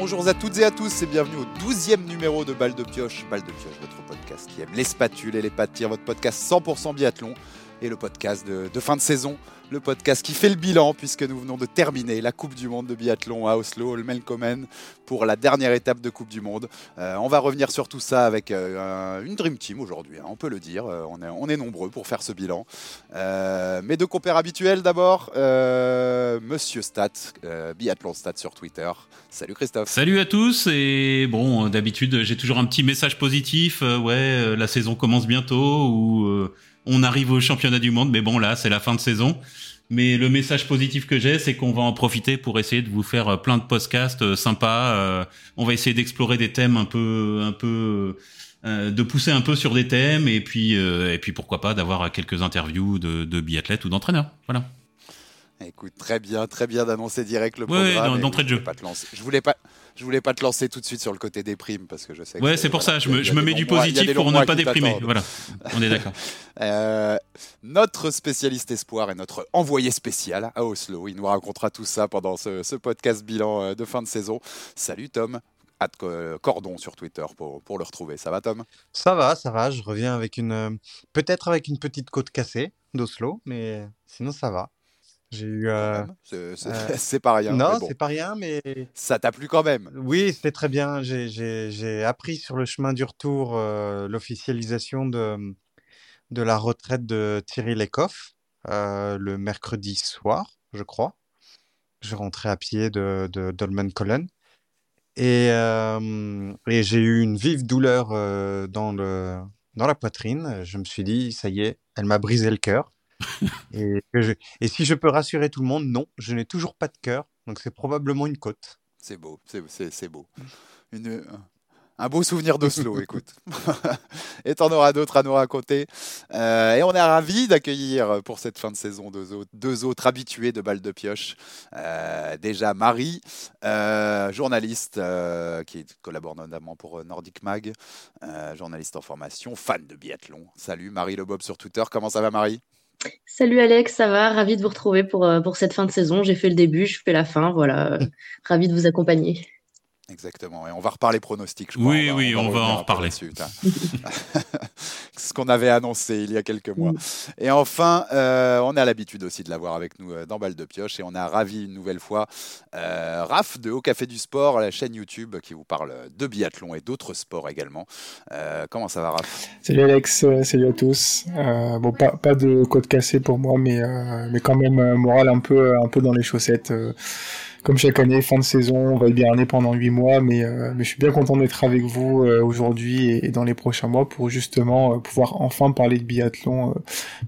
Bonjour à toutes et à tous et bienvenue au 12e numéro de Balle de Pioche. Balle de Pioche, votre podcast qui aime les spatules et les pas de votre podcast 100% biathlon et le podcast de, fin de saison, le podcast qui fait le bilan puisque nous venons de terminer la Coupe du Monde de biathlon à Oslo, le Melkomen, pour la dernière étape de Coupe du Monde. Euh, on va revenir sur tout ça avec euh, une Dream Team aujourd'hui, hein, on peut le dire. Euh, on, est, on, est, nombreux pour faire ce bilan. mes deux compères habituels d'abord, Monsieur Stat, Biathlon Stat sur Twitter. Salut Christophe. Salut à tous et bon, d'habitude j'ai toujours un petit message positif. ouais, la saison commence bientôt ou on arrive au championnat du monde, mais bon là c'est la fin de saison. Mais le message positif que j'ai, c'est qu'on va en profiter pour essayer de vous faire euh, plein de podcasts euh, sympas. Euh, on va essayer d'explorer des thèmes un peu, un peu, de pousser un peu sur des thèmes, et puis, et puis pourquoi pas d'avoir quelques interviews de, de biathlètes ou d'entraîneurs. Voilà. Écoute, très bien, très bien d'annoncer direct le programme. D'entrée de jeu. Je voulais pas, je voulais pas te lancer tout de suite sur le côté des primes parce que je sais. Ouais, c'est pour ça. Je me, je me mets du positif pour ne pas déprimer. Voilà, on est d'accord. euh, notre spécialiste espoir et notre envoyé spécial à Oslo. Il nous racontera tout ça pendant ce, ce podcast bilan euh, de fin de saison. Salut Tom. Cordon sur Twitter pour, pour le retrouver. Ça va Tom? Ça va, ça va. Je reviens avec une euh, peut-être avec une petite côte cassée d'Oslo, mais sinon ça va. J'ai eu. Euh, euh, c'est pas rien. Non, c'est pas rien, mais. Ça t'a plu quand même. Oui, c'était très bien. J'ai appris sur le chemin du retour euh, l'officialisation de, de la retraite de Thierry Lecoff le mercredi soir, je crois. Je rentrais à pied de, de Dolmen Collen. Et, et j'ai eu une vive douleur dans, le, dans la poitrine. Je me suis dit, ça y est, elle m'a brisé le cœur et, et, si je peux rassurer tout le monde, non, je n'ai toujours pas de cœur, donc c'est probablement une côte. C'est beau, c'est beau. Une, un beau souvenir d'Oslo, écoute. et t'en auras d'autres à nous raconter. Euh, et on est ravis d'accueillir pour cette fin de saison deux autres, deux autres habitués de balles de pioche. Euh, déjà Marie, euh, journaliste qui collabore notamment pour Nordic Mag, journaliste en formation, fan de biathlon. Salut Marie Le Bob sur Twitter, comment ça va Marie? Salut Alex, ça va? Ravi de vous retrouver pour, euh, pour cette fin de saison. J'ai fait le début, je fais la fin, voilà. Ravi de vous accompagner. Exactement. Et on va reparler pronostics, je crois. Oui, oui, on va, en reparler. ce qu'on avait annoncé il y a quelques mois. Et enfin, euh, on a l'habitude aussi de l'avoir avec nous euh, dans Balle de Pioche. Et on a ravi une nouvelle fois euh, Raph de Haut Café du Sport, la chaîne YouTube qui vous parle de biathlon et d'autres sports également. comment ça va, Raph? Salut Alex, salut à tous. bon, pas, pas de côte cassée pour moi, mais, mais quand même, moral un peu, un peu dans les chaussettes comme chaque année, fin de saison, on va hiberner pendant huit mois, mais, euh, mais je suis bien content d'être avec vous euh, aujourd'hui et, dans les prochains mois pour justement euh, pouvoir enfin parler de biathlon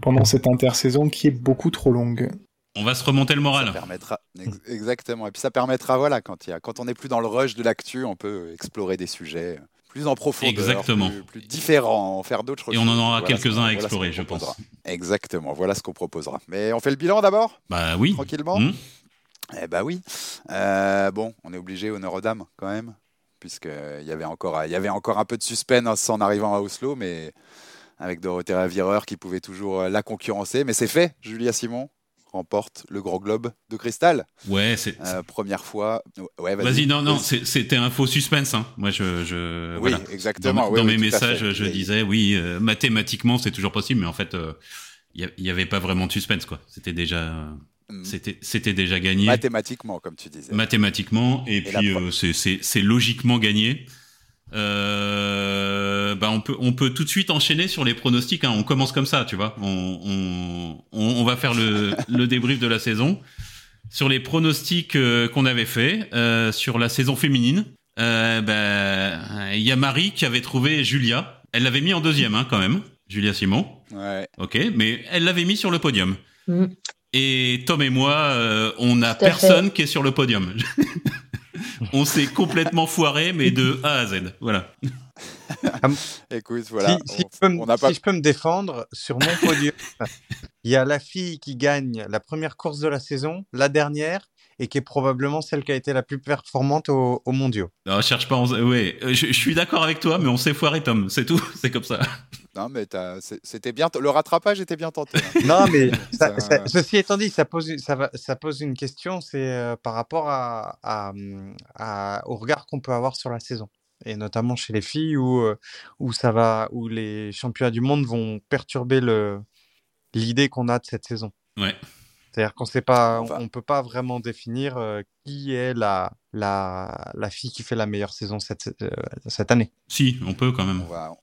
pendant cette intersaison qui est beaucoup trop longue. On va se remonter le moral. Ça permettra, exactement. Et puis ça permettra, voilà, quand, y a, quand on n'est plus dans le rush de l'actu, on peut explorer des sujets plus en profondeur, Exactement. Plus, différents, faire d'autres choses. Et on en aura quelques-uns à explorer, je pense. Exactement, voilà ce qu'on proposera. Mais on fait le bilan d'abord? Bah oui. Tranquillement? Mmh. Eh bah oui. Euh, bon, on est obligé au Neurodam quand même, puisqu'il y avait encore, il y avait encore un peu de suspense en arrivant à Oslo, mais avec Dorothée Ravireur qui pouvait toujours la concurrencer. Mais c'est fait. Julia Simon remporte le Grand Globe de cristal. Ouais, c'est euh, première fois. Ouais, vas-y. non, non, c'était un faux suspense. Hein. Moi, je, je oui, exactement. Dans, mes messages, je disais oui, euh, mathématiquement, c'est toujours possible, mais en fait, il n'y avait pas vraiment de suspense, quoi. C'était déjà. Mm. C'était déjà gagné. Mathématiquement, comme tu disais. Mathématiquement, et, puis euh, c'est logiquement gagné. Euh, bah on peut on peut tout de suite enchaîner sur les pronostics. Hein. On commence comme ça, tu vois. On, on, on va faire le, le, débrief de la saison sur les pronostics euh, qu'on avait fait euh, sur la saison féminine. Euh, bah, il y a Marie qui avait trouvé Julia. Elle l'avait mis en deuxième, hein, quand même. Julia Simon. Ouais. Ok, mais elle l'avait mis sur le podium. Mm. Et Tom et moi, euh, on n'a personne qui est sur le podium. on s'est complètement foiré, mais de A à Z. Voilà. Écoute, voilà. Si, je peux me défendre, sur mon podium, il y a la fille qui gagne la première course de la saison, la dernière, et qui est probablement celle qui a été la plus performante au, au mondiaux. Non, cherche pas. Oui, euh, je, je, suis d'accord avec toi, mais on s'est foiré, Tom. C'est tout. C'est comme ça. Non, mais c'était bien. Le rattrapage était bien tenté. Hein. non, mais ceci étant dit, ça pose, ça, ça pose une question. C'est par rapport à, à, au regard qu'on peut avoir sur la saison et notamment chez les filles où, où ça va où les championnats du monde vont perturber le l'idée qu'on a de cette saison. Ouais. C'est-à-dire qu'on sait pas, on, peut pas vraiment définir euh, qui est la, la, la fille qui fait la meilleure saison cette, euh, cette année. Si, on peut quand même.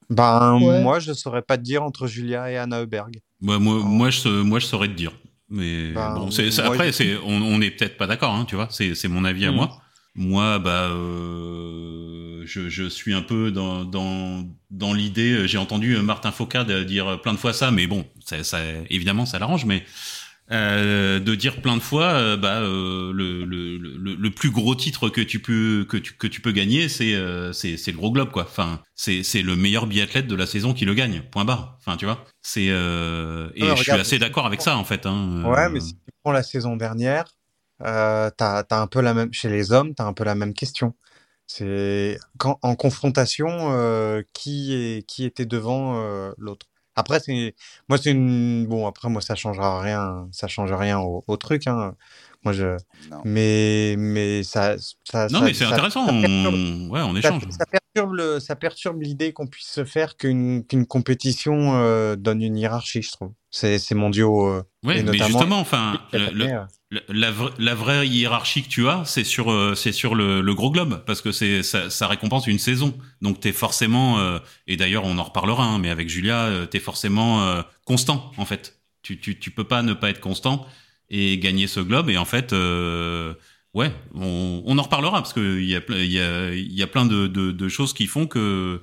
Ben, moi, je saurais pas te dire entre Julia et Anna Heuberg. moi, moi, je, moi, je saurais te dire. Mais ben, bon, après, c'est, on n'est peut-être pas d'accord, hein, tu vois. C'est mon avis à mmh. moi. Moi, bah, euh, je, je, suis un peu dans, dans, dans l'idée. J'ai entendu Martin Foucault dire plein de fois ça, mais bon, ça, ça évidemment, ça l'arrange, mais euh, de dire plein de fois, euh, bah, euh, le, le, le, le, plus gros titre que tu peux que tu, que tu peux gagner, c'est c'est c'est le gros globe quoi. Enfin, c'est c'est le meilleur biathlète de la saison qui le gagne. Point barre. Enfin, tu vois. C'est et je suis assez d'accord avec ça en fait. Hein, ouais, mais si tu prends la saison dernière, euh, t'as as un peu la même chez les hommes, t'as un peu la même question. C'est quand en confrontation, qui est qui était devant l'autre? Après, c'est moi, c'est une bon. Après, moi, ça changera rien. Ça change rien au, au truc. Hein. Moi, je. Mais mais ça. ça non, ça, mais c'est intéressant. On... Ouais, on échange. Ça, perturbe le, ça perturbe l'idée qu'on puisse se faire qu'une qu'une compétition euh, donne une hiérarchie, je trouve. C'est c'est mondiaux. Euh, oui, mais justement, enfin, le, la, la, vraie hiérarchie que tu as, c'est sur euh, c'est sur le, le, gros globe parce que c'est ça, ça, récompense une saison. Donc t'es forcément euh, et d'ailleurs on en reparlera, hein, mais avec Julia, euh, t'es forcément constant en fait. Tu, tu tu peux pas ne pas être constant et gagner ce globe et en fait ouais on, on en reparlera parce que il y a y a y a plein de, de, de choses qui font que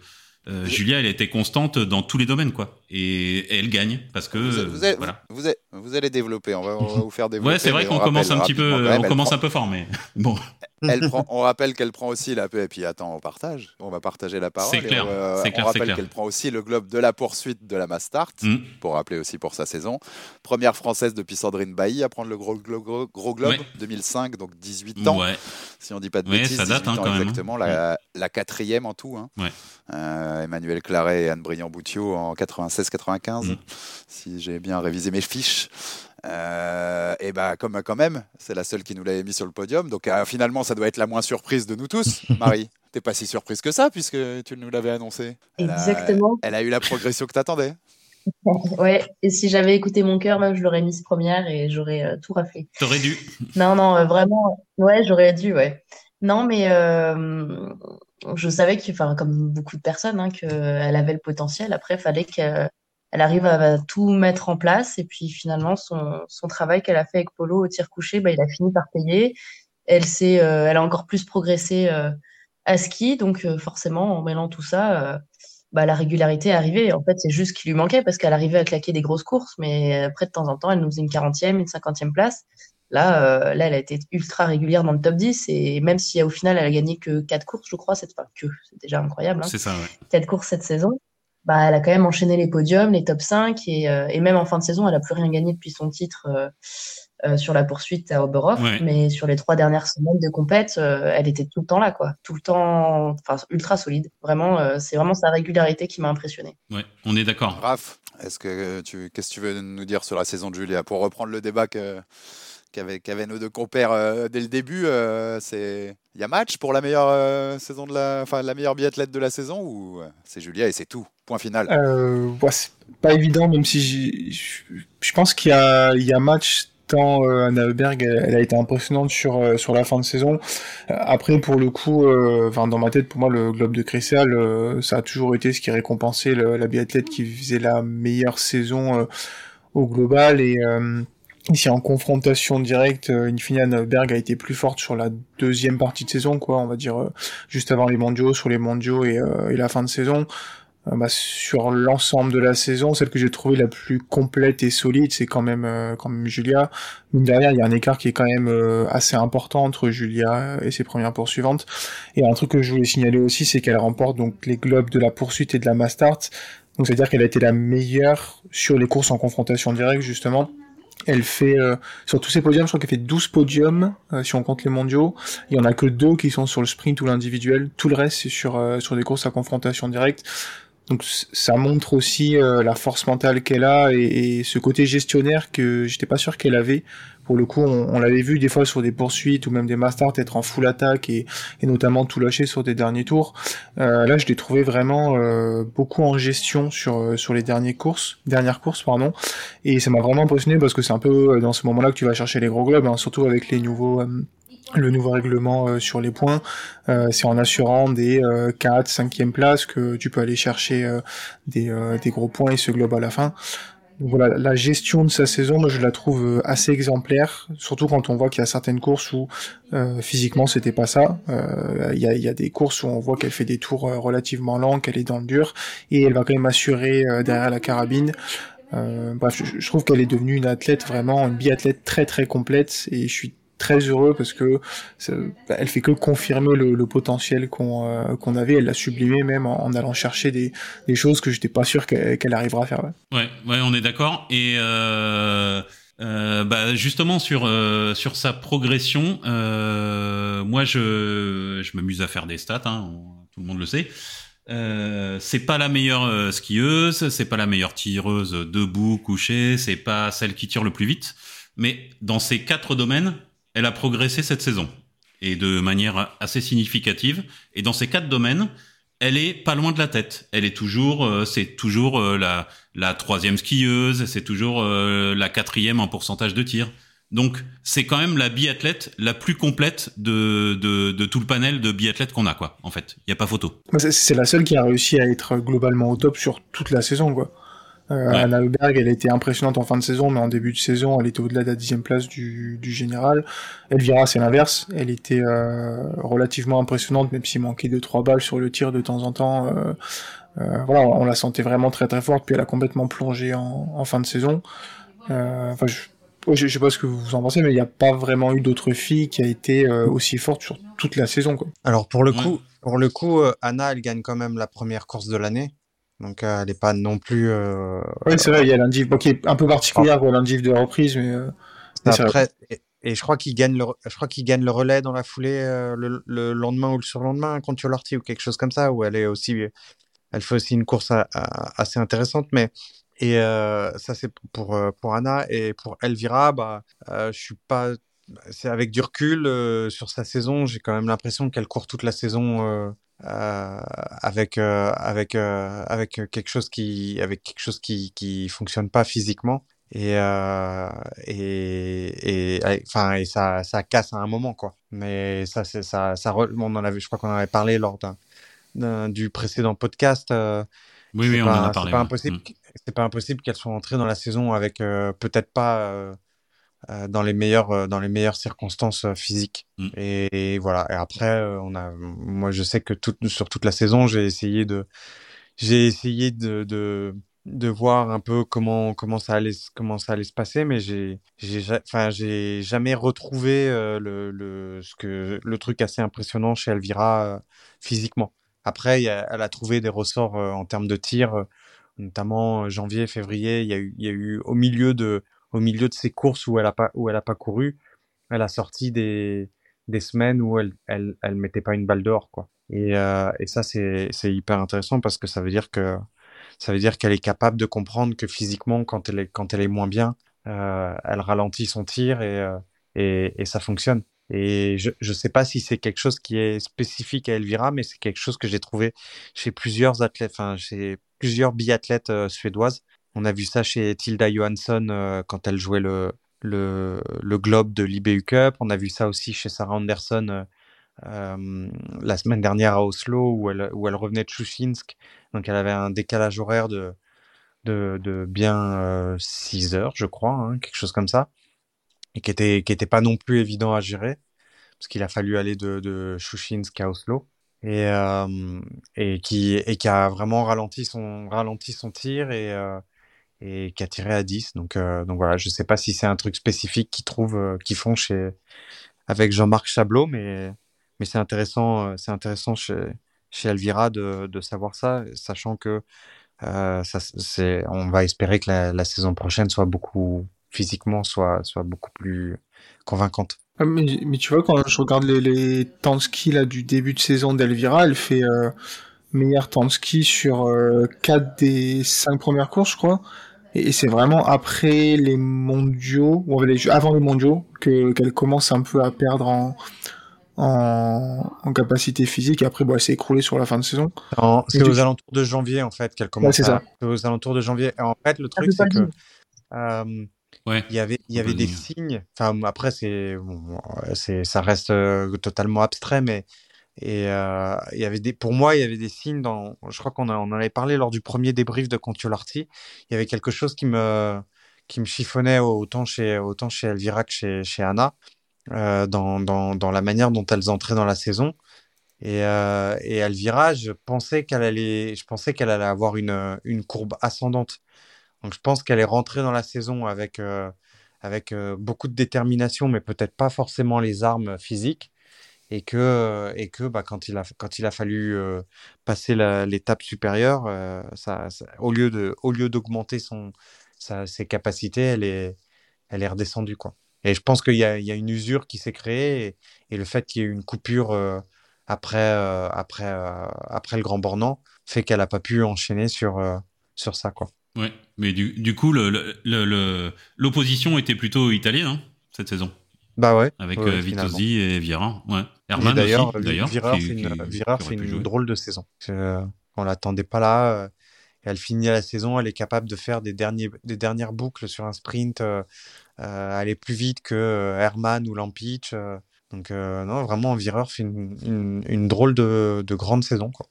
euh, Julia, elle a été constante dans tous les domaines, quoi. Et, elle gagne parce que vous, allez, voilà. vous, allez, développer. On va, vous faire développer. ouais, c'est vrai qu'on commence un petit peu, on commence un peu fort, mais bon. Elle prend, on rappelle qu'elle prend aussi la et puis attends, on partage. On va partager la parole. C'est clair. On, clair, on rappelle qu'elle prend aussi le globe de la poursuite de la Mastart, mm. pour rappeler aussi pour sa saison. Première française depuis Sandrine Bailly à prendre le gros, gros, gros globe, 2005, donc 18 ans. Si on dit pas de bêtises, ça date hein, quand exactement, même. La, mm. la, quatrième en tout. Hein. Euh, Emmanuel Claret et Anne Briand-Boutiot en 96-95, mm. si j'ai bien révisé mes fiches. Euh, et bah comme quand même, c'est la seule qui nous l'avait mis sur le podium. Donc euh, finalement, ça doit être la moins surprise de nous tous. Marie, t'es pas si surprise que ça puisque tu nous l'avais annoncé. Exactement. elle a eu la progression que t'attendais. ouais, et si j'avais écouté mon cœur, même je l'aurais mise première et j'aurais euh, tout raflé. T'aurais dû. Non, non, vraiment, ouais, j'aurais dû, ouais. Non, mais je savais que, enfin, comme beaucoup de personnes, hein, qu'elle avait le potentiel. Après, il fallait qu'elle elle arrive à, tout mettre en place. Et puis finalement, son, travail qu'elle a fait avec Polo au tir couché, bah, il a fini par payer. Elle euh, elle a encore plus progressé euh, à ski. Donc euh, forcément, en mêlant tout ça, bah, la régularité est arrivée. En fait, c'est juste ce qui lui manquait parce qu'elle arrivait à claquer des grosses courses, mais après de temps en temps, elle nous faisait une 40e, une 50e place. Là, là, elle a été ultra régulière dans le top 10 et même si au final, elle a gagné que quatre courses, je crois, c'est pas que, c'est déjà incroyable. Hein. C'est ça, ouais. Quatre courses cette saison bah, elle a quand même enchaîné les podiums, les top 5 et, euh, et même en fin de saison, elle a plus rien gagné depuis son titre euh, euh, sur la poursuite à Oberhof. Mais sur les trois dernières semaines de compète, elle était tout le temps là, quoi. Tout le temps, enfin, ultra solide. Vraiment, c'est vraiment sa régularité qui m'a impressionné. Ouais, on est d'accord. Raph, est-ce que tu, qu'est-ce que tu veux nous dire sur la saison de Julia pour reprendre le débat que qu'avaient nos deux compères euh, dès le début. Euh, c'est il y a match pour la meilleure euh, saison de la, enfin la meilleure biathlète de la saison ou c'est Julia et c'est tout. Point final? C'est pas évident, même si je pense qu'il y a, match tant Anna Heuberg, elle, a été impressionnante sur sur la fin de saison. Après, pour le coup, dans ma tête, pour moi, le globe de Cristal, ça a toujours été ce qui récompensait la biathlète qui faisait la meilleure saison au global et Ici en confrontation directe, euh, Infineon Berg a été plus forte sur la deuxième partie de saison, quoi, on va dire euh, juste avant les mondiaux, sur les mondiaux et, euh, la fin de saison. Bah, sur l'ensemble de la saison, celle que j'ai trouvée la plus complète et solide, c'est quand même quand même Julia. derrière, il y a un écart qui est quand même assez important entre Julia et ses premières poursuivantes. Et un truc que je voulais signaler aussi, c'est qu'elle remporte donc les globes de la poursuite et de la Mastart. Donc c'est-à-dire qu'elle a été la meilleure sur les courses en confrontation directe justement. Elle fait, euh, sur tous ces podiums, je crois qu'elle fait 12 podiums, euh, si on compte les mondiaux. Il y en a que deux qui sont sur le sprint ou l'individuel. Tout le reste, c'est sur, euh, sur des courses à confrontation directe. Donc ça montre aussi euh, la force mentale qu'elle a et, ce côté gestionnaire que j'étais pas sûr qu'elle avait. Pour le coup, on, l'avait vu des fois sur des poursuites ou même des masters être en full attaque et, notamment tout lâcher sur des derniers tours. Euh, là, je l'ai trouvé vraiment euh, beaucoup en gestion sur sur les dernières courses, dernières courses pardon. Et ça m'a vraiment impressionné parce que c'est un peu dans ce moment-là que tu vas chercher les gros globes, hein, surtout avec les nouveaux le nouveau règlement euh, sur les points, euh, c'est en assurant des 4, 5e places que tu peux aller chercher euh, des, des, gros points et ce globe à la fin. Voilà, la gestion de sa saison, moi je la trouve assez exemplaire, surtout quand on voit qu'il y a certaines courses où physiquement c'était pas ça. Il y, a, y, a, des courses où on voit qu'elle fait des tours relativement lents, qu'elle est dans le dur, et elle va quand même assurer derrière la carabine. bref, je, je trouve qu'elle est devenue une athlète vraiment, une biathlète très très complète, et je suis très heureux parce que elle fait que confirmer le, potentiel qu'on euh, qu'on avait. Elle l'a sublimé même en, allant chercher des, des choses que j'étais pas sûr qu'elle arrivera à faire. Ouais, ouais, on est d'accord. Et euh, euh, bah justement sur sur sa progression, moi je je m'amuse à faire des stats, hein, tout le monde le sait. Euh, c'est pas la meilleure skieuse, c'est pas la meilleure tireuse debout, couchée, c'est pas celle qui tire le plus vite. Mais dans ces quatre domaines, elle a progressé cette saison et de manière assez significative. Et dans ces quatre domaines, elle est pas loin de la tête. Elle est toujours, euh, c'est toujours euh, la, troisième skieuse, c'est toujours euh, la quatrième en pourcentage de tir. Donc c'est quand même la biathlète la plus complète de, de, tout le panel de biathlètes qu'on a quoi. En fait, il y a pas photo. C'est la seule qui a réussi à être globalement au top sur toute la saison quoi. Euh, Anna Heuberg, elle a été impressionnante en fin de saison, mais en début de saison, elle était au-delà de la dixième place du, du général. Elvira, c'est l'inverse. Elle était euh, relativement impressionnante, même s'il manquait deux trois balles sur le tir de temps en temps. Euh, euh voilà, on la sentait vraiment très très forte, puis elle a complètement plongé en, en fin de saison. Euh, enfin, je, je, sais pas ce que vous en pensez, mais il n'y a pas vraiment eu d'autres filles qui a été euh, aussi forte sur toute la saison. Quoi. Alors pour le coup, pour le coup, Anna, elle gagne quand même la première course de l'année. Donc euh, elle n'est pas non plus. Euh... Oui, c'est vrai, il y a l'indiv qui est un peu particulière, pour l'indiv de reprise, mais. Euh... Après, et, je crois qu'il gagne le, je crois qu'il gagne le relais dans la foulée euh, le, le, lendemain ou le surlendemain contre Yolarty ou quelque chose comme ça, où elle est aussi, elle fait aussi une course assez intéressante, mais et euh, ça c'est pour pour Anna et pour Elvira, bah je suis pas c'est avec du recul sur sa saison, j'ai quand même l'impression qu'elle court toute la saison euh, avec euh, avec euh, avec quelque chose qui avec quelque chose qui qui fonctionne pas physiquement. Et et et enfin et ça ça casse à un moment quoi. Mais ça c'est ça ça on en avait je crois qu'on en avait parlé lors d'un du précédent podcast oui oui on en a parlé c'est pas impossible mm. c'est pas impossible qu'elle soit entrée dans la saison avec peut-être pas dans les meilleures euh, dans les meilleures circonstances euh, physiques. Mm. et, voilà. Et après on a moi je sais que tout, sur toute la saison j'ai essayé de j'ai essayé de, de, de voir un peu comment comment ça allait comment ça allait se passer mais j'ai j'ai enfin j'ai jamais retrouvé le, le ce que le truc assez impressionnant chez Elvira physiquement. Après elle a trouvé des ressorts en termes de tir notamment janvier février. Il y a eu il y a eu au milieu de au milieu de ces courses où elle a pas où elle a pas couru, elle a sorti des des semaines où elle elle elle mettait pas une balle dehors quoi. Et euh, et ça c'est c'est hyper intéressant parce que ça veut dire que ça veut dire qu'elle est capable de comprendre que physiquement quand elle est quand elle est moins bien, euh, elle ralentit son tir et euh, et, et ça fonctionne. Et je je sais pas si c'est quelque chose qui est spécifique à Elvira, mais c'est quelque chose que j'ai trouvé chez plusieurs athlètes, enfin chez plusieurs biathlètes suédoises on a vu ça chez Tilda Johansson euh, quand elle jouait le, le, le globe de l'IBU Cup. On a vu ça aussi chez Sarah Anderson euh, euh, la semaine dernière à Oslo où elle, où elle revenait de Chushinsk. Donc elle avait un décalage horaire de, de, de bien 6 heures, je crois, hein, quelque chose comme ça. Et qui était, qui était pas non plus évident à gérer parce qu'il a fallu aller de, de Chushinsk à Oslo et, et, qui, et qui a vraiment ralenti son, ralenti son tir et, et qui a tiré à 10. Donc, euh, donc voilà, je sais pas si c'est un truc spécifique qu'ils trouvent, euh, qu'ils font chez avec Jean-Marc Chablot, mais mais c'est intéressant, euh, c'est intéressant chez chez Elvira de, de savoir ça, sachant que ça, c'est, on va espérer que la, saison prochaine soit beaucoup physiquement soit soit beaucoup plus convaincante. Ah, mais, tu vois quand je regarde les, les temps de ski du début de saison d'Elvira, elle fait meilleur temps de ski sur euh, 4 des 5 premières courses, je crois. Et, c'est vraiment après les mondiaux, ou avant les mondiaux, que qu'elle commence un peu à perdre en, en, capacité physique. Et après, bon, elle s'est écroulée sur la fin de saison. C'est aux alentours de janvier, en fait, qu'elle commence. c'est ça. Aux alentours de janvier. Et en fait, le truc, c'est que. Euh, ouais. Il y avait, il y avait des signes. Enfin, après, c'est, c'est, ça reste euh, totalement abstrait, mais et euh, il y avait des, pour moi, il y avait des signes dans. Je crois qu'on on en avait parlé lors du premier débrief de Contiolarty. Il y avait quelque chose qui me, qui me chiffonnait autant chez, autant chez Elvira que chez, chez Anna, euh, dans, dans, dans, la manière dont elles entraient dans la saison. Et, euh, et Elvira, je pensais qu'elle allait, je pensais qu'elle allait avoir une, une courbe ascendante. Donc je pense qu'elle est rentrée dans la saison avec, euh, avec euh, beaucoup de détermination, mais peut-être pas forcément les armes physiques et que, et que bah, quand, il a, quand il a fallu euh, passer l'étape supérieure, euh, au lieu de, au lieu d'augmenter son, ses capacités, elle est, elle est redescendue. Quoi. Et je pense qu'il y y a une usure qui s'est créée et, le fait qu'il y ait eu une coupure euh, après, après, après le Grand Bornand fait qu'elle n'a pas pu enchaîner sur, sur ça. Quoi. Ouais, mais du, du coup, l'opposition était plutôt italienne hein, cette saison. Bah ouais. Avec ouais, Vitosi et Vira. Ouais. Herman d'ailleurs, Vira fait une, fait une drôle de saison. Euh, on l'attendait pas là. Euh, elle finit la saison, elle est capable de faire des, derniers, des dernières boucles sur un sprint, euh, euh aller plus vite que Herman ou Lampich. donc non, vraiment, Vireur fait une, une, une, drôle de, de grande saison. Quoi.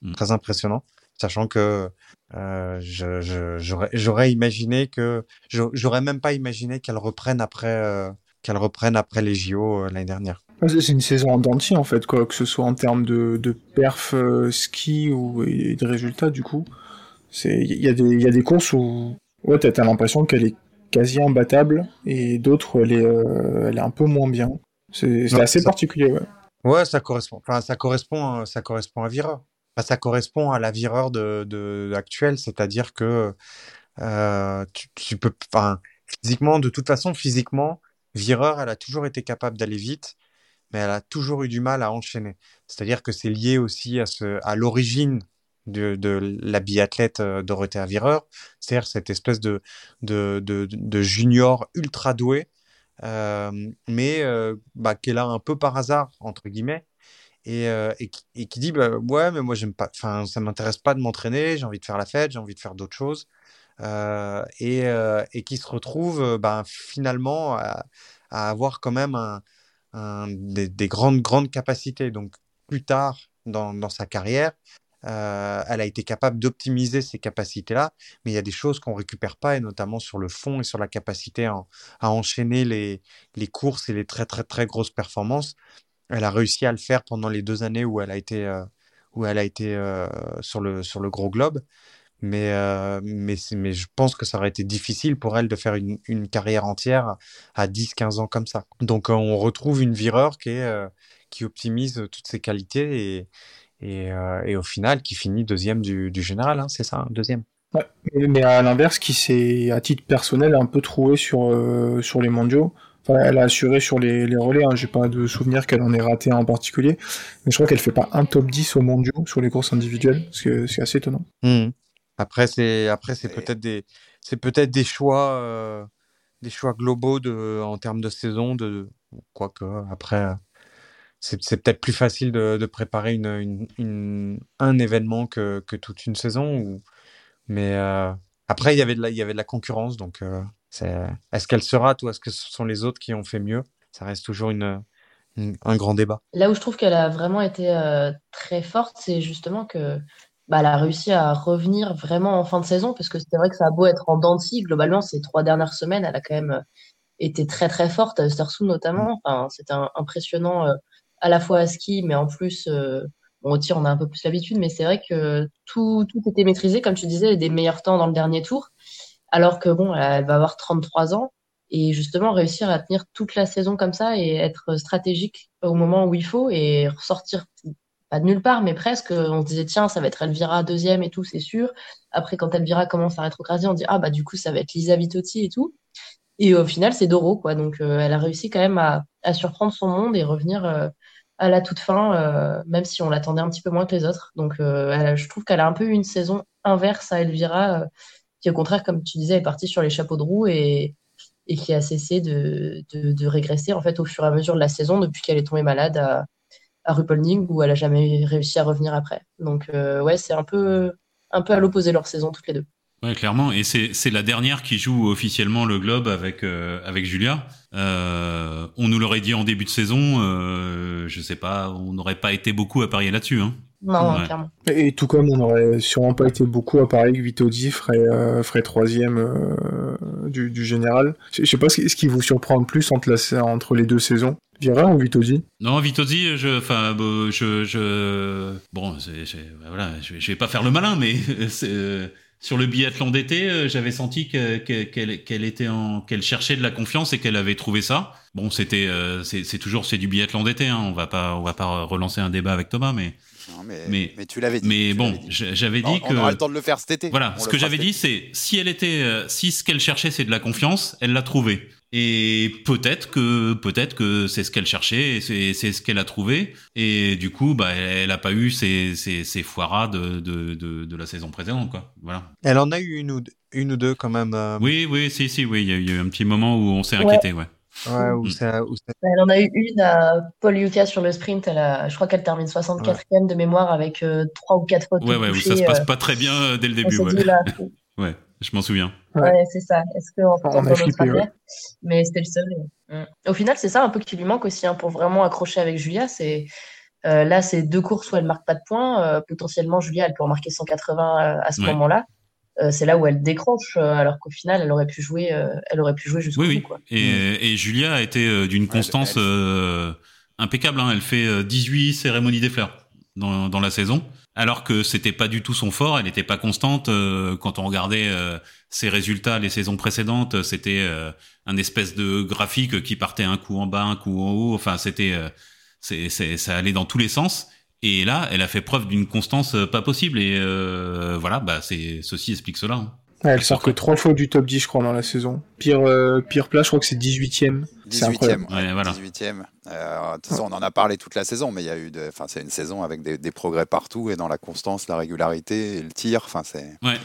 Mm. Très impressionnant, sachant que j'aurais je, imaginé que j'aurais même pas imaginé qu'elle reprenne après qu'elle reprenne après les JO euh, l'année dernière. C'est une saison en dentier en fait, quoi, que ce soit en termes de, de perf euh, ski ou de résultats du coup. Il y, a des, y a des courses où ouais, t'as as, l'impression qu'elle est quasi imbattable et d'autres elle, est, euh, elle est un peu moins bien. C'est assez particulier. Ouais. ouais, ça correspond. Enfin, ça correspond, ça correspond à Vireur. Enfin, ça correspond à la Vireur de, de actuelle, c'est-à-dire que tu, tu, peux, enfin, physiquement, de toute façon, physiquement, Vireur, elle a toujours été capable d'aller vite, mais elle a toujours eu du mal à enchaîner. C'est-à-dire que c'est lié aussi à, l'origine de, la biathlète euh, Dorothée Vireur, c'est-à-dire cette espèce de, junior ultra doué, euh, mais qui est là un peu par hasard, entre guillemets, et, euh, qui, dit bah, Ouais, mais moi, pas, ça m'intéresse pas de m'entraîner, j'ai envie de faire la fête, j'ai envie de faire d'autres choses. Euh, et, euh, et, qui se retrouve ben, finalement à, avoir quand même des, des, grandes, grandes capacités. Donc plus tard dans, sa carrière, elle a été capable d'optimiser ces capacités-là, mais il y a des choses qu'on récupère pas, et notamment sur le fond et sur la capacité à, enchaîner les, courses et les très très très grosses performances. Elle a réussi à le faire pendant les deux années où elle a été, où elle a été sur, le, sur le gros globe. Mais, euh, mais, mais je pense que ça aurait été difficile pour elle de faire une, une carrière entière à 10-15 ans comme ça. Donc euh, on retrouve une vireur qui, est, euh, qui optimise toutes ses qualités et, et, euh, et, au final qui finit deuxième du, du général, hein, c'est ça, hein, deuxième. Ouais, mais à l'inverse, qui s'est à titre personnel un peu troué sur, sur les mondiaux. Enfin, elle a assuré sur les, les relais, hein. j'ai pas de souvenir qu'elle en ait raté un en particulier, mais je crois qu'elle fait pas un top 10 aux mondiaux sur les courses individuelles, ce c'est assez étonnant. Mmh. Après, c'est après c'est peut-être des c'est peut-être des choix euh, des choix globaux de en termes de saison de quoique après c'est c'est peut-être plus facile de, de préparer une, une, une, un événement que, que toute une saison ou mais euh, après il y avait de la, il y avait de la concurrence donc euh, c'est est-ce qu'elle sera ou est-ce que ce sont les autres qui ont fait mieux? Ça reste toujours une, un grand débat. Là où je trouve qu'elle a vraiment été euh, très forte c'est justement que bah, elle a réussi à revenir vraiment en fin de saison, parce que c'est vrai que ça a beau être en dents globalement, ces trois dernières semaines, elle a quand même euh, été très très forte, Stersou notamment. Enfin, c'était impressionnant euh, à la fois à ski, mais en plus, euh, bon, au tir, on a un peu plus l'habitude, mais c'est vrai que tout, tout était maîtrisé, comme tu disais, des meilleurs temps dans le dernier tour, alors que bon, elle va avoir 33 ans, et justement réussir à tenir toute la saison comme ça et être stratégique au moment où il faut et ressortir pas de nulle part, mais presque. On se disait, tiens, ça va être Elvira deuxième et tout, c'est sûr. Après, quand Elvira commence à rétrograder, on dit, ah, bah, du coup, ça va être Lisa Vitotti et tout. Et au final, c'est Doro, quoi. Donc, euh, elle a réussi quand même à, à, surprendre son monde et revenir euh, à la toute fin, même si on l'attendait un petit peu moins que les autres. Donc, je trouve qu'elle a un peu eu une saison inverse à Elvira, qui au contraire, comme tu disais, est partie sur les chapeaux de roue et, et qui a cessé de, de, régresser en fait au fur et à mesure de la saison depuis qu'elle est tombée malade à Ruppelning où elle a jamais réussi à revenir après. Donc ouais, c'est un peu un peu à l'opposé leur saison toutes les deux. Ouais, clairement. Et c'est la dernière qui joue officiellement le Globe avec euh, avec Julia. Euh, on nous l'aurait dit en début de saison. Euh, je sais pas, on n'aurait pas été beaucoup à parier là-dessus. Hein. Non, clairement. Et tout comme on n'aurait sûrement pas été beaucoup à parier que Vitodi ferait, euh, ferait troisième du, du, général. Je sais pas ce qui vous surprend le plus entre, la, entre les deux saisons. Vira ou Vitozzi Non, Vitozzi, je, enfin, je, je, bon, voilà, je, je vais pas faire le malin, mais sur le biathlon d'été, euh, j'avais senti qu'elle était en, qu'elle cherchait de la confiance et qu'elle avait trouvé ça. Bon, c'était, euh, c'est toujours c'est du biathlon d'été. Hein. On va pas, on va pas relancer un débat avec Thomas, mais. mais, mais, tu l'avais dit. Mais bon, j'avais dit que. On aura le temps de le faire cet été. Voilà, ce que j'avais dit, c'est si elle était, euh, si ce qu'elle cherchait, c'est de la confiance, elle l'a trouvé. Et peut-être que peut-être que c'est ce qu'elle cherchait, et c'est ce qu'elle a trouvé. Et du coup, bah, elle n'a pas eu ces, ces, ces foiras de, de, de, de, la saison précédente, quoi. Voilà. Elle en a eu une ou deux, une ou deux quand même. Euh, oui, oui, si, si, oui. Il y, a eu un petit moment où on s'est inquiété, ouais. Ouais, où mm. ça, Elle en a eu une à Paul Yuka sur le sprint. Elle a, je crois qu'elle termine 64e de mémoire avec euh, trois 3 ou 4 fautes. Ouais, ouais, où ça se passe euh, pas très bien dès le début. Ouais. ouais. Je m'en souviens. Ouais, c'est ça. Est-ce qu'on peut notre Mais c'était le seul. Mm. Au final, c'est ça un peu qui lui manque aussi hein, pour vraiment accrocher avec Julia. C'est euh, là, c'est deux courses où elle marque pas de points. Euh, potentiellement, Julia, elle peut en marquer 180 euh, à ce moment-là. c'est là où elle décroche, alors qu'au final, elle aurait pu jouer, elle aurait pu jouer jusqu'au oui, bout. Quoi. Et, et, Julia a été d'une constance impeccable. Hein. Elle fait 18 cérémonies des fleurs dans, dans la saison alors que c'était pas du tout son fort, elle n'était pas constante. Euh, quand on regardait euh, ses résultats les saisons précédentes, c'était euh, un espèce de graphique qui partait un coup en bas, un coup en haut. Enfin, c'était, c'est, ça allait dans tous les sens. Et là, elle a fait preuve d'une constance pas possible. Et voilà, bah, ceci explique cela. Hein. Elle sort que trois fois du top 10, je crois, dans la saison. Pire, pire place, je crois que c'est 18ème. 18ème, ouais, voilà. 18ème. Euh, de toute façon, on en a parlé toute la saison, mais il y a eu, enfin, c'est une saison avec des, progrès partout et dans la constance, la régularité et le tir. Enfin, c'est. Ouais.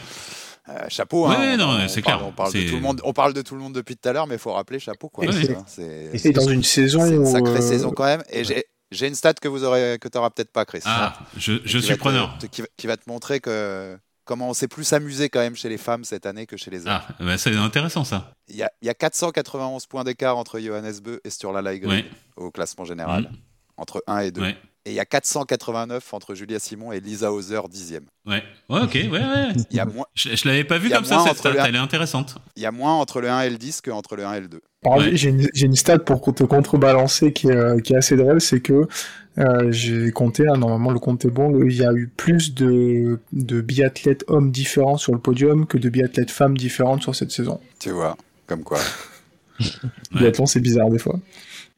Euh, chapeau. Hein, non, c'est clair. On parle, de tout le monde, on parle de tout le monde depuis tout à l'heure, mais il faut rappeler chapeau. Quoi. Et c'est dans une saison. C'est une sacrée euh, saison quand même. Et j'ai une stat que vous aurez, que t'auras peut-être pas, Chris. Ah, je, je suis preneur. qui, va te montrer que comment on s'est plus amusé quand même chez les femmes cette année que chez les hommes. Ah, bah c'est intéressant ça. Il y, a, il y a 491 points d'écart entre Johannes Beu et Sturla Laigre au classement général, mm. entre 1 et 2. Et il y a 489 entre Julia Simon et Lisa Hauser, dixième. Ouais, ouais, ok, ouais, ouais. Il y a moins... Je, je l'avais pas vu comme ça, cette stat, elle est intéressante. Il y a moins entre le 1 et le 10 qu'entre le 1 et le 2. J'ai une, une, stat pour te contrebalancer qui est, euh, qui est assez drôle, c'est que euh, j'ai compté, hein, normalement le compte est bon, il y a eu plus de, de biathlètes hommes différents sur le podium que de biathlètes femmes différentes sur cette saison. Tu vois, comme quoi. Biathlon, c'est bizarre des fois.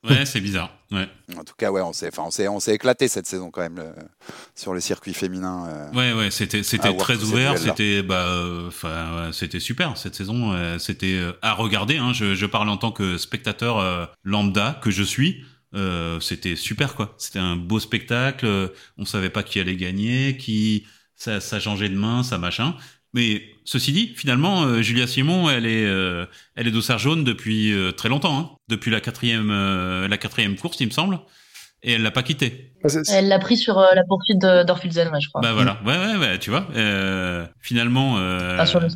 Ouais, c'est bizarre. Ouais. En tout cas, ouais, on s'est, enfin, on s'est, on s'est éclaté cette saison quand même sur le circuit féminin. Euh, ouais, ouais, c'était, c'était très ouvert, c'était, bah, enfin, c'était super cette saison. Euh, c'était euh, à regarder. Hein, je, je, parle en tant que spectateur lambda que je suis. c'était super quoi. C'était un beau spectacle. On savait pas qui allait gagner, qui ça, ça changeait de main, ça machin. Mais ceci dit, finalement, euh, Julia Simon, elle est, euh, elle est dossard jaune depuis euh, très longtemps, hein. depuis la quatrième, la quatrième course, il me semble, et elle l'a pas quitté. Ah, elle l'a pris sur la poursuite d'Orfilzen, je crois. Bah voilà, ouais, ouais, ouais, tu vois. finalement, ah, sur le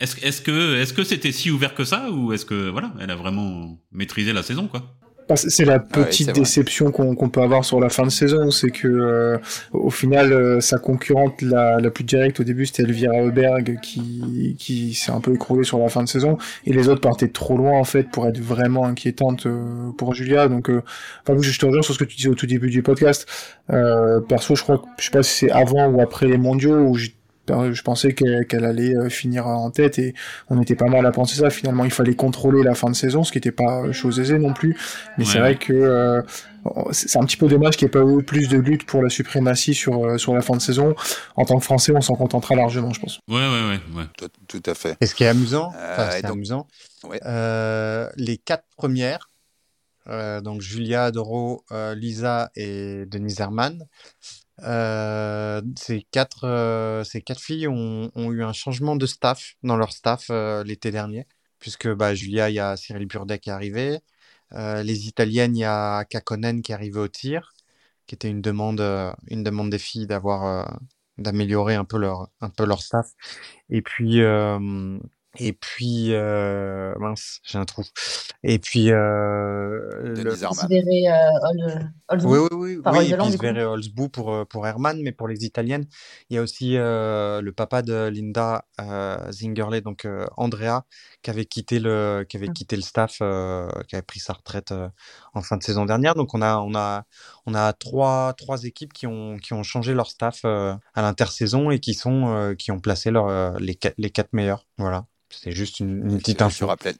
est-ce, est-ce que, est-ce que c'était si ouvert que ça, ou est-ce que, voilà, elle a vraiment maîtrisé la saison, quoi. C'est la ah petite déception qu'on peut avoir sur la fin de saison, c'est que euh, au final, euh, sa concurrente la, la, plus directe au début, c'était Elvira Heuberg qui, qui s'est un peu écroulée sur la fin de saison, et les autres partaient trop loin en fait pour être vraiment inquiétantes euh, pour Julia. Donc, enfin, je te rejoins sur ce que tu disais au tout début du podcast. perso, je crois que je sais pas si c'est avant ou après les mondiaux où je pensais qu'elle allait euh, finir en tête et on était pas mal à penser ça. Finalement, il fallait contrôler la fin de saison, ce qui n'était pas chose aisée non plus. Mais c'est vrai que euh, c'est un petit peu dommage qu'il n'y ait pas eu plus de lutte pour la suprématie sur, euh, sur la fin de saison. En tant que Français, on s'en contentera largement, je pense. Ouais, ouais, ouais. Tout, à fait. Et ce qui est amusant, amusant les quatre premières donc Julia, Doro, Lisa et Denise Herman. Ces, quatre, ces quatre filles ont, ont, eu un changement de staff dans leur staff l'été dernier, puisque bah, Julia, il y a Cyril Burdet qui est arrivé. les Italiennes, il y a Kakonen qui est arrivé au tir, qui était une demande, une demande des filles d'avoir d'améliorer un peu leur un peu leur staff. Et puis et puis, euh, mince, j'ai un trou. Et puis, euh, le... euh, oui, oui, oui, oui, et pour, euh, pour Herman, mais pour les Italiennes, il y a aussi euh, le papa de Linda euh, Zingerle, donc Andrea, qui avait quitté le, qui avait mmh. quitté le staff, qui avait pris sa retraite en fin de saison dernière. Donc, on a, on a, on a trois, trois équipes qui ont, qui ont changé leur staff à l'intersaison et qui sont, qui ont placé leur, les, les quatre meilleurs. Voilà. C'est juste une, petite info. Tu rappelais,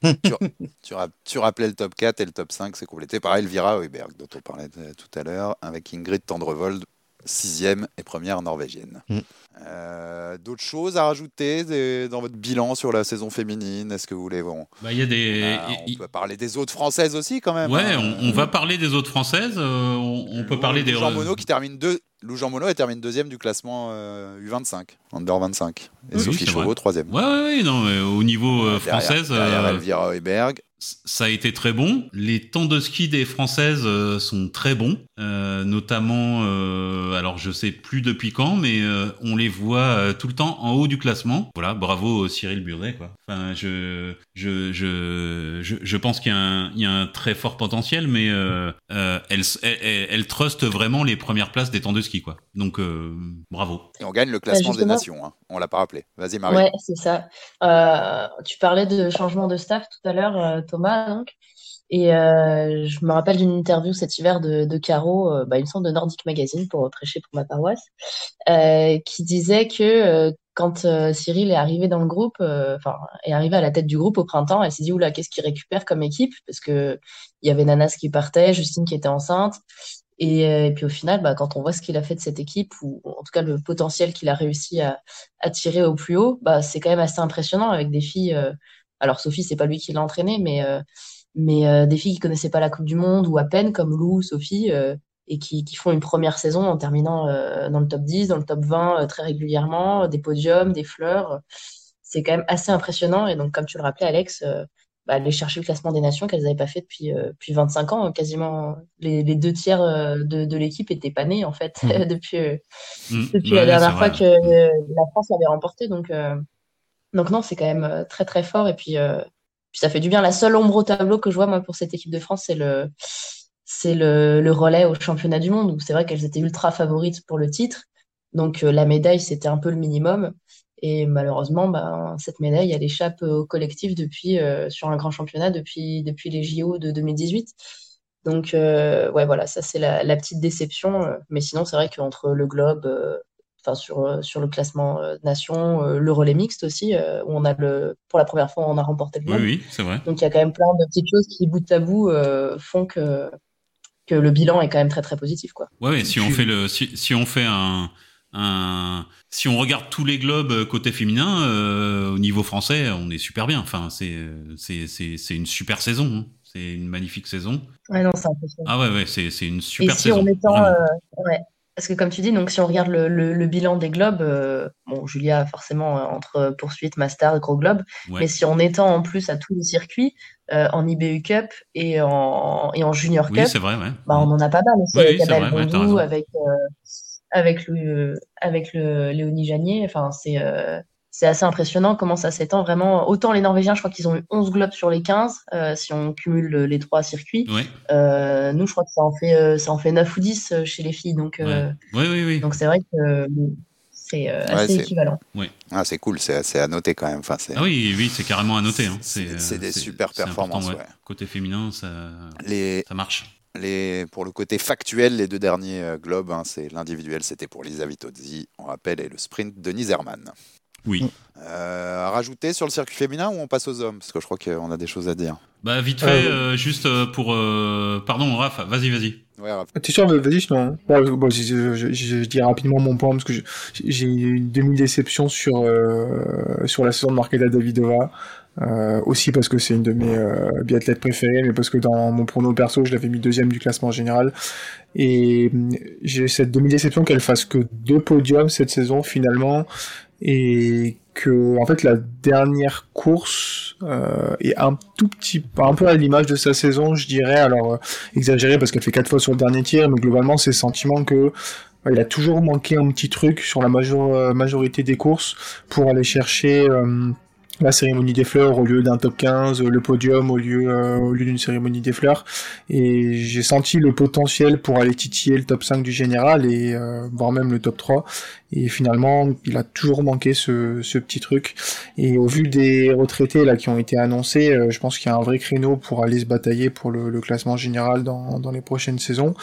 tu, rappelais, le top 4 et le top 5, c'est complété par Elvira Heuberg, dont on parlait tout à l'heure, avec Ingrid Tendrevold, sixième et première norvégienne. Mm. Euh, d'autres choses à rajouter dans votre bilan sur la saison féminine? Est-ce que vous voulez bon, bah, y a des... On peut parler des autres françaises aussi quand même. Ouais, hein. on, va parler des autres françaises. Euh, on, peut parler des. Jean Monod qui termine deux. Lou Jean Monod termine deuxième du classement U25, Under 25. Et Sophie Chauveau troisième. Ouais, ouais, non, mais au niveau française. Derrière, Elvira Heuberg ça a été très bon. Les temps de ski des Françaises euh, sont très bons, euh, notamment, euh, alors je sais plus depuis quand, mais on les voit tout le temps en haut du classement. Voilà, bravo Cyril Burdet, quoi. Enfin, je, je, je, je, pense qu'il y, y, a un très fort potentiel, mais elle, elle, elle, truste vraiment les premières places des temps de ski, quoi. Donc, bravo. Et on gagne le classement des nations, hein. on l'a pas rappelé. Vas-y Marie. Ouais, c'est ça. tu parlais de changement de staff tout à l'heure Thomas, donc. Et euh, je me rappelle d'une interview cet hiver de, de Caro, euh, bah, une sorte de Nordic Magazine pour prêcher pour ma paroisse, euh, qui disait que quand Cyril est arrivé dans le groupe, enfin est arrivé à la tête du groupe au printemps, elle s'est dit oula qu'est-ce qu'il récupère comme équipe? Parce que il y avait Nanas qui partait, Justine qui était enceinte. Et, puis au final, bah, quand on voit ce qu'il a fait de cette équipe, ou en tout cas le potentiel qu'il a réussi à, à, tirer au plus haut, bah, c'est quand même assez impressionnant avec des filles alors Sophie, c'est pas lui qui l'a entraînée, mais euh, mais euh, des filles qui connaissaient pas la Coupe du Monde ou à peine comme Lou, Sophie euh, et qui, qui, font une première saison en terminant dans le top 10, dans le top 20 très régulièrement, des podiums, des fleurs. C'est quand même assez impressionnant. Et donc, comme tu le rappelais, Alex, bah, aller chercher le classement des nations qu'elles n'avaient pas fait depuis, depuis 25 ans. Quasiment les, les deux tiers de, de l'équipe étaient pas nés, en fait, mmh. depuis, mmh. depuis la dernière fois que la France l'avait remporté. Donc, donc non, c'est quand même euh, très très fort et puis, euh, puis, ça fait du bien. La seule ombre au tableau que je vois moi pour cette équipe de France, c'est le c'est le, le, relais au championnat du monde où c'est vrai qu'elles étaient ultra favorites pour le titre. Donc euh, la médaille c'était un peu le minimum et malheureusement ben, cette médaille elle échappe au collectif depuis sur un grand championnat depuis depuis les JO de 2018. Donc ouais voilà ça c'est la, la, petite déception. mais sinon c'est vrai qu'entre le globe enfin sur euh, sur le classement euh, nation, euh, le relais mixte aussi où on a le pour la première fois on a remporté le monde. Oui, oui c'est vrai. Donc il y a quand même plein de petites choses qui bout à bout font que que le bilan est quand même très très positif quoi. Ouais, ouais si on fait le si, si on fait un un, si on regarde tous les globes côté féminin, euh, au niveau français, on est super bien. Enfin, c'est c'est c'est une super saison. Hein. C'est une magnifique saison. Ouais, non, c'est impressionnant. Ah ouais, ouais, c'est c'est une super Et si saison. En mettant, euh, ouais, parce que comme tu dis, donc si on regarde le, le, bilan des globes, euh, bon, Julia forcément euh, entre poursuite, master, gros globe, mais si on étend en plus à tous les circuits, euh, en IBU Cup et en, et en Junior Cup, vrai, ouais. bah, on en a pas mal aussi avec Abel Bondou, avec, avec, le, avec le Léonie Janier, enfin c'est c'est assez impressionnant comment ça s'étend vraiment. Autant les Norvégiens, je crois qu'ils ont eu 11 globes sur les 15, euh, si on cumule les trois circuits. Euh, nous, je crois que ça en fait, euh, ça en fait 9 ou 10 chez les filles. Donc, oui, oui, oui. Donc c'est vrai que c'est assez équivalent. Oui. Ah, c'est cool, c'est à noter quand même. Enfin, ah oui, oui, c'est carrément à noter. Hein. C'est des super performances. Côté féminin, ça, les... ça marche. Les, pour le côté factuel, les deux derniers globes, hein, c'est l'individuel, c'était pour Lisa Vitozzi, on rappelle, et le sprint, Denise Herman. Oui. Euh, à rajouter sur le circuit féminin ou on passe aux hommes? Parce que je crois qu'on a des choses à dire. Bah vite fait, euh, euh, juste pour... Pardon, Raph, vas-y, vas-y. Ouais, Raph. T'es sûr, vas-y, sinon. Bon, je, je, je, dis rapidement mon point, parce que j'ai une demi-déception sur, sur la saison de Marketa Davidova. Euh, aussi parce que c'est une de mes euh, biathlètes préférées, mais parce que dans mon prono perso, je l'avais mis deuxième du classement général. Et mm, j'ai cette demi-déception qu'elle fasse que deux podiums cette saison finalement, et que en fait la dernière course euh, est un tout petit, un peu à l'image de sa saison, je dirais. Alors euh, exagéré parce qu'elle fait quatre fois sur le dernier tir, mais globalement c'est le sentiment que il a toujours manqué un petit truc sur la major majorité des courses pour aller chercher la cérémonie des fleurs au lieu d'un top 15, le podium au lieu, euh, lieu d'une cérémonie des fleurs. Et j'ai senti le potentiel pour aller titiller le top 5 du général et euh, voire même le top 3. Et finalement, il a toujours manqué ce, ce petit truc. Et au vu des retraités qui ont été annoncés, euh, je pense qu'il y a un vrai créneau pour aller se batailler pour le, le classement général dans, dans les prochaines saisons.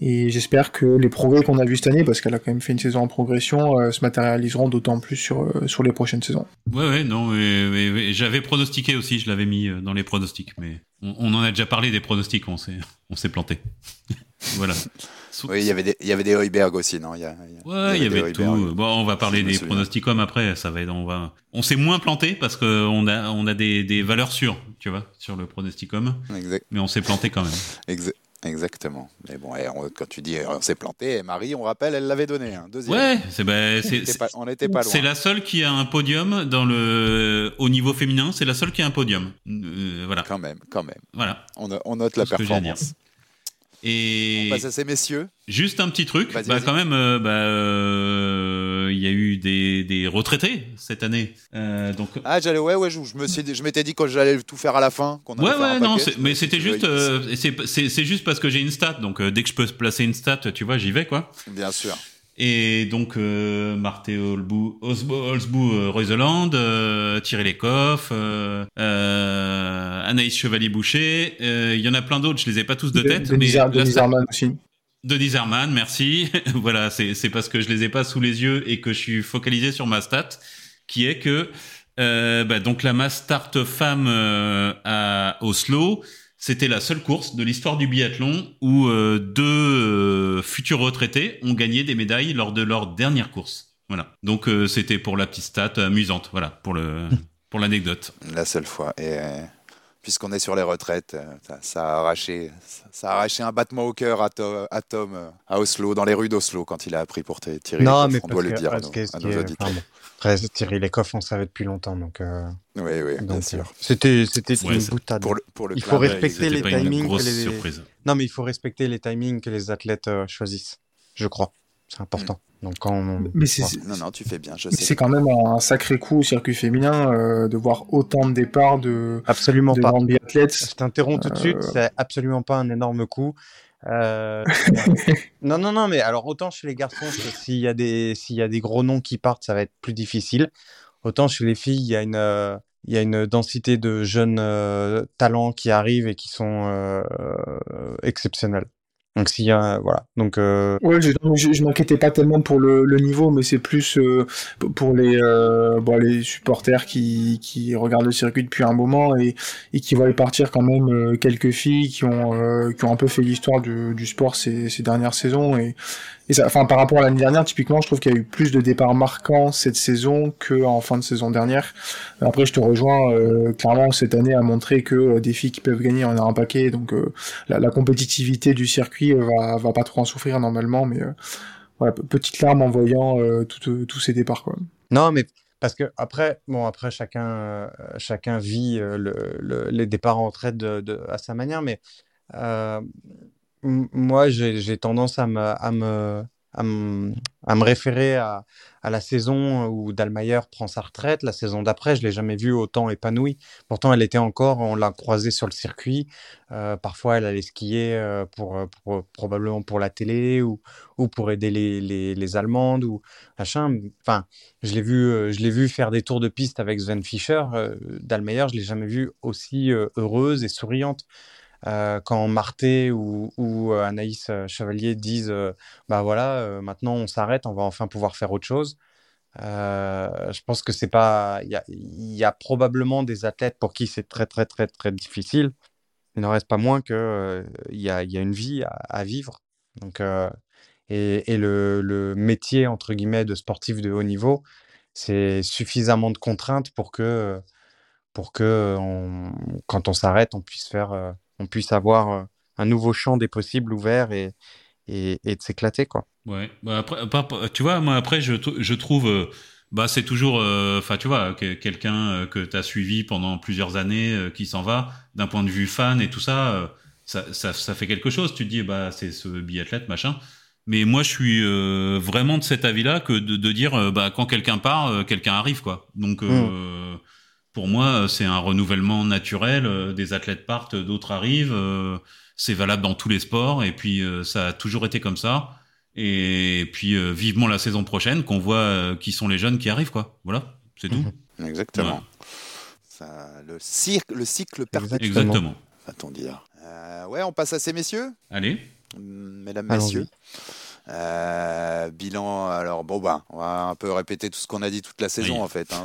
Et j'espère que les progrès qu'on a vus cette année, parce qu'elle a quand même fait une saison en progression, euh, se matérialiseront d'autant plus sur, euh, sur les prochaines saisons. Ouais, ouais, non, mais, mais, j'avais pronostiqué aussi, je l'avais mis dans les pronostics, mais on, on, en a déjà parlé des pronostics, on s'est, on s'est planté. voilà. Oui, il y avait des, il y avait des Heuberg aussi, non? Il y, a, il y Ouais, il y avait, tout. Bon, on va parler des pronosticums après. Ça va, on va, on s'est moins planté parce que on a, on a des, des valeurs sûres, tu vois, sur le pronosticum. Exact. Mais on s'est planté quand même. Exact. Exactement. Mais bon, quand tu dis on s'est planté, Marie, on rappelle, elle l'avait donné. Hein, deuxième. Ouais, c'est ben, on n'était pas, loin. C'est la seule qui a un podium dans le au niveau féminin. C'est la seule qui a un podium. Euh, voilà. Quand même, quand même. Voilà. On, on note la performance. Et on passe à ces messieurs. Juste un petit truc, bah quand même, euh, bah euh, il y a eu des, des retraités cette année. Euh, donc ah j'allais ouais ouais je, me suis je m'étais dit que j'allais tout faire à la fin. Qu'on ouais ouais non mais c'était juste euh, c'est juste parce que j'ai une stat donc dès que je peux placer une stat tu vois j'y vais quoi. Bien sûr. Et donc euh, Marthe Holzbou, Holzbou euh, Reuseland, euh, Thierry Lecoff, euh, euh, Anaïs Chevalier-Boucher, il y en a plein d'autres, je les ai pas tous de, tête. De, mais Denis Arman aussi. Denis Arman, merci. voilà, c'est parce que je les ai pas sous les yeux et que je suis focalisé sur ma stat, qui est que bah, donc la mass start femme à Oslo, c'était la seule course de l'histoire du biathlon où euh, deux euh, futurs retraités ont gagné des médailles lors de leur dernière course. Voilà. Donc euh, c'était pour la petite stat amusante, voilà, pour le pour l'anecdote. La seule fois. Et puisqu'on est sur les retraites, ça, a arraché ça a arraché un battement au cœur à, Tom à Oslo, dans les rues d'Oslo, quand il a appris pour tirer. Non, mais on doit le dire à nos, auditeurs. Après, Thierry Lecoff, on savait depuis longtemps, donc. Euh... Oui, oui, bien euh, sûr. C'était, c'était une boutade. Pour le, pour le il faut respecter les timings. Que les... Non, mais il faut respecter les timings que les athlètes euh, choisissent. Je crois. C'est important. Mm. Donc quand on... Mais c'est, non, non, tu fais bien. Je sais. C'est quand même un sacré coup au circuit féminin euh, de voir autant de départs de. Absolument de pas. Biathlètes. Je t'interromps tout de suite. C'est absolument pas un énorme coup. Euh... non, non, non, mais alors autant chez les garçons, s'il y a des s'il y a des gros noms qui partent, ça va être plus difficile. Autant chez les filles, il y a une euh, il y a une densité de jeunes euh, talents qui arrivent et qui sont euh, exceptionnels. Donc s'il y a voilà. Donc euh... ouais, je, je, je m'inquiétais pas tellement pour le, le niveau, mais c'est plus euh, pour les euh, bon, les supporters qui, qui regardent le circuit depuis un moment et, et qui voient partir quand même euh, quelques filles qui ont qui ont un peu fait l'histoire du, du sport ces, ces dernières saisons et enfin, par rapport à l'année dernière, typiquement, je trouve qu'il y a eu plus de départs marquants cette saison qu'en fin de saison dernière. Après, je te rejoins, euh, clairement, cette année a montré que euh, des filles qui peuvent gagner, on a un paquet, donc euh, la, compétitivité du circuit va, va pas trop en souffrir normalement, mais petite larme en voyant tous ces départs. Quoi. Non, mais parce que après, bon, après chacun, chacun vit le, le, les départs en retraite de, de, à sa manière, mais euh, moi, j'ai tendance à me, à me, à me, à me référer à, à, la saison où Dalmayer prend sa retraite. La saison d'après, je l'ai jamais vue autant épanouie. Pourtant, elle était encore, on l'a croisée sur le circuit. Euh, parfois, elle allait skier euh, pour, pour, probablement pour la télé ou, ou pour aider les, les, les Allemandes ou machin. Enfin, je l'ai vu, euh, je l'ai vu faire des tours de piste avec Sven Fischer. Euh, Dalmayer, je l'ai jamais vue aussi heureuse et souriante. Euh, quand Marté ou, euh, Anaïs euh, Chevalier disent bah voilà maintenant on s'arrête on va enfin pouvoir faire autre chose je pense que c'est pas il y a, probablement des athlètes pour qui c'est très très très très difficile. Il n'en reste pas moins que il y, a, une vie à, vivre. Donc et, le, métier entre guillemets de sportif de haut niveau c'est suffisamment de contraintes pour que pour que quand on s'arrête, on puisse faire, euh, on puisse avoir euh, un nouveau champ des possibles ouvert et, et, et de s'éclater, quoi. Ouais. Bah après, tu vois, moi après, je, je trouve, euh, bah c'est toujours, enfin tu vois, que- quelqu'un euh, que t'as suivi pendant plusieurs années euh, qui s'en va, d'un point de vue fan et tout ça, euh, ça, ça, ça fait quelque chose. Tu te dis, bah c'est ce biathlète machin. Mais moi, je suis euh, vraiment de cet avis-là que de, de dire, euh, bah quand quelqu'un part, euh, quelqu'un arrive quoi. Donc euh, pour moi, c'est un renouvellement naturel. euh, Des athlètes partent, d'autres arrivent. euh, c'est valable dans tous les sports et puis euh, ça a toujours été comme ça. Et puis euh, vivement la saison prochaine qu'on voit euh, qui sont les jeunes qui arrivent quoi. Voilà, c'est tout. Exactement. Ça, le, cirque, le cycle parfait, Exactement. Exactement. va-t-on dire. Euh, ouais, on passe à ces messieurs, Allez. mesdames, Allons-y. messieurs. Euh, bilan, alors bon bah, on va un peu répéter tout ce qu'on a dit toute la saison Oui. en fait. hein.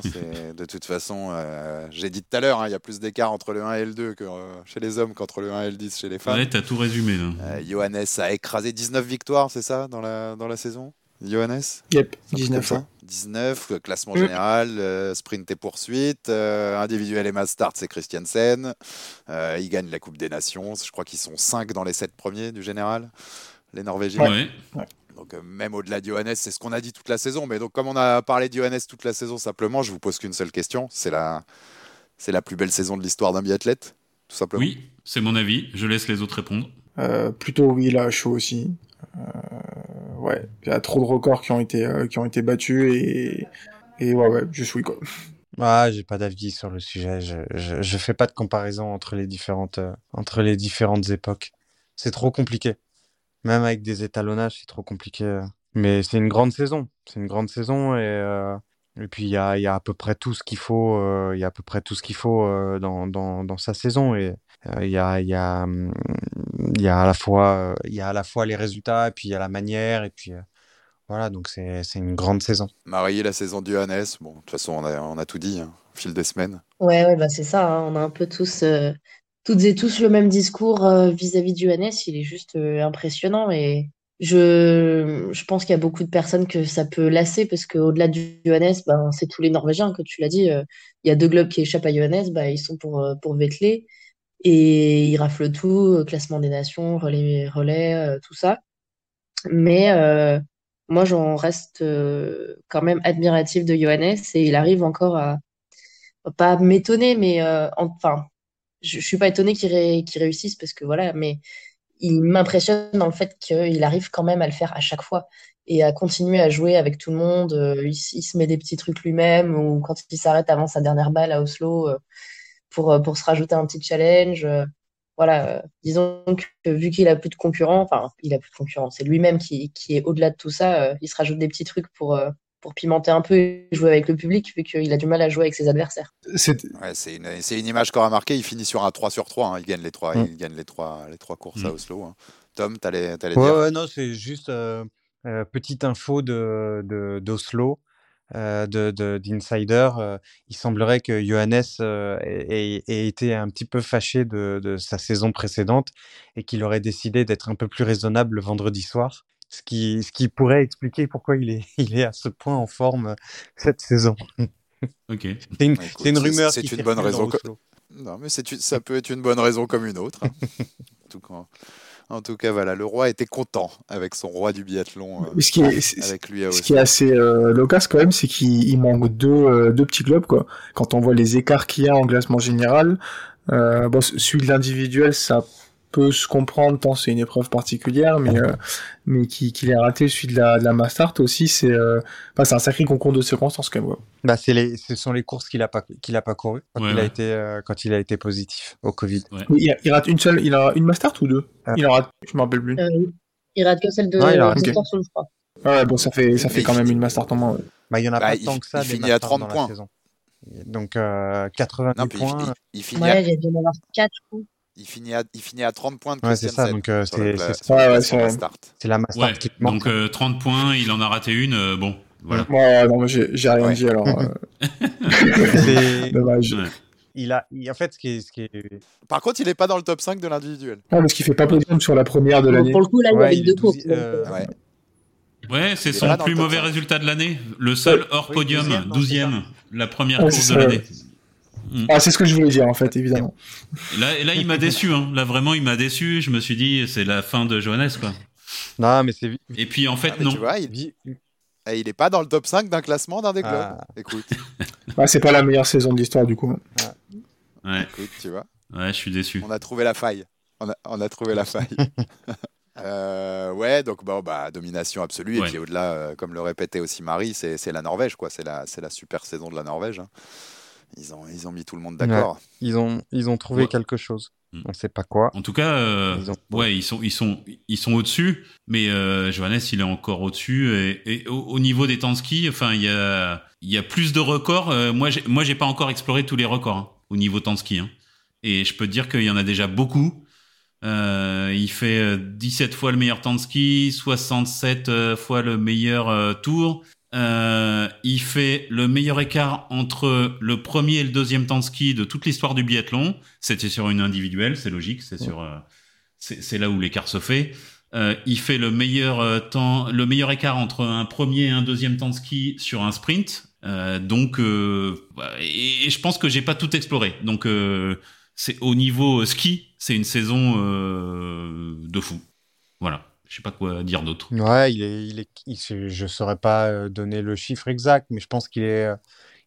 De toute façon, euh, j'ai dit tout à l'heure, hein, il y a plus d'écart entre le 1 et le 2 que euh, chez les hommes qu'entre le 1 et le 10 chez les femmes. Ouais, t'as tout résumé là. Euh, Johannes a écrasé 19 victoires, c'est ça, dans la, dans la saison? Johannes? Yep, Un truc 19 comme fois. ça 19, euh, classement général, euh, sprint et poursuite, euh, individuel et mass start, c'est Christiansen. Euh, il gagne la Coupe des Nations. Je crois qu'ils sont 5 dans les 7 premiers du général, les Norvégiens. Ouais. Donc euh, même au-delà de Johannes, c'est ce qu'on a dit toute la saison. Mais donc comme on a parlé de Johannes toute la saison, simplement, je vous pose qu'une seule question. C'est la, c'est la plus belle saison de l'histoire d'un biathlète, tout simplement. Oui, c'est mon avis. Je laisse les autres répondre. Euh, plutôt oui, là, chaud aussi. Euh, ouais, il y a trop de records qui ont été, euh, qui ont été battus et, et ouais, ouais, je suis quoi. Ah, j'ai pas d'avis sur le sujet. Je, je, je fais pas de comparaison entre les différentes, euh, entre les différentes époques. C'est trop compliqué. Même avec des étalonnages, c'est trop compliqué. euh. Mais c'est une grande saison. C'est une grande saison et, euh, et puis il y a, il y a à peu près tout ce qu'il faut. euh, Il y a à peu près tout ce qu'il faut euh, dans, dans, dans sa saison et euh, il y a, il y a, il y a à la fois, euh, il y a à la fois les résultats et puis il y a la manière et puis euh, voilà. Donc c'est, c'est une grande saison. Marie, la saison de Johannes. Bon, de toute façon, on a, on a tout dit hein, au fil des semaines. Ouais, ouais, bah c'est ça, hein, on a un peu tous, euh, toutes et tous le même discours euh, vis-à-vis de Johannes, il est juste euh, impressionnant et je, je pense qu'il y a beaucoup de personnes que ça peut lasser parce qu'au-delà du Johannes, ben, c'est tous les Norvégiens, que tu l'as dit, euh, il y a deux globes qui échappent à Johannes, bah, ils sont pour, pour Vettel et ils raflent tout, classement des nations, relais, relais, tout ça. Mais moi, j'en reste quand même admiratif de Johannes et il arrive encore à pas m'étonner, mais enfin, je, je suis pas étonnée qu'il ré- qu'il réussisse parce que voilà, mais il m'impressionne dans le fait qu'il arrive quand même à le faire à chaque fois et à continuer à jouer avec tout le monde. Euh, il, se met des petits trucs lui-même ou quand il s'arrête avant sa dernière balle à Oslo euh, pour, euh, pour se rajouter un petit challenge. voilà, disons que vu qu'il a plus de concurrents, enfin, il a plus de concurrents, c'est lui-même qui, est au-delà de tout ça, il se rajoute des petits trucs pour, pour pimenter un peu et jouer avec le public vu qu'il a du mal à jouer avec ses adversaires. C'est, Ouais, une, image qu'on a marquée. Il finit sur un 3 sur 3. hein. Il gagne les 3, Mm. il gagne les trois, les trois courses Mm. à Oslo. hein. Tom, t'allais Ouais, dire? ouais, non, c'est juste euh, euh, petite info de, de, d'Oslo, euh, de, de, d'Insider. euh, il semblerait que Johannes euh, ait, ait- ait été un petit peu fâché de, de sa saison précédente et qu'il aurait décidé d'être un peu plus raisonnable le vendredi soir. Ce qui, ce qui pourrait expliquer pourquoi il est, il est à ce point en forme euh, cette saison. Ok. C'est une, Écoute, c'est une c'est- rumeur c'est qui une bonne raison. Non, mais ça peut être une bonne raison comme une autre. hein. en, tout cas, en tout cas, voilà, le roi était content avec son roi du biathlon, euh, ce qui est, avec lui ce qui est assez euh, loquace quand même, c'est qu'il il manque deux, euh, deux petits globes quoi. Quand on voit les écarts qu'il y a en classement général, euh, bon, celui de l'individuel, ça peut se comprendre tant c'est une épreuve particulière, mais euh, mais qui qu'il ait raté celui de la de la Mastart aussi, c'est euh, enfin, c'est un sacré concours de circonstances quand même. quoi. Bah, c'est les, ce sont les courses qu'il a pas, qu'il a pas couru quand, Ouais, il a ouais. été, euh, quand il a été positif au Covid. Il, il rate une seule, il a une Mastart ou deux? Ah. Il en rate, je me rappelle plus. Euh, il rate que celle de Ouais, il a- de ok. Thorson, je crois. Ouais, bon, ça fait ça Mais fait quand même une Mastart en moins. ouais. Bah, il y en a Bah, pas il- tant que ça. il finit à Masters 30 dans la points. saison. Donc, euh, 90 Non, puis il- points. il, il finit à, Ouais, il y a dû en avoir 4, je crois. Il, finit à, il finit à 30 points de Ouais, c'est ça. Donc, euh, c'est, le Ouais, c'est- la Mastart Ouais. qui manque. Donc euh, 30 points, il en a raté une. euh, bon, voilà. Ouais, non, j'ai j'ai rien Ouais. dit alors. euh, C'est- dommage. Ouais. il a, il- en fait, ce qui est, ce qui est, Par contre, il n'est pas dans le top 5 de l'individuel. Ah, parce qu'il fait pas podium sur la première de l'année. pour le coup, là, il avait il deux donc, euh, Ouais. Ouais, c'est son plus mauvais résultat de l'année. Le seul hors Oui, podium, douzième, non, 12e, la première course de ça, l'année. Mm. Ah, c'est ce que je voulais dire, en fait, évidemment. Et là, et là, il m'a déçu. Hein. Là, vraiment, il m'a déçu. Je me suis dit, c'est la fin de Johannes, quoi. Non, mais c'est. Et puis, en fait, Ah, non. Tu vois, il, vi- eh, il est pas dans le top 5 d'un classement d'un des clubs. Ah. Écoute, Ah, c'est pas la meilleure saison de l'histoire, du coup. Ouais, écoute, tu vois. ouais, je suis déçu. On a trouvé la faille. On a, on a trouvé la faille. Euh, ouais, donc bon, bah, domination absolue. Ouais. Et puis au-delà, euh, comme le répétait aussi Marie, c'est la Norvège, quoi. C'est la, c'est la super saison de la Norvège. hein. Ils, ont, ils ont mis tout le monde d'accord. Ils ont, ils ont trouvé Ouais. quelque chose. Mm. On sait pas quoi. En tout cas, euh, Ils ont- ouais, ils sont, ils sont, ils sont au-dessus. Mais euh, Johannes, il est encore au-dessus. Et, et au, au niveau des temps de ski, enfin, il y a, il y a plus de records. Euh, moi, moi, j'ai pas encore exploré tous les records hein, au niveau temps de ski. hein. Et je peux te dire qu'il y en a déjà beaucoup. Euh, il fait euh, 17 fois le meilleur temps de ski, 67 euh, fois le meilleur euh, tour. Euh, il fait le meilleur écart entre le premier et le deuxième temps de ski de toute l'histoire du biathlon. C'était sur une individuelle, c'est logique, c'est sur, euh, c'est là où l'écart se fait. Euh, il fait le meilleur temps, le meilleur écart entre un premier et un deuxième temps de ski sur un sprint. Donc, et, et je pense que j'ai pas tout exploré. Donc, c'est au niveau ski, c'est une saison de fou. Voilà, je sais pas quoi dire d'autre. Ouais, il est, il est, il- je saurais pas euh, donner le chiffre exact, mais je pense qu'il est, euh,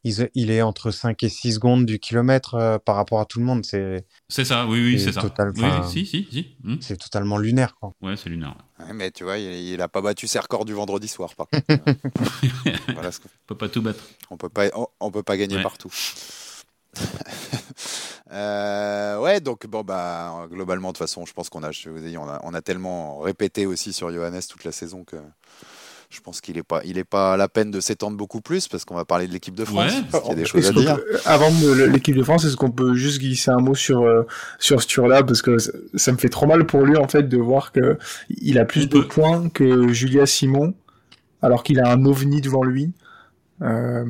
il, il est entre 5 et 6 secondes du kilomètre euh, par rapport à tout le monde. C'est, C'est ça, oui, oui, C'est ça. total- oui, si, si, si. Hmm. c'est totalement lunaire, quoi. Ouais, c'est lunaire. Ouais, mais tu vois, il, il a pas battu ses records du vendredi soir, par contre. Voilà ce qu'on- On peut pas tout battre. on peut pas, on, on peut pas gagner Ouais. partout. Euh, ouais, donc bon bah globalement de toute façon, je pense qu'on a, je vous ai dit, on a, on a tellement répété aussi sur Johannes toute la saison que je pense qu'il est pas, il est pas à la peine de s'étendre beaucoup plus parce qu'on va parler de l'équipe de France. Ouais. parce qu'il y a des choses Est-ce à qu'on dire. peut- avant de l'équipe de France, est-ce qu'on peut juste glisser un mot sur euh, sur ce tour-là? Parce que ça, ça me fait trop mal pour lui en fait de voir que il a plus de points que Julia Simon alors qu'il a un ovni devant lui. Euh,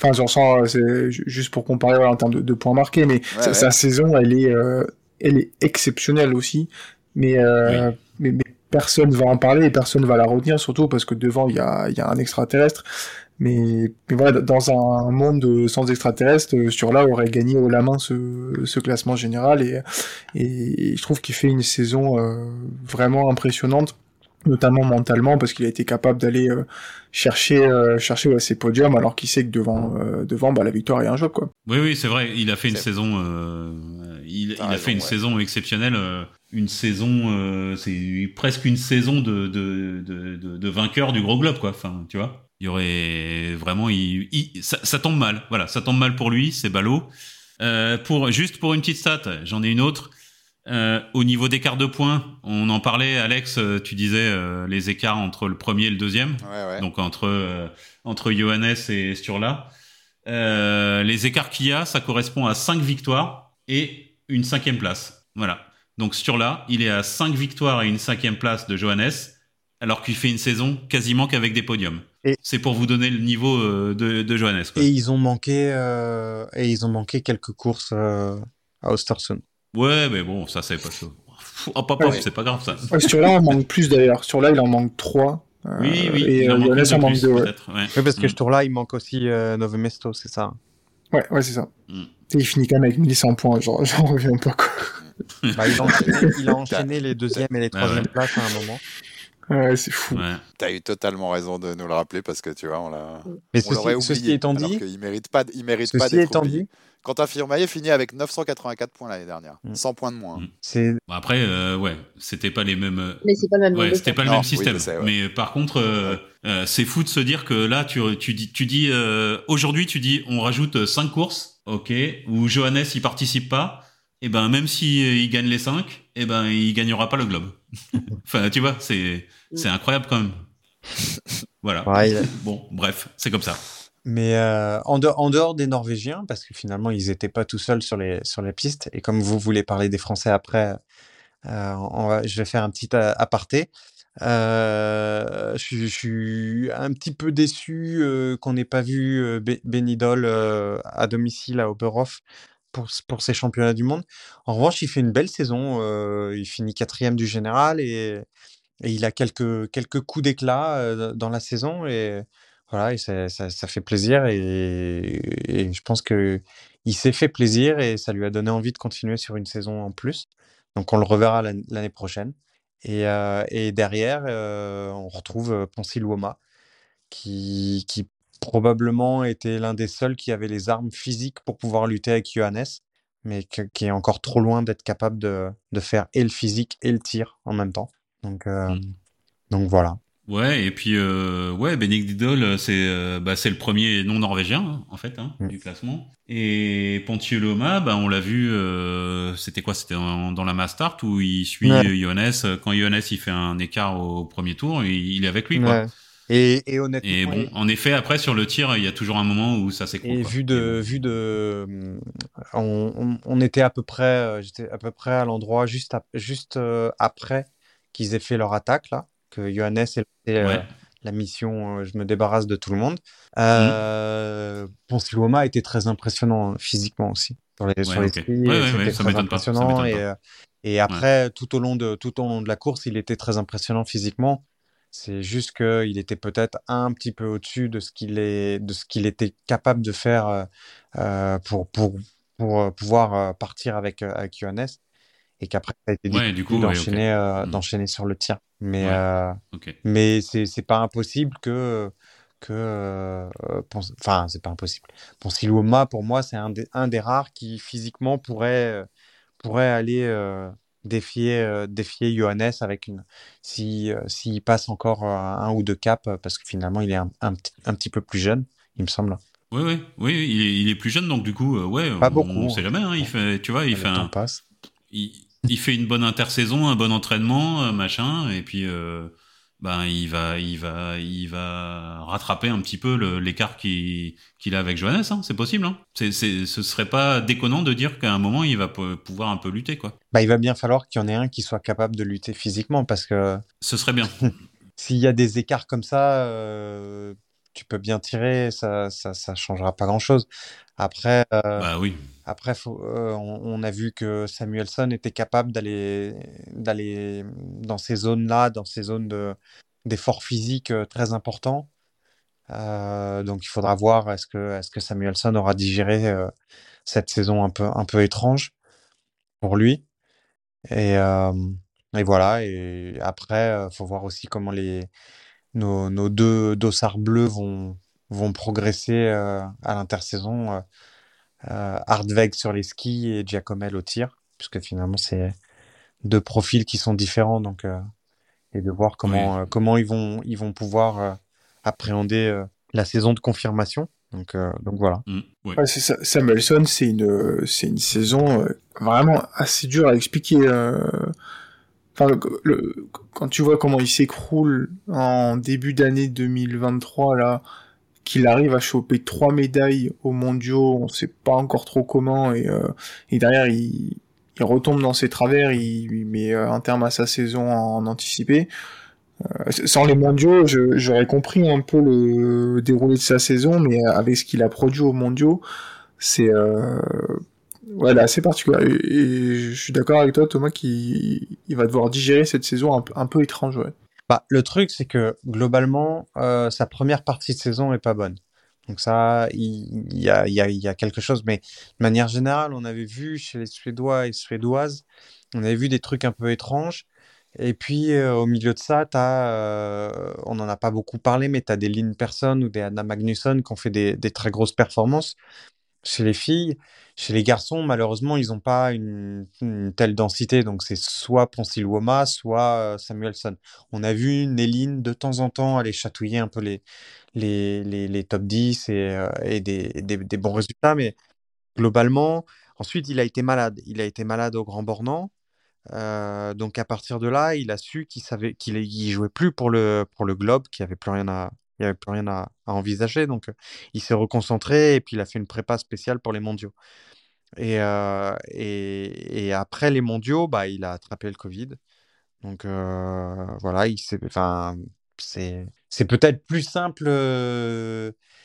Enfin, j'en sens, c'est ju- juste pour comparer voilà, en termes de, de points marqués, mais sa, ouais. sa saison, elle est, euh, elle est exceptionnelle aussi. Mais, euh, mais, mais personne va en parler et personne va la retenir, surtout parce que devant, il y a, il y a un extraterrestre. Mais, mais voilà, dans un monde de- sans extraterrestre, euh, sur là aurait gagné haut la main ce, ce classement général et, et, je trouve qu'il fait une saison euh, vraiment impressionnante, notamment mentalement parce qu'il a été capable d'aller euh, chercher euh, chercher ouais, ses podiums alors qu'il sait que devant euh, devant bah, la victoire est un job quoi. Oui, oui, c'est vrai. Il a fait une saison. euh, il, a raison, fait une ouais. saison exceptionnelle. euh, une saison, euh, c'est presque une saison de de, de, de de vainqueur du gros globe, quoi. Enfin, tu vois. Il y aurait vraiment, il, il- ça, ça tombe mal. Voilà, ça tombe mal pour lui. C'est ballot. Euh, pour juste pour une petite stat, j'en ai une autre. Euh, au niveau d'écart de points, on en parlait, Alex. euh, Tu disais euh, les écarts entre le premier et le deuxième Ouais, ouais. donc entre euh, entre Johannes et Sturla. Euh, les écarts qu'il y a, ça correspond à 5 victoires et une cinquième place. Voilà. Donc Sturla, il est à 5 victoires et une cinquième place de Johannes, alors qu'il fait une saison quasiment qu'avec des podiums. C'est pour vous donner le niveau euh, de, de Johannes. quoi. Et ils ont manqué, euh, et ils ont manqué quelques courses euh, à Ostersund. Ouais, mais bon, ça c'est pas ça. Hop, hop, hop, Ouais. c'est pas grave ça. Ouais, sur là on manque plus d'ailleurs. Sur là il en manque trois. Euh, Oui, oui, Et il en euh, manque de en manque plus, deux. Ouais. Oui, parce que Mm. ce tour-là, il manque aussi euh, Nove Mesto, c'est ça. Ouais, ouais, c'est ça. Mm. Et il finit quand même avec 1100 points. Genre, j'en reviens pas quoi. Bah, il, a enchaîné, il a enchaîné les deuxièmes et les Ouais, troisièmes ouais. places à un moment. Ouais, c'est fou. Ouais. T'as eu totalement raison de nous le rappeler parce que tu vois, on l'a, Mais on ceci, oublié. ceci étant dit, qu'il mérite pas, il mérite pas ceci d'être étant oublié. dit, Quentin Firmaillet finit avec 984 points l'année dernière, Mm. 100 points de moins. Mm. Bon, après, euh, ouais, c'était pas les mêmes. euh, Mais c'est pas le même Ouais, c'était pas le Non, même système. je sais, ouais. Mais par contre, euh, euh, c'est fou de se dire que là, tu, tu dis, tu dis euh, aujourd'hui, tu dis, on rajoute 5 courses, ok, où Johannes il participe pas. Et ben même si euh, il gagne les 5 et ben il gagnera pas le globe. enfin, tu vois, c'est c'est incroyable quand même. voilà. Ouais, il a- Bon, bref, c'est comme ça. Mais euh, en, dehors, des Norvégiens, parce que finalement, ils n'étaient pas tout seuls sur les, sur pistes, et comme vous voulez parler des Français après, euh, je vais faire un petit a- aparté. Euh, je, suis- un petit peu déçu euh, qu'on n'ait pas vu euh, Be- Benidol euh, à domicile à Oberhof pour, pour ces championnats du monde. En revanche, il fait une belle saison. euh, il finit quatrième du général et, il a quelques, quelques coups d'éclat euh, dans la saison. Et, voilà, et ça, ça, ça fait plaisir et, et je pense que il s'est fait plaisir et ça lui a donné envie de continuer sur une saison en plus. Donc on le reverra l'année prochaine. Et, et derrière, on retrouve Ponsi Luoma, qui, qui probablement était l'un des seuls qui avait les armes physiques pour pouvoir lutter avec Johannes, mais qui est encore trop loin d'être capable de, de, faire et le physique et le tir en même temps. Donc, mmh. donc voilà. Ouais, et puis euh, ouais, Benedict Didol, c'est euh, bah, c'est le premier non norvégien hein, en fait hein, mm. du classement. Et Pontioloma, bah on l'a vu, euh, c'était quoi C'était dans, la Mastart où il suit Johannes. Quand Johannes il fait un écart au premier tour, il, est avec lui quoi. Et, et, honnêtement. Et bon, en effet, après sur le tir, il y a toujours un moment où ça s'écroule. Et vu de, vu de, on, on, était à peu près, j'étais à peu près à l'endroit juste, juste après qu'ils aient fait leur attaque là que Johannes ait euh, la mission euh, Je me débarrasse de tout le monde. Euh, mmh. été très impressionnant physiquement aussi. Sur les, sur c'était très impressionnant. et, et, après, tout, au long de, tout au long de la course, il était très impressionnant physiquement. C'est juste qu'il était peut-être un petit peu au-dessus de ce qu'il est, de ce qu'il était capable de faire pour, pour, pour pouvoir partir avec, avec Johannes et qu'après ça a été difficile d'enchaîner mmh. d'enchaîner sur le tir. Mais euh, mais c'est c'est pas impossible que que euh, enfin c'est pas impossible. Bon, Siluoma pour moi c'est un des un des rares qui physiquement pourrait pourrait aller défier défier Johannes avec une si s'il passe encore un ou deux caps parce que finalement il est un, un, un petit peu plus jeune il me semble. Oui, oui, oui, il est, il est plus jeune, donc du coup, ouais, pas on, beaucoup. On sait jamais. Hein, il fait, tu vois, il fait un, passe. Il, il fait une bonne intersaison, un bon entraînement, euh, machin, et puis euh, ben il va, il va, il va rattraper un petit peu l'écart qu'il a avec Johannes. Hein, c'est possible. Hein. C'est, ce serait pas déconnant de dire qu'à un moment il va pouvoir un peu lutter, quoi. Bah, il va bien falloir qu'il y en ait un qui soit capable de lutter physiquement, parce que ce serait bien. S'il y a des écarts comme ça, euh, tu peux bien tirer, ça, ça, ça changera pas grand chose. Après, euh, bah oui. Après euh, on, a vu que Samuelson était capable d'aller dans ces zones-là, dans ces zones de d'effort physique euh, très importants. donc il faudra voir est-ce que Samuelson aura digéré cette saison un peu étrange pour lui. Et, voilà. Et après, faut voir aussi comment nos, deux dossards bleus vont progresser euh, à l'intersaison. Euh, euh, Hardweg sur les skis et Giacomel au tir, puisque finalement c'est deux profils qui sont différents, donc et de voir comment comment ils vont ils vont pouvoir appréhender la saison de confirmation. Donc, donc voilà. Mmh, Samuelson, c'est une, c'est une saison vraiment assez dure à expliquer. Enfin, le, quand tu vois comment il s'écroule en début d'année 2023, là, qu'il arrive à choper trois médailles aux mondiaux, on sait pas encore trop comment, et, euh, derrière il, il, retombe dans ses travers, il, met euh, un terme à sa saison en, anticipé. Euh, sans les mondiaux, j'aurais compris un peu le déroulé de sa saison, mais avec ce qu'il a produit aux mondiaux, c'est euh, ouais, assez particulier. Et, je suis d'accord avec toi, Thomas, qu'il il va devoir digérer cette saison un, un peu étrange. Ouais. Bah, le truc, c'est que globalement, euh, sa première partie de saison est pas bonne. Donc ça, il y, a, quelque chose. Mais de manière générale, on avait vu chez les Suédois et Suédoises, on avait vu des trucs un peu étranges. Et puis, euh, au milieu de ça, as, euh, on n'en a pas beaucoup parlé, mais tu as des Lynn Persson ou des Anna Magnusson qui ont fait des très grosses performances chez les filles. Chez les garçons, malheureusement, ils n'ont pas une, telle densité. Donc, c'est soit Ponsilwoma, soit euh, Samuelson. On a vu Néline de temps en temps aller chatouiller un peu les, les, les, top 10 et, euh, et des, des, des, bons résultats. Mais globalement, ensuite, il a été malade. Il a été malade au Grand Bornand. Euh, donc, à partir de là, il a su qu'il savait qu'il jouait plus pour le, pour le Globe, qu'il n'y avait plus rien à, il n'y avait plus rien à, envisager. Donc, il s'est reconcentré et puis il a fait une prépa spéciale pour les mondiaux. Et, et, et, après les mondiaux, bah, il a attrapé le Covid. Donc, voilà, il enfin, c'est, peut-être plus simple.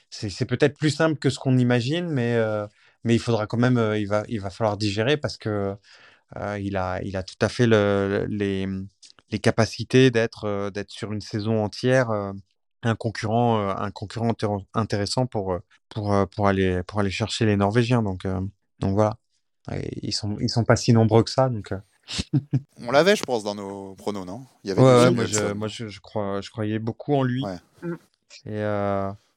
c'est, c'est peut-être plus simple que ce qu'on imagine, mais, mais il faudra quand même, il va, il va falloir digérer parce que il a, il a tout à fait le, les, les capacités d'être, d'être sur une saison entière un concurrent, un concurrent intéressant pour, pour, pour, aller, pour aller chercher les Norvégiens. Donc, donc voilà. ils sont, ils sont pas si nombreux que ça. Donc, On l'avait, je pense, dans nos pronos, non? Il y avait ouais, moi, je, moi je, crois, je croyais beaucoup en lui. Mm. Et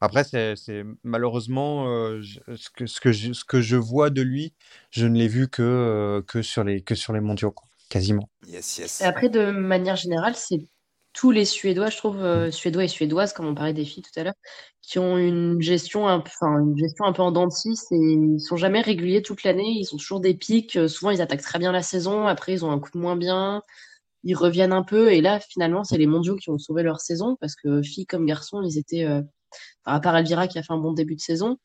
après, c'est malheureusement ce, que, ce, que je, ce que je vois de lui, je ne l'ai vu que, que, sur les, que sur les mondiaux, quasiment. Yes, yes. Et après, de manière générale, c'est tous les Suédois, je trouve, euh, Suédois et Suédoises, comme on parlait des filles tout à l'heure, qui ont une gestion un enfin, une gestion un peu en dents et ils sont jamais réguliers toute l'année. Ils ont toujours des pics. Euh, souvent, ils attaquent très bien la saison. Après, ils ont un coup de moins bien. Ils reviennent un peu. Et là, finalement, c'est les mondiaux qui ont sauvé leur saison parce que filles comme garçons, ils étaient, euh, à part Elvira qui a fait un bon début de saison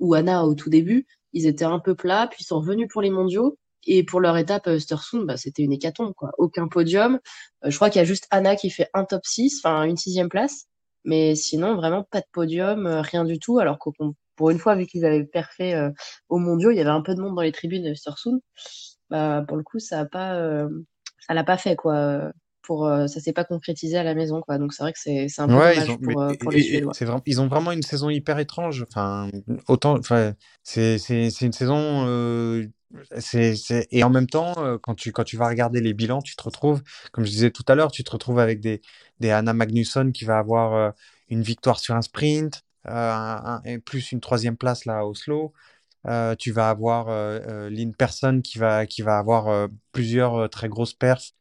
ou Anna au tout début, ils étaient un peu plats. Puis ils sont revenus pour les mondiaux. Et pour leur étape Östersund, bah, c'était une hécatombe, quoi. Aucun podium. Euh, je crois qu'il y a juste Anna qui fait un top 6, enfin une sixième place. Mais sinon, vraiment pas de podium, euh, rien du tout. Alors que pour une fois, vu qu'ils avaient perfait euh, au mondiaux, il y avait un peu de monde dans les tribunes Östersund. Bah, pour le coup, ça a pas, ça l'a pas fait, quoi. Pour, ça s'est pas concrétisé à la maison, quoi. Donc c'est vrai que c'est un peu dommage pour, pour, les Suédois. Vraiment, ils ont vraiment une saison hyper étrange. Enfin, autant, enfin, c'est une saison Et en même temps, euh, quand tu, quand tu vas regarder les bilans, tu te retrouves, comme je disais tout à l'heure, tu te retrouves avec des, des Anna Magnusson qui va avoir euh, une victoire sur un sprint, euh, et plus une troisième place là à Oslo. tu vas avoir Lynn Person qui va, qui va avoir plusieurs très grosses perfs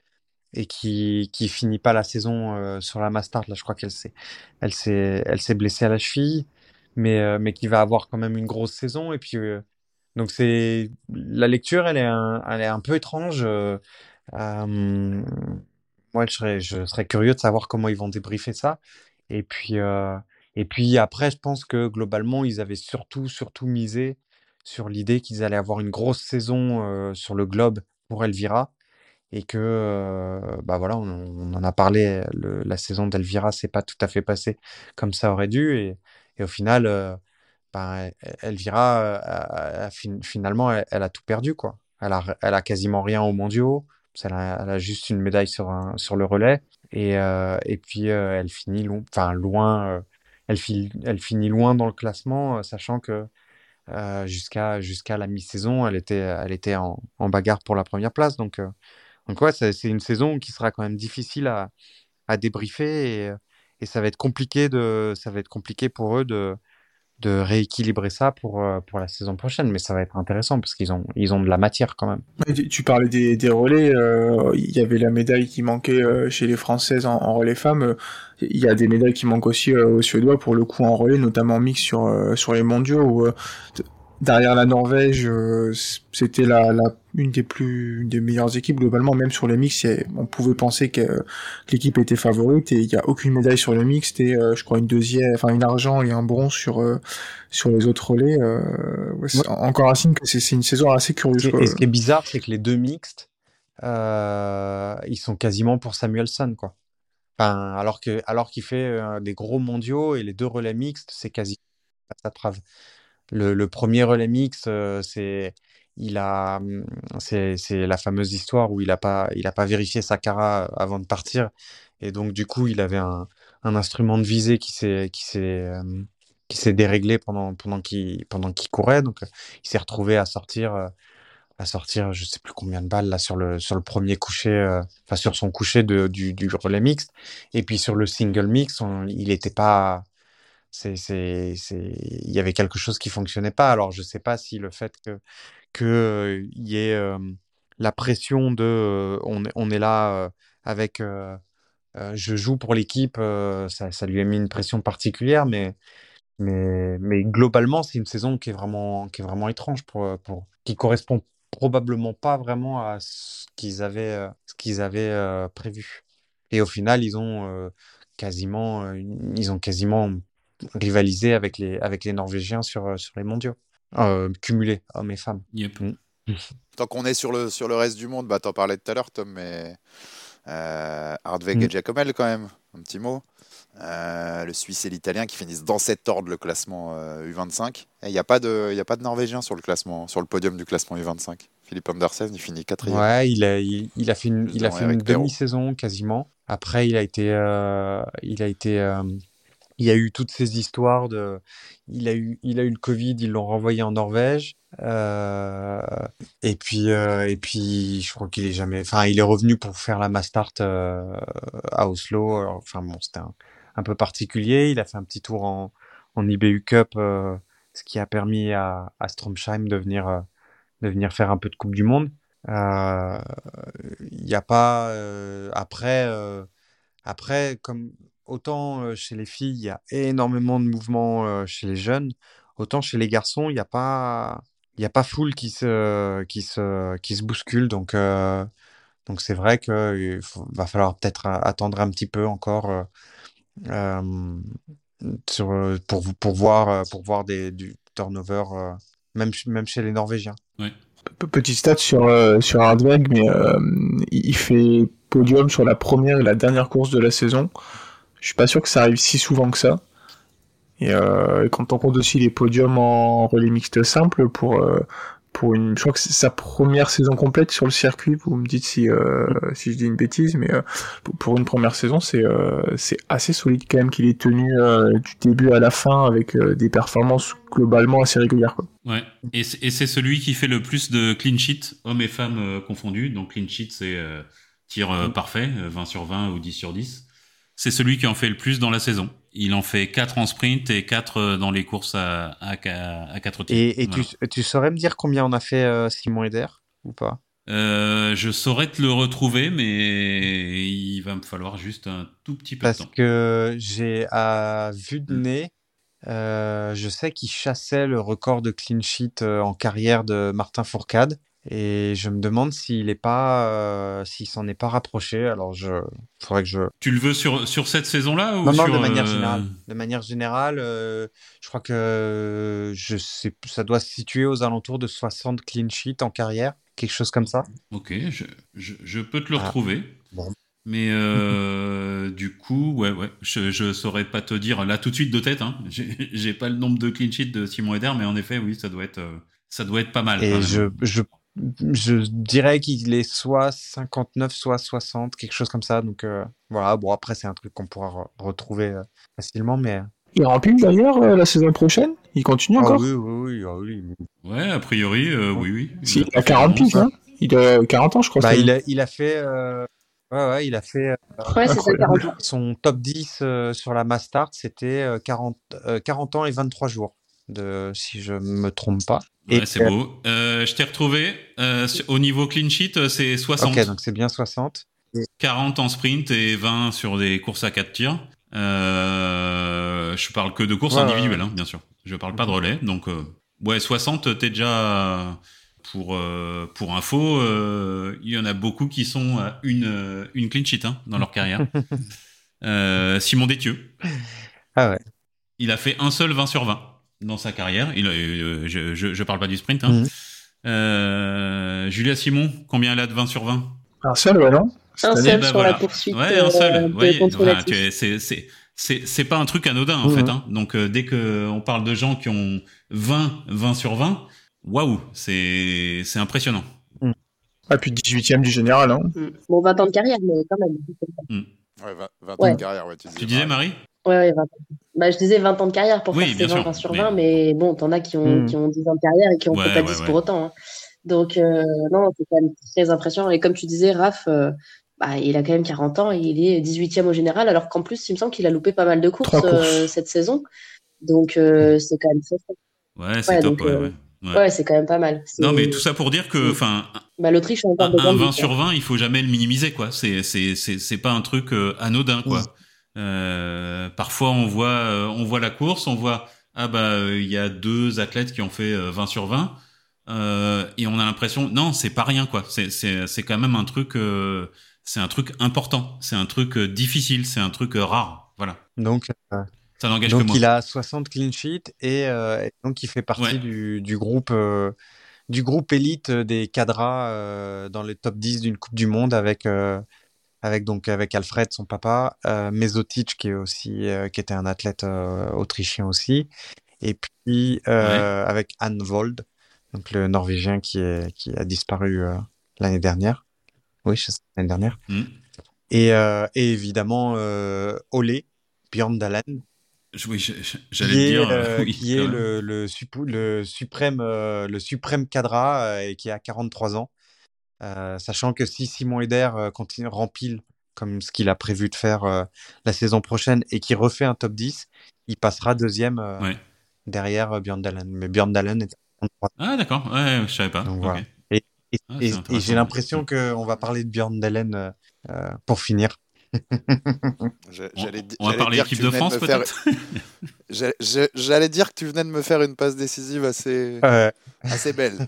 et qui, qui finit pas la saison sur la Mastart. Là, je crois qu'elle s'est, elle s'est, elle s'est blessée à la cheville, mais, mais qui va avoir quand même une grosse saison. Et puis, donc c'est la lecture, elle est un, peu étrange. Euh, euh, moi, je serais, curieux de savoir comment ils vont débriefer ça. Et puis, euh, et puis après, je pense que globalement, ils avaient surtout, surtout misé sur l'idée qu'ils allaient avoir une grosse saison sur le globe pour Elvira et que, bah voilà, on, en a parlé. la saison d'Elvira s'est pas tout à fait passée comme ça aurait dû et au final ben, Elvira, finalement, elle, a tout perdu, quoi. Elle a, quasiment rien aux mondiaux. Elle a, juste une médaille sur, le relais. Et, euh, puis, euh, elle finit loin, euh, elle, elle finit loin dans le classement, sachant que jusqu'à la mi-saison, elle était, en, bagarre pour la première place. Donc, c'est une saison qui sera quand même difficile à, débriefer et, ça va être compliqué pour eux de, de rééquilibrer ça pour, euh, pour la saison prochaine. Mais ça va être intéressant parce qu'ils ont, ils ont de la matière quand même. Tu parlais des, relais. Euh, il y avait la médaille qui manquait euh, chez les Françaises en, relais femmes. Il y a des médailles qui manquent aussi aux Suédois pour le coup en relais, notamment mix sur, sur les mondiaux. Derrière la Norvège, euh, c'était la, la, une des plus, une des meilleures équipes globalement. Même sur les mix, on pouvait penser que, l'équipe était favorite et il n'y a aucune médaille sur le mix. C'était, euh, je crois, une deuxième, enfin une argent et un bronze sur euh, sur les autres relais. Encore un signe que c'est une saison assez curieuse. Et, ce qui est bizarre, c'est que les deux mixtes, ils sont quasiment pour Samuelson, quoi. Enfin, alors que alors qu'il fait des gros mondiaux et les deux relais mixtes, c'est quasi ça trave. Le, premier relais mix, euh, c'est il a, hum, c'est, la fameuse histoire où il n'a pas, il a pas vérifié sa cara avant de partir. Et donc, du coup, il avait un, instrument de visée qui s'est, qui s'est, hum, qui s'est déréglé pendant, pendant qu'il, pendant qu'il courait. Donc, il s'est retrouvé à sortir, euh, à sortir, je sais plus combien de balles là sur le, sur le premier coucher, euh, enfin, sur son coucher de, du, du relais mixte. Et puis, sur le single mix, il n'était pas, c'est, c'est, c'est, il y avait quelque chose qui fonctionnait pas. Alors, je sais pas si le fait que que il y ait la pression de on, est, on est là avec je joue pour l'équipe, ça, ça, lui a mis une pression particulière, mais mais, mais globalement, c'est une saison qui est vraiment qui est vraiment étrange pour pour qui correspond probablement pas vraiment à ce qu'ils avaient ce qu'ils avaient prévu. Et au final, ils ont quasiment ils ont quasiment rivaliser avec les, avec les Norvégiens sur, euh, sur les mondiaux. Euh, cumulés, hommes et femmes. Mm. Tant qu'on est sur le, sur le reste du monde, bah, t'en parlais tout à l'heure, Tom, mais euh, Hardweg mm. et Giacomel, quand même, un petit mot. Euh, le Suisse et l'Italien qui finissent dans cet ordre le classement U25. Il n'y a, pas de, a pas de Norvégien sur le, classement, sur le podium du classement U25. Philippe Andersen, il finit quatrième. Ouais, il a, il, a fait une, il a fait une demi-saison quasiment. Après, il a été, il a été il y a eu toutes ces histoires de. Il a eu, il a eu le Covid, ils l'ont renvoyé en Norvège. Euh, et puis, euh, et puis, je crois qu'il est jamais. Enfin, il est revenu pour faire la Mastart euh, à Oslo. Enfin, bon, c'était un, peu particulier. Il a fait un petit tour en, en IBU Cup, euh, ce qui a permis à, à Stromsheim de venir, euh, de venir faire un peu de Coupe du Monde. Il n'y a pas. après, après, comme autant chez les filles, il y a énormément de mouvements chez les jeunes, autant chez les garçons, il n'y a pas, il y a pas foule qui se, qui se, qui se bouscule. Donc, euh, donc c'est vrai qu'il va falloir peut-être attendre un petit peu encore sur, pour, pour voir, pour voir des, du turnover, même, même chez les Norvégiens. Petit stat sur, sur Hardweg, mais il fait podium sur la première et la dernière course de la saison. Je suis pas sûr que ça arrive si souvent que ça. Et, euh, quand on compte aussi les podiums en relais mixte simple pour euh, pour une, je crois que c'est sa première saison complète sur le circuit. Vous me dites si euh, si je dis une bêtise, mais pour une première saison, c'est c'est assez solide quand même qu'il est tenu du début à la fin avec des performances globalement assez régulières. Quoi. Ouais. Et c'est celui qui fait le plus de clean sheet, hommes et femmes confondus. Donc clean sheet, c'est tir mm. parfait, 20 sur 20 ou 10 sur 10 c'est celui qui en fait le plus dans la saison. Il en fait 4 en sprint et 4 euh, dans les courses à, à, à 4 tirs. Et, et tu, tu, saurais me dire combien on a fait euh, Simon Eder ou pas? Euh, je saurais te le retrouver, mais il va me falloir juste un tout petit peu Parce de temps. Parce que j'ai à vue de nez, euh, je sais qu'il chassait le record de clean sheet en carrière de Martin Fourcade. Et je me demande s'il est pas, euh, s'il s'en est pas rapproché. Alors, je, faudrait que je. Tu le veux sur sur cette saison-là ou non, non, sur, de manière euh, générale. De manière générale, euh, je crois que je sais, ça doit se situer aux alentours de 60 clean sheets en carrière, quelque chose comme ça. Ok, je, je, je peux te le Ah. retrouver. Bon. Mais euh, du coup, ouais, ouais, je, je saurais pas te dire là tout de suite de tête. Hein. J'ai pas le nombre de clean sheets de Simon Eder, mais en effet, oui, ça doit être, euh, ça doit être pas mal. Et je, je, je dirais qu'il est soit 59, soit 60, quelque chose comme ça. Donc euh, voilà. Bon, après, c'est un truc qu'on pourra re- retrouver euh, facilement, mais. Il remplit d'ailleurs euh, la saison prochaine? Il continue Ah encore? oui, oui, oui, ah oui. Ouais, a priori, euh, oui, oui. Si, il a 40 piges, hein. Il a 40 ans, je crois. Bah, il a, il a fait, euh, ouais, ouais, il a fait euh, Ouais, c'est ça, Incroyable. 40 ans. son top 10 euh, sur la Mastart, c'était euh, 40, euh, 40 ans et 23 jours, de, si je me trompe pas. Ouais, c'est beau. Euh, je t'ai retrouvé. Euh, au niveau clean sheet, euh, c'est 60. Ok, donc c'est bien 60. 40 en sprint et 20 sur des courses à 4 tirs. Euh, je parle que de courses Ouais, individuelles, hein, bien sûr. Je parle pas de relais. Donc, euh, ouais, 60, t'es déjà... Pour, euh, pour info, euh, il y en a beaucoup qui sont à une, euh, une clean sheet hein, dans leur carrière. Euh, Simon Détieux, Ah ouais. il a fait un seul 20 sur 20 dans sa carrière. Il euh, je, je, je parle pas du sprint. Hein. Mhm. Euh, Julia Simon, combien elle a de 20 sur 20 Un seul, ouais, non? Un seul bah sur voilà. la poursuite Ouais, un euh, seul. voilà, c'est c'est c'est c'est pas un truc anodin en Mhm. fait. Hein. Donc euh, dès que on parle de gens qui ont 20 20 sur 20, waouh, c'est c'est impressionnant. Ah, puis 18ème du général, hein. Bon, 20 ans de carrière, mais quand même. Ouais, 20, 20 Ouais. ans de carrière, ouais, tu disais. Tu disais Marie? Ouais, ouais, 20 ans. Bah, je disais 20 ans de carrière pour Oui, faire ses 20, sûr, 20 sur mais- 20, mais bon, t'en as qui ont, Mm. qui ont 10 ans de carrière et qui en Ouais, pas ouais, 10 ouais. pour autant. hein. Donc, euh, non, c'est quand même très impressionnant. Et comme tu disais, Raph, euh, bah, il a quand même 40 ans et il est 18e au général, alors qu'en plus, il me semble qu'il a loupé pas mal de courses, courses. euh, cette saison. Donc, euh, c'est quand même très fort. Ouais, c'est Ouais, top. donc, ouais, euh, ouais. Ouais. Ouais, c'est quand même pas mal. Non, mais tout ça pour dire que, Mm. enfin, Bah, L'Autriche un, de un grandes 20 victoires. sur 20, il faut jamais le minimiser, quoi. C'est c'est c'est c'est pas un truc euh, anodin, quoi. Euh, parfois, on voit euh, on voit la course, on voit ah bah euh, il y a deux athlètes qui ont fait euh, 20 sur 20 euh, et on a l'impression non, c'est pas rien, quoi. C'est c'est c'est quand même un truc c'est un truc important, c'est un truc difficile, c'est un truc rare, voilà. Donc, Ça n'engage que donc moi. il a 60 clean sheets et, et donc il fait partie Ouais. du, du groupe du groupe élite des cadras dans le top 10 d'une Coupe du Monde avec avec donc avec Alfred son papa, euh, qui est aussi euh, qui était un athlète euh, autrichien aussi et puis euh, avec Anne Vold donc le Norvégien qui est qui a disparu l'année dernière. Oui, l'année dernière. Mm. Et, et évidemment Ole Bjørndalen Oui, j'allais dire. Euh, qui est le, le, le, suprême, le suprême cadra et qui a 43 ans. Sachant que si Simon Eder continue rempile comme ce qu'il a prévu de faire la saison prochaine et qui refait un top 10, il passera deuxième derrière Björn Dalen. Mais Björn Dalen est Ah d'accord, ouais, je savais pas. Et, ah, et j'ai l'impression qu'on va parler de Björn Dalen pour finir. On va parler équipe de France peut-être? J'allais dire que tu venais de me faire une passe décisive assez, assez belle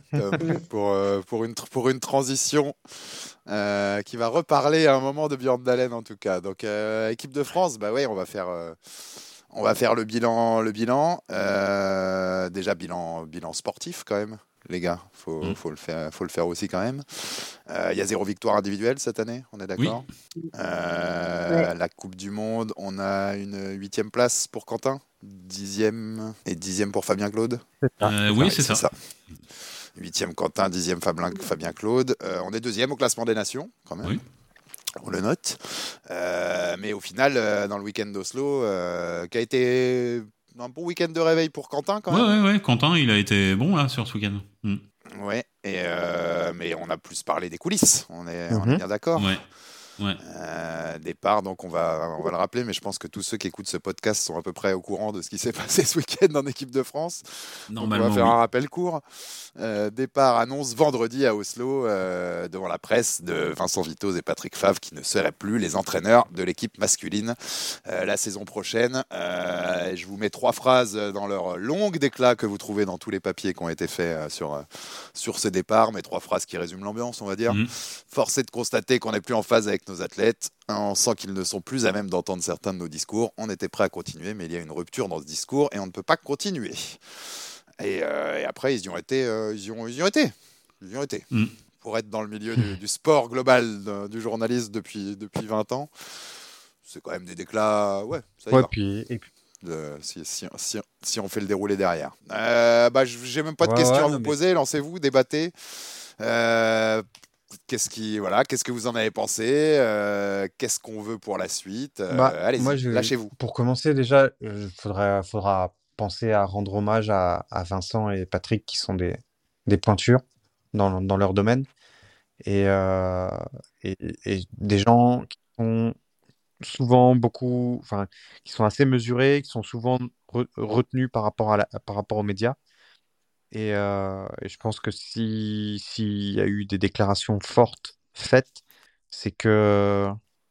pour, euh, pour, une, pour une transition euh, qui va reparler à un moment de Björn Dalen en tout cas. Donc euh, équipe de France, bah ouais, on va faire... on va faire le bilan, le bilan. déjà bilan, bilan sportif quand même les gars. Faut, mm. faut, le faire, faut le faire aussi quand même. Euh, il y a zéro victoire individuelle cette année, on est d'accord euh, La Coupe du Monde, on a une huitième place pour Quentin, dixième et dixième pour Fabien Claude. Euh, oui, c'est ça. Huitième Quentin, dixième Fabien, Fabien Claude. on est deuxième au classement des nations, quand même. On le note. mais au final, dans le week-end d'Oslo, qui a été un bon week-end de réveil pour Quentin quand même. Ouais, ouais, Quentin, il a été bon là sur ce week-end. Mm. Ouais, et euh, mais on a plus parlé des coulisses, on est, on est mhm. bien d'accord. Ouais. Euh, départ, donc on va, on va le rappeler, mais je pense que tous ceux qui écoutent ce podcast sont à peu près au courant de ce qui s'est passé ce week-end en équipe de France. Normalement, on va faire un rappel court. Euh, départ annonce vendredi à Oslo euh, devant la presse de Vincent Vitoz et Patrick Favre qui ne seraient plus les entraîneurs de l'équipe masculine la saison prochaine. je vous mets trois phrases dans leur longue déclat que vous trouvez dans tous les papiers qui ont été faits sur, sur ce départ, mais trois phrases qui résument l'ambiance, on va dire. Force est de constater qu'on n'est plus en phase avec nos athlètes. On sent qu'ils ne sont plus à même d'entendre certains de nos discours. On était prêt à continuer, mais il y a une rupture dans ce discours et on ne peut pas continuer. Et, euh, après, ils y ont été. Euh, ils, y ont, ils y ont été. Ils y ont été. Mm. Pour être dans le milieu du, sport global du journaliste depuis, depuis 20 ans, c'est quand même des déclats. Ouais, ça y ouais, Puis, et puis... si, si, si, on fait le déroulé derrière. Euh, bah, J'ai même pas de questions à vous poser. Lancez-vous, débattez. Euh, Qu'est-ce qui, voilà, qu'est-ce que vous en avez pensé euh, Qu'est-ce qu'on veut pour la suite euh, bah, Allez-y, lâchez-vous. Pour commencer, déjà, il euh, faudra, faudra penser à rendre hommage à, Vincent et Patrick qui sont des, des pointures dans, dans leur domaine et, et, des gens qui sont souvent beaucoup, enfin, qui sont assez mesurés, qui sont souvent retenus par rapport, à la, par rapport aux médias. Euh, et, je pense que s'il y a eu des déclarations fortes faites, c'est que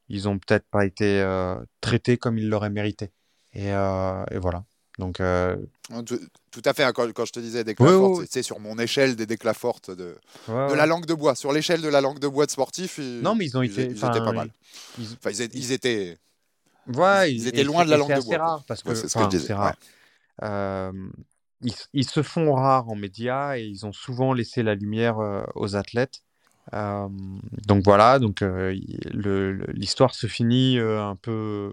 ils ont peut-être pas été euh, traités comme ils l'auraient mérité. Et, euh, voilà. Donc, tout, à fait. Hein, quand, je te disais déclats fortes, c'est sur mon échelle des déclats fortes de, de la langue de bois. Sur l'échelle de la langue de bois de sportif, ils, non, mais ils ont été, ils, étaient pas mal. Ils, enfin, ils, étaient. Ouais, ils, étaient loin de la langue de bois. C'est rare parce que c'est ce que je ils, se font rares en médias et ils ont souvent laissé la lumière aux athlètes. Donc voilà, donc l'histoire se finit un peu,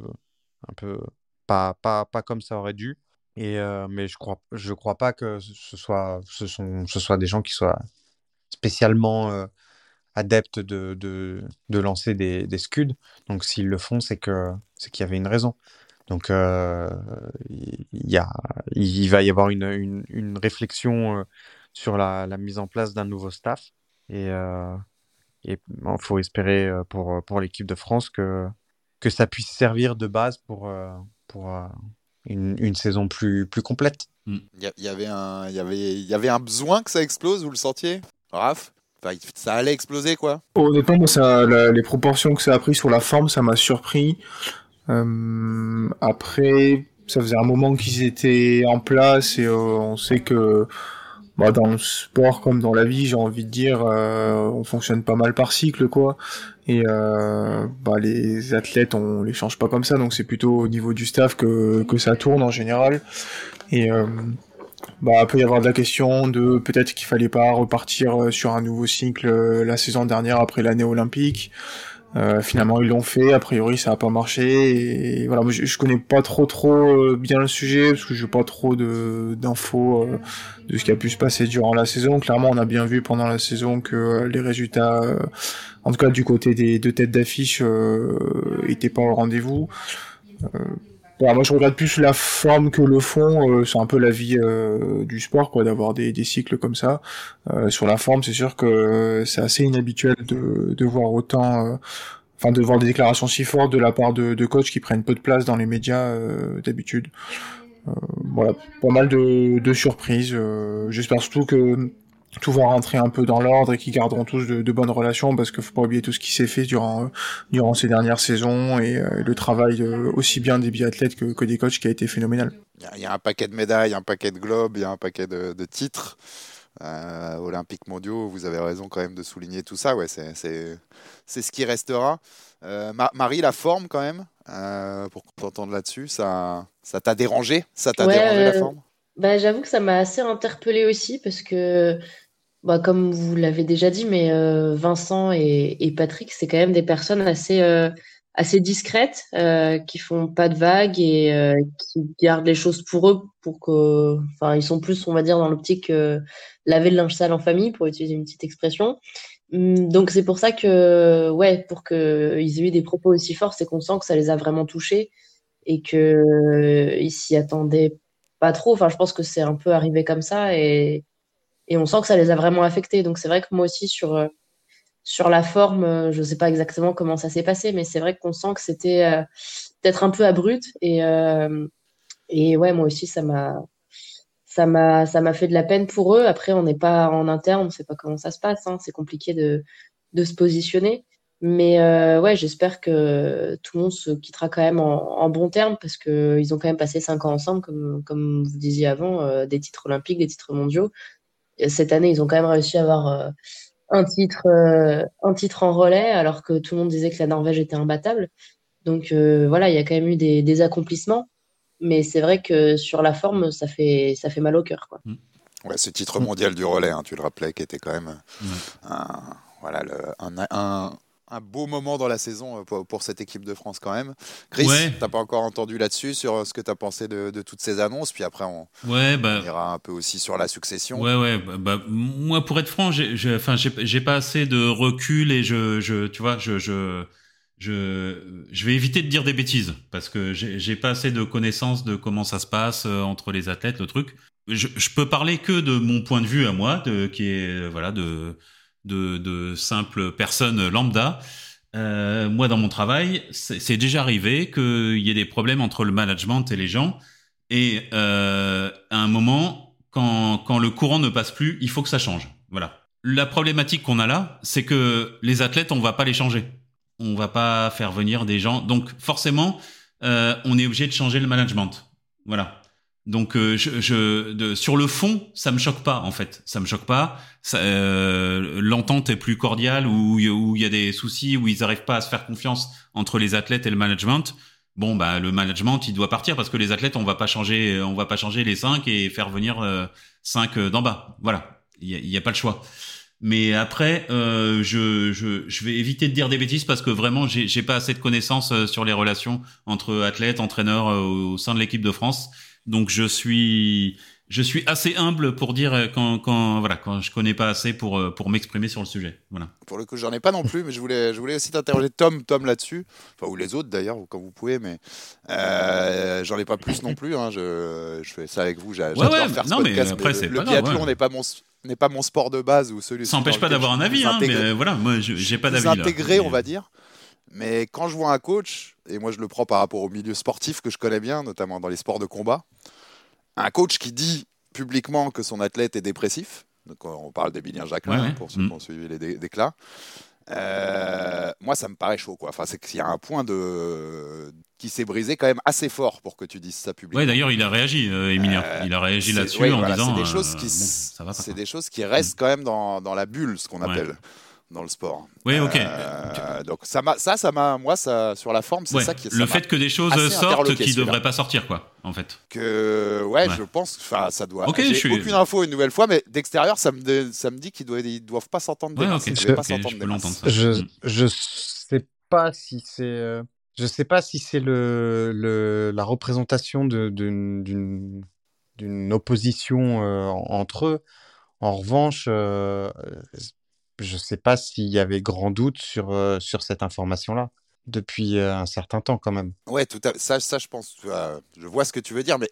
un peu pas comme ça aurait dû. Et, mais je crois, je crois pas que ce soit, ce sont, ce soit des gens qui soient spécialement adeptes de, de, de, lancer des, des scuds. Donc s'ils le font, c'est que c'est qu'il y avait une raison. Donc, euh, il, y a, il va y avoir une, une, réflexion euh, sur la, la, mise en place d'un nouveau staff. Et euh, il faut espérer pour, pour l'équipe de France que, que ça puisse servir de base pour, pour une, une, saison plus, plus complète. Mm. Il y, avait un, il, y avait, il y avait un besoin que ça explose, vous le sentiez Raph? Enfin, ça allait exploser, quoi. Honnêtement, moi, ça, les proportions que ça a pris sur la forme, ça m'a surpris. Euh, après, ça faisait un moment qu'ils étaient en place et euh, on sait que bah, dans le sport comme dans la vie, j'ai envie de dire, euh, on fonctionne pas mal par cycle, quoi. Et euh, bah, les athlètes, on les change pas comme ça, donc c'est plutôt au niveau du staff que, que ça tourne en général. Et euh, bah, peut y avoir de la question de peut-être qu'il fallait pas repartir sur un nouveau cycle la saison dernière après l'année olympique. Euh, finalement, ils l'ont fait. A priori, ça a pas marché. Et voilà, moi, je, connais pas trop trop euh, bien le sujet parce que j'ai pas trop de d'infos euh, de ce qui a pu se passer durant la saison. Clairement, on a bien vu pendant la saison que les résultats, en tout cas du côté des deux têtes d'affiche, étaient pas au rendez-vous. Moi, je regarde plus la forme que le fond. Euh, c'est un peu la vie euh, du sport, quoi, d'avoir des, des, cycles comme ça. Euh, sur la forme, c'est sûr que c'est assez inhabituel de, de voir autant, enfin, de voir des déclarations si fortes de la part de, de coachs qui prennent peu de place dans les médias d'habitude. voilà, pas mal de, de surprises. J'espère surtout que tout va rentrer un peu dans l'ordre et qu'ils garderont tous de, bonnes relations parce qu'il faut pas oublier tout ce qui s'est fait durant euh, durant ces dernières saisons et, euh, le travail euh, aussi bien des biathlètes que, que des coachs qui a été phénoménal. Il y, a un paquet de médailles, un paquet de globes, il y a un paquet de, titres. olympiques mondiaux, vous avez raison quand même de souligner tout ça. Ouais, c'est ce qui restera. Marie, la forme quand même, pour t'entendre là-dessus, ça t'a dérangé? Ça t'a dérangé la forme? Bah, j'avoue que ça m'a assez interpellée aussi parce que, bah, comme vous l'avez déjà dit, mais euh, Vincent et, Patrick, c'est quand même des personnes assez, euh, assez discrètes, euh, qui font pas de vagues et qui gardent les choses pour eux, pour que, enfin, ils sont plus, on va dire, dans l'optique laver le linge sale en famille, pour utiliser une petite expression. Hum, donc c'est pour ça que, ouais, pour qu'ils aient eu des propos aussi forts, c'est qu'on sent que ça les a vraiment touchés et que ils s'y attendaient pas trop. Enfin, je pense que c'est un peu arrivé comme ça et, et on sent que ça les a vraiment affectés. Donc, c'est vrai que moi aussi, sur, euh, sur la forme, euh, je sais pas exactement comment ça s'est passé, mais c'est vrai qu'on sent que c'était euh, peut-être un peu abrupt. Et, et ouais, moi aussi, ça m'a. Ça m'a, ça m'a fait de la peine pour eux. Après, on n'est pas en interne, on sait pas comment ça se passe. Hein. C'est compliqué de, de se positionner. Mais euh, ouais, j'espère que tout le monde se quittera quand même en, en bon terme parce qu'ils ont quand même passé cinq ans ensemble, comme, comme vous disiez avant, euh, des titres olympiques, des titres mondiaux. Et cette année, ils ont quand même réussi à avoir euh, un titre, euh, un titre en relais, alors que tout le monde disait que la Norvège était imbattable. Donc voilà, il y a quand même eu des, des accomplissements. Mais c'est vrai que sur la forme, ça fait, ça fait mal au cœur. Quoi. Mmh. Ouais, ce titre mondial du relais, hein, tu le rappelais, qui était quand même mmh. un, voilà, le, un, un un beau moment dans la saison euh, pour, cette équipe de France quand même. Chris, tu t'as pas encore entendu là-dessus sur euh, ce que tu as pensé de, toutes ces annonces, puis après on, ouais, bah, ira un peu aussi sur la succession. Ouais, ouais. Bah, bah moi, pour être franc, j'ai, enfin, j'ai, pas assez de recul et je, je tu vois, je, je, je, je vais éviter de dire des bêtises parce que j'ai, pas assez de connaissances de comment ça se passe euh, entre les athlètes, le truc. Je, je peux parler que de mon point de vue à moi, de, qui est voilà de de, de simples personnes lambda. Euh, moi, dans mon travail, c'est déjà arrivé qu'il y ait des problèmes entre le management et les gens. Et euh, à un moment, quand, quand le courant ne passe plus, il faut que ça change. Voilà. La problématique qu'on a là, c'est que les athlètes, on va pas les changer. On va pas faire venir des gens. Donc forcément, euh, on est obligé de changer le management. Voilà. Donc euh, je, je de, sur le fond, ça me choque pas en fait. Ça me choque pas. Euh, L'entente est plus cordiale où il y a des soucis où ils n'arrivent pas à se faire confiance entre les athlètes et le management. Bon bah le management il doit partir parce que les athlètes on va pas changer on va pas changer les cinq et faire venir euh, cinq euh, d'en bas. Voilà, il y a, pas le choix. Mais après, euh, je, je, je, vais éviter de dire des bêtises parce que vraiment, j'ai pas assez de connaissances sur les relations entre athlètes, entraîneurs au sein de l'équipe de France. Donc je suis je suis assez humble pour dire quand, quand voilà quand je connais pas assez pour euh, pour m'exprimer sur le sujet. Voilà. Pour le coup, j'en ai pas non plus, mais je voulais je voulais aussi t'interroger Tom Tom là-dessus, enfin ou les autres d'ailleurs quand vous pouvez, mais euh, j'en ai pas plus non plus. Hein, je, je fais ça avec vous. J'adore ouais, faire ce non, Mais après, le, le biathlon n'est pas mon n'est pas mon sport de base ou celui. Ça n'empêche pas d'avoir un avis, hein, mais voilà, moi j'ai pas d'avis. Intégré, on va dire. Mais quand je vois un coach, et moi je le prends par rapport au milieu sportif que je connais bien, notamment dans les sports de combat, un coach qui dit publiquement que son athlète est dépressif, donc on parle d'Emilien Jacquelin pour ceux qui mm. ont suivi les déclats, euh, moi ça me paraît chaud quoi. Enfin, c'est qu'il y a un point de qui s'est brisé quand même assez fort pour que tu dises ça publiquement. Oui, d'ailleurs, il a réagi, euh, Emilien. Euh, il a réagi là-dessus en disant. C'est des choses qui, c'est des choses qui restent quand même dans, dans la bulle, ce qu'on appelle dans le sport. Oui, ok. Euh, donc ça, ça, ça m'a, moi, ça, sur la forme, c'est ça qui. Le fait que des choses sortent qui ne devraient pas sortir, quoi, en fait. Que, ouais, je pense, enfin, ça doit. J'ai suis... aucune info une nouvelle fois, mais d'extérieur, ça me, ça me dit qu'ils doivent, ils doivent pas s'entendre. Ouais, okay. je, pas s'entendre je, je sais pas si c'est. Euh, je sais pas si c'est le, le, la représentation d'une opposition euh, entre eux. En revanche, euh, je ne sais pas s'il y avait grand doute sur, euh, sur cette information-là. depuis un certain temps quand même. Ouais, tout à... ça, ça, je pense, je vois ce que tu veux dire, mais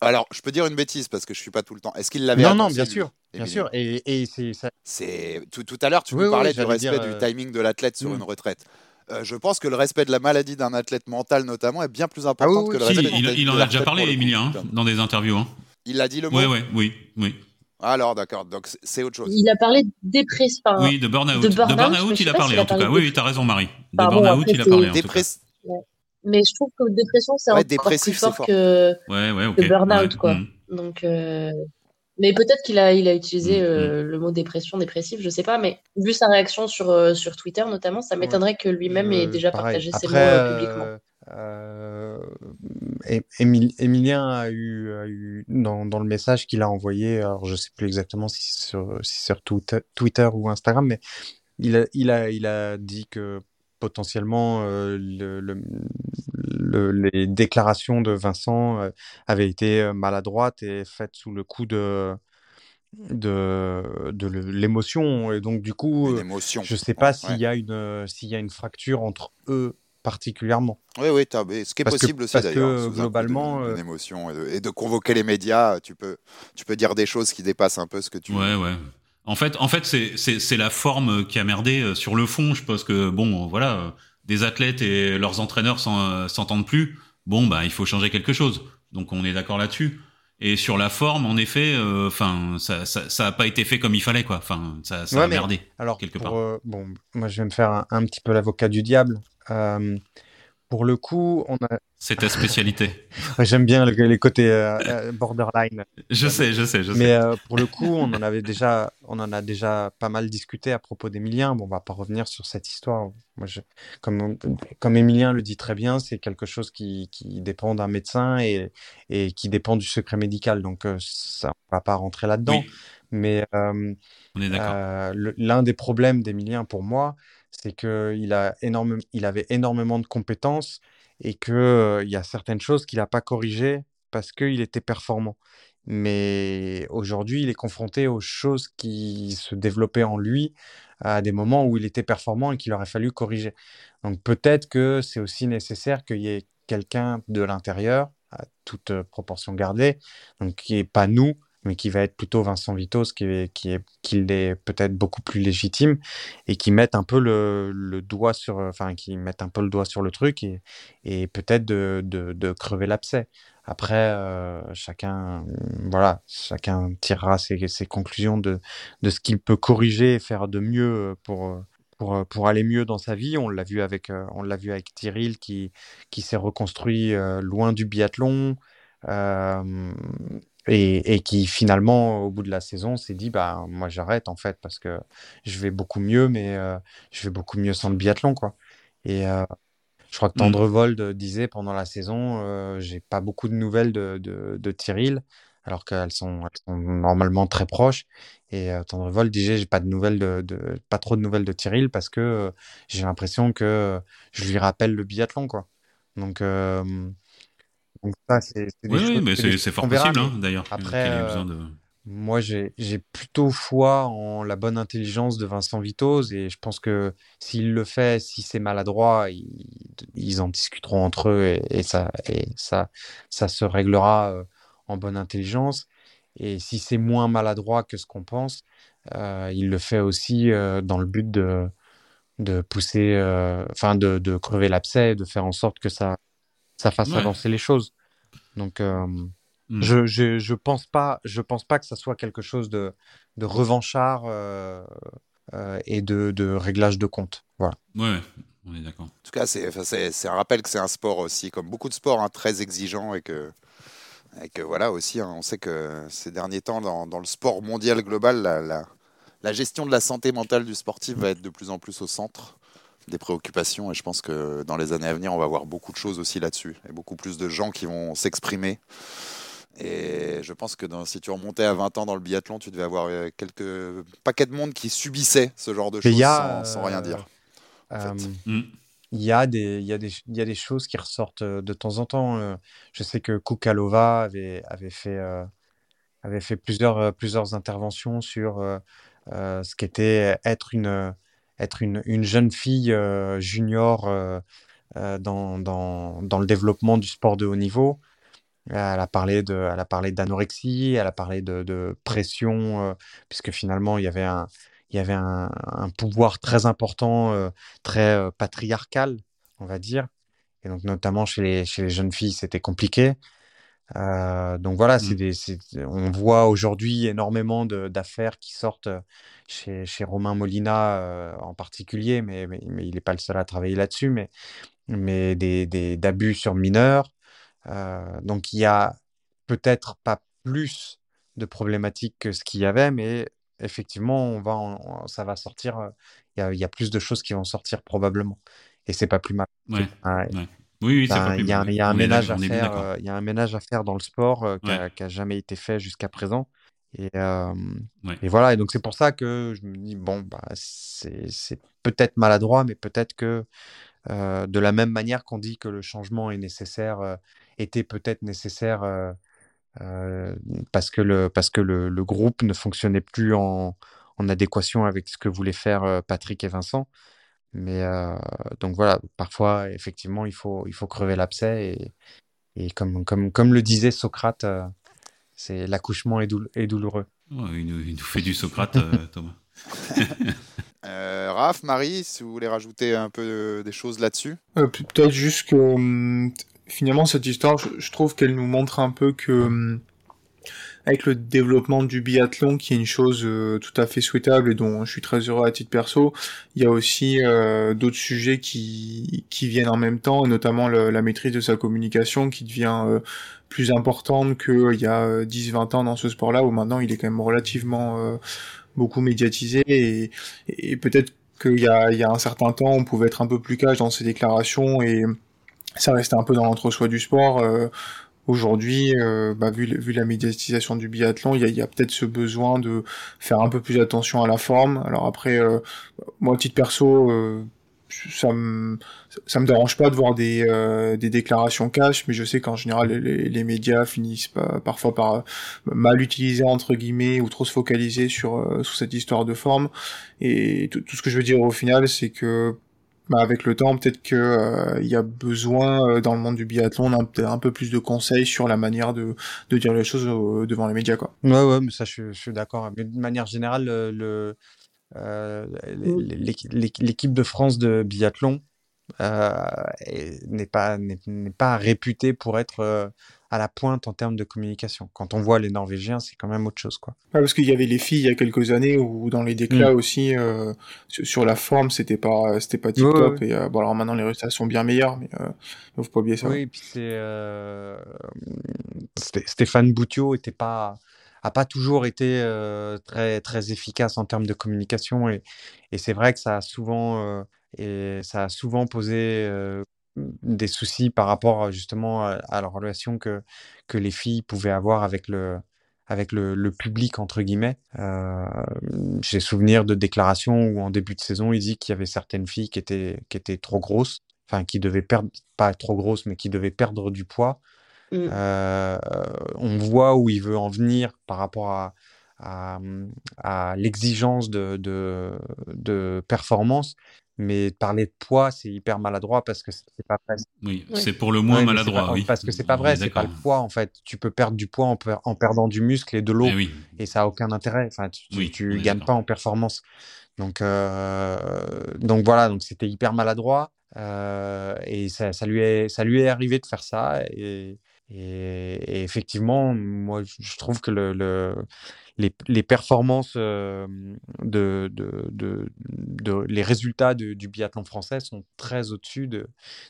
alors, je peux dire une bêtise parce que je suis pas tout le temps. Est-ce qu'il l'avait Non, non, bien sûr, bien sûr. Et, et c'est ça... Tout, tout, à l'heure, tu nous parlais du respect du timing de l'athlète sur mm. une retraite. Euh, je pense que le respect de la maladie d'un athlète mental, notamment, est bien plus ah important que le respect si, il, il en a déjà parlé, Emilien, hein, dans des interviews. Hein. Il a dit le mot? Oui, oui, oui. Alors, d'accord, donc c'est autre chose. Il a parlé de dépression. Oui, de burn-out. De burn-out, il a parlé, en tout cas. Oui, oui, tu as raison, Marie. De burn-out, il a parlé, en tout cas. Mais je trouve que dépression, c'est encore plus fort, que, ouais, ouais, okay. burn-out, quoi. Mm. Donc, euh... Mais peut-être qu'il a, il a utilisé mm, euh, mm. le mot dépression, dépressif, je sais pas, mais vu sa réaction sur, euh, sur Twitter notamment, ça m'étonnerait que lui-même ait déjà partagé ces mots euh, publiquement. Euh, Emilien a eu, a eu dans, dans, le message qu'il a envoyé, alors je sais plus exactement si c'est sur, si sur Twitter ou Instagram, mais il a, il a, il a dit que potentiellement euh, le, le, les déclarations de Vincent euh, avaient été euh, maladroites et faites sous le coup de de, de l'émotion. Et donc du coup je sais pas s'il y a une s'il y a une fracture entre eux particulièrement. Oui, oui, ce qui est possible aussi d'ailleurs. Parce que globalement, une, émotion et de, convoquer les médias, tu peux, tu peux dire des choses qui dépassent un peu ce que tu. Ouais, ouais. En fait, en fait, c'est la forme qui a merdé sur le fond. Je pense que bon, voilà, des athlètes et leurs entraîneurs euh, s'entendent plus, bon bah il faut changer quelque chose. Donc on est d'accord là-dessus. Et sur la forme, en effet, euh, enfin ça, ça, a pas été fait comme il fallait quoi. Enfin ça, ça a merdé alors quelque part. Euh, bon, moi je vais me faire un, petit peu l'avocat du diable. Pour le coup, on a c'est ta spécialité. J'aime bien les côtés euh, euh, borderline. Je sais, je sais, je sais. Mais euh, pour le coup, on en avait déjà, on en a déjà pas mal discuté à propos d'Emilien. Bon, on va pas revenir sur cette histoire. Moi, je, comme comme Emilien le dit très bien, c'est quelque chose qui, qui dépend d'un médecin et, et qui dépend du secret médical. Donc ça, on va pas rentrer là-dedans. Mais on est d'accord. L'un des problèmes d'Emilien pour moi, c'est qu'il énorme, avait énormément de compétences et qu'il il y a certaines choses qu'il n'a pas corrigées parce qu'il était performant. Mais aujourd'hui, il est confronté aux choses qui se développaient en lui à des moments où il était performant et qu'il aurait fallu corriger. Donc peut-être que c'est aussi nécessaire qu'il y ait quelqu'un de l'intérieur, à toute proportion gardée, donc qui n'est pas nous, mais qui va être plutôt Vincent Vitos, qui est, qui est, qui est peut-être beaucoup plus légitime et qui met un peu le, le, doigt sur, enfin, qui met un peu le doigt sur le truc et, et peut-être de, de, crever l'abcès. Après, euh, chacun, voilà, chacun tirera ses, ses conclusions de, de ce qu'il peut corriger et faire de mieux pour, pour, pour, aller mieux dans sa vie. On l'a vu avec, on l'a vu avec Tyril qui, qui s'est reconstruit euh, loin du biathlon. Euh, et, et, qui finalement au bout de la saison s'est dit bah moi j'arrête en fait parce que je vais beaucoup mieux mais euh, je vais beaucoup mieux sans le biathlon quoi. Et euh, je crois que mmh. Tendrevold disait pendant la saison euh, j'ai pas beaucoup de nouvelles de, de, de Tyril alors qu'elles sont, sont, normalement très proches. Et euh, Tendrevold disait j'ai pas de nouvelles de, de, pas trop de nouvelles de Tyril parce que euh, j'ai l'impression que je lui rappelle le biathlon quoi. Donc donc ça, c'est oui, mais c'est fort possible, hein, d'ailleurs. Après, euh, moi, j'ai plutôt foi en la bonne intelligence de Vincent Vitoz et je pense que s'il le fait, si c'est maladroit, ils, en discuteront entre eux et, ça, et ça, ça se réglera euh, en bonne intelligence. Et si c'est moins maladroit que ce qu'on pense, euh, il le fait aussi dans le but de, de pousser, enfin de, de crever l'abcès, de faire en sorte que ça ça fasse avancer les choses. Donc, euh, hmm. je, je, je, pense pas, je pense pas que ça soit quelque chose de, de revanchard euh, euh, et de, de, réglage de compte. Voilà. Ouais, on est d'accord. En tout cas, c'est un rappel que c'est un sport aussi, comme beaucoup de sports, hein, très exigeant et que, et que voilà aussi, hein, on sait que ces derniers temps, dans, dans le sport mondial global, la, la, la, gestion de la santé mentale du sportif va être de plus en plus au centre des préoccupations et je pense que dans les années à venir, on va voir beaucoup de choses aussi là-dessus et beaucoup plus de gens qui vont s'exprimer. Et je pense que dans, si tu remontais à 20 ans dans le biathlon, tu devais avoir euh, quelques paquets de monde qui subissait ce genre de choses sans, rien dire. Euh, mm. Il y, a des, il, y a des, il y a des choses qui ressortent euh, de temps en temps. Je sais que Kukalova avait, avait, fait, avait fait plusieurs, plusieurs interventions sur ce qu'était être une, être une, une jeune fille euh, junior euh, dans, dans, le développement du sport de haut niveau. Elle a parlé de, elle a parlé d'anorexie, elle a parlé de, pression, puisque finalement il y avait un, il y avait un, pouvoir très important, très patriarcal, on va dire. Et donc notamment chez les jeunes filles, c'était compliqué. Euh, donc voilà, mmh. on voit aujourd'hui énormément d'affaires qui sortent chez, chez Romain Molina euh, en particulier, mais, mais, il n'est pas le seul à travailler là-dessus, mais, mais des, d'abus sur mineurs. Euh, donc il y a peut-être pas plus de problématiques que ce qu'il y avait, mais effectivement, on va ça va sortir. Il y a, y, a, plus de choses qui vont sortir probablement, et c'est pas plus mal. Ouais, oui, il y, a, un ménage à faire. Euh, il y a un ménage à faire dans le sport euh, qui n'a jamais été fait jusqu'à présent. Et, euh, et, voilà. Et donc c'est pour ça que je me dis bon, bah, c'est peut-être maladroit, mais peut-être que de la même manière qu'on dit que le changement est nécessaire, était peut-être nécessaire parce que le parce que le, le, groupe ne fonctionnait plus en, en adéquation avec ce que voulaient faire Patrick et Vincent. Mais euh, donc voilà, parfois, effectivement, il faut, il faut crever l'abcès. Et, et comme, comme, comme le disait Socrate, euh, c'est l'accouchement est, douloureux. il, nous, fait du Socrate, euh, Thomas. Raph, Marie, si vous voulez rajouter un peu des choses là-dessus? Peut-être juste que hum, finalement, cette histoire, je trouve qu'elle nous montre un peu que hum, avec le développement du biathlon qui est une chose euh, tout à fait souhaitable et dont je suis très heureux à titre perso, il y a aussi euh, d'autres sujets qui, qui viennent en même temps, et notamment la maîtrise de sa communication qui devient euh, plus importante qu'il y a 10-20 ans dans ce sport-là, où maintenant il est quand même relativement beaucoup médiatisé, et, et peut-être qu'il y a, il y a un certain temps, on pouvait être un peu plus cash dans ses déclarations, et ça restait un peu dans l'entre-soi du sport. Aujourd'hui, euh, bah, vu, la médiatisation du biathlon, il y a, peut-être ce besoin de faire un peu plus attention à la forme. Alors après, euh, moi, titre perso, euh, ça me ça me dérange pas de voir des, euh, des déclarations cash, mais je sais qu'en général les, médias finissent parfois par mal utiliser entre guillemets ou trop se focaliser sur sur cette histoire de forme. Et tout ce que je veux dire au final, c'est que bah, avec le temps, peut-être qu'il euh, y a besoin euh, dans le monde du biathlon d'un un peu plus de conseils sur la manière de, de dire les choses euh, devant les médias. Quoi. Ouais, ouais, mais ça, je, suis d'accord. Mais de manière générale, le, l'équipe de France de biathlon n'est pas, n'est pas réputée pour être à la pointe en termes de communication. Quand on voit les Norvégiens, c'est quand même autre chose, quoi. parce qu'il y avait les filles il y a quelques années où dans les déclats mm. aussi euh, sur, la forme, c'était pas c'était pas tip top. Et euh, bon alors maintenant les résultats sont bien meilleurs, mais euh, faut pas oublier ça. Oui, et puis c'est Stéphane Boutiot était pas a pas toujours été très très efficace en termes de communication et, et c'est vrai que ça a souvent et ça a souvent posé des soucis par rapport justement à, la relation que, que les filles pouvaient avoir avec le, avec le, le public, entre guillemets. Euh, J'ai souvenir de déclarations où en début de saison, il dit qu'il y avait certaines filles qui étaient, qui étaient trop grosses, enfin qui devaient perdre, pas trop grosses, mais qui devaient perdre du poids. Mmh. Euh, on voit où il veut en venir par rapport à, à, à l'exigence de, de, de performance, mais parler de poids, c'est hyper maladroit parce que c'est pas vrai. Oui, c'est pour le moins maladroit, oui. Parce que c'est pas vrai, c'est pas le poids en fait. Tu peux perdre du poids en, en perdant du muscle et de l'eau, eh et ça a aucun intérêt. Enfin, tu, tu gagnes pas en performance. Donc, euh, donc voilà, donc c'était hyper maladroit euh, et ça, ça, lui est, ça lui est arrivé de faire ça et, et, effectivement, moi, je trouve que le, le les, performances euh, de, de, de, les résultats du biathlon français sont très au-dessus de,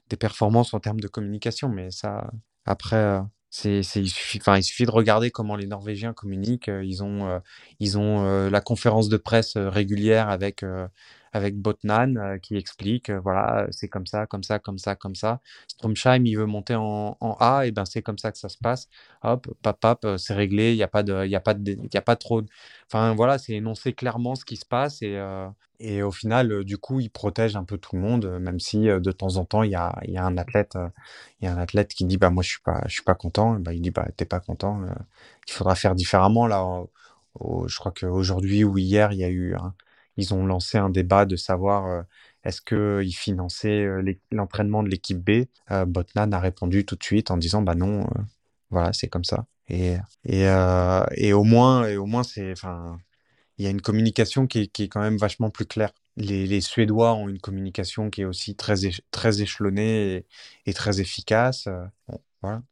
des performances en termes de communication. Mais ça, après, euh, c'est, il, suffit, enfin, il suffit de regarder comment les Norvégiens communiquent. Euh, ils ont, ils ont la conférence de presse régulière avec avec Botnan euh, qui explique, euh, voilà, c'est comme ça, comme ça, comme ça, comme ça. Stromsheim, il veut monter en, A, et ben c'est comme ça que ça se passe. Hop, pap, pap, euh, c'est réglé, il n'y a pas a a pas trop. Enfin voilà, c'est énoncé clairement ce qui se passe et et au final, du coup, il protège un peu tout le monde, même si de temps en temps, il y a, y a un athlète, y a un athlète qui dit, bah moi je suis suis pas content. Et ben, il dit, bah t'es pas content, il faudra faire différemment là. je crois qu'aujourd'hui ou hier, il y a eu ils ont lancé un débat de savoir euh, est-ce qu'il finançait l'entraînement de l'équipe B Botnan a répondu tout de suite en disant bah non, voilà, c'est comme ça. Et, et, et au moins, et au moins c'est, il y a une communication qui est, quand même vachement plus claire. Les, Suédois ont une communication qui est aussi très, très échelonnée et, très efficace. Voilà,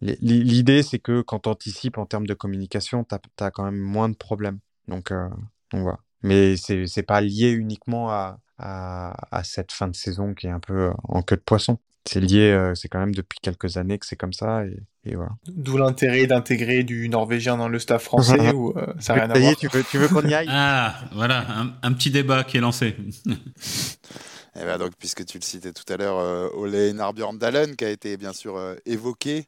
L'idée, c'est que quand tu anticipes en termes de communication, tu as, as, quand même moins de problèmes. Donc, euh, donc voilà. Mais c'est n'est pas lié uniquement à, à, à, cette fin de saison qui est un peu en queue de poisson. C'est lié, euh, c'est quand même depuis quelques années que c'est comme ça. Et, et voilà. D'où l'intérêt d'intégrer du norvégien dans le staff français ou euh, ça n'a rien à voir. Tu veux, tu veux qu'on y aille? Ah, voilà, un, un, petit débat qui est lancé. Et eh ben donc, puisque tu le citais tout à l'heure, euh, Ole Einar Bjørndalen, qui a été bien sûr euh, évoqué,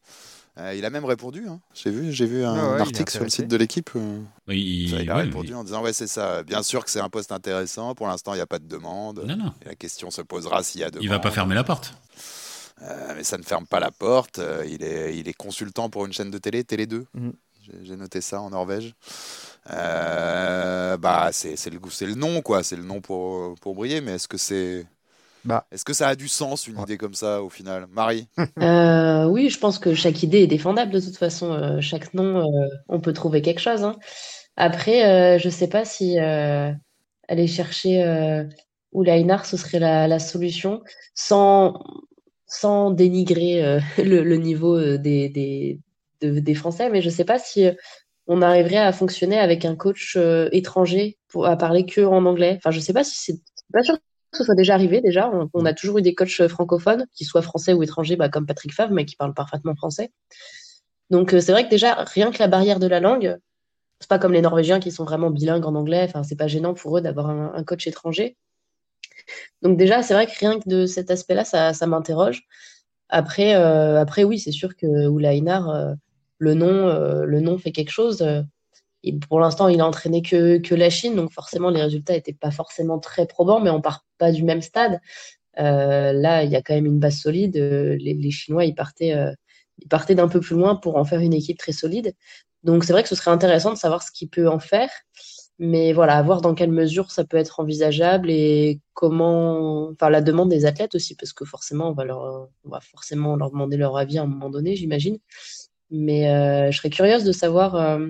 euh, il a même répondu. Hein. J'ai vu, j'ai vu un Ah ouais, article sur le site de l'équipe. euh, Oui, il, il, a ouais, répondu en disant ouais c'est ça. Bien sûr que c'est un poste intéressant. Pour l'instant, il n'y a pas de demande. Non, non, Et la question se posera s'il y a demande. il va pas fermer la porte. Euh, mais ça ne ferme pas la porte. Il, est, il est consultant pour une chaîne de télé, Télé 2. Mhm. J'ai- J'ai noté ça en Norvège. Euh, bah, c'est c'est le, c'est le nom, quoi. C'est le nom pour, pour briller. Mais est-ce que c'est. Bah. Est-ce que ça a du sens, une Ouais. idée comme ça, au final? Marie? Euh, oui, je pense que chaque idée est défendable de toute façon. Euh, chaque nom, euh, on peut trouver quelque chose. hein. Après, euh, je sais pas si euh, aller chercher euh, Oulainar, ce serait la, la solution, sans, sans dénigrer euh, le, le niveau des, des, de- des Français. Mais je sais pas si on arriverait à fonctionner avec un coach euh, étranger pour, à parler que en anglais. Enfin, je sais pas si c'est c'est pas sûr que ce soit déjà arrivé déjà. On, on a toujours eu des coachs francophones, qui soient français ou étrangers, bah, comme Patrick Favre, mais qui parlent parfaitement français. Donc euh, c'est vrai que déjà, rien que la barrière de la langue, c'est pas comme les Norvégiens qui sont vraiment bilingues en anglais. Enfin, c'est pas gênant pour eux d'avoir un, un coach étranger. Donc déjà, c'est vrai que rien que de cet aspect-là, ça, ça m'interroge. Après, euh, après oui, c'est sûr que Oulainar, euh, le nom, euh, le nom fait quelque chose. euh, et pour l'instant, il a entraîné que, que la Chine, donc forcément, les résultats n'étaient pas forcément très probants, mais on part du même stade. Euh, là, il y a quand même une base solide. Euh, Les, Chinois, ils partaient, euh, ils partaient d'un peu plus loin pour en faire une équipe très solide. Donc, c'est vrai que ce serait intéressant de savoir ce qu'il peut en faire. Mais voilà, à voir dans quelle mesure ça peut être envisageable et comment, enfin, la demande des athlètes aussi, parce que forcément, on va leur, on va forcément leur demander leur avis à un moment donné, j'imagine. Mais je serais curieuse de savoir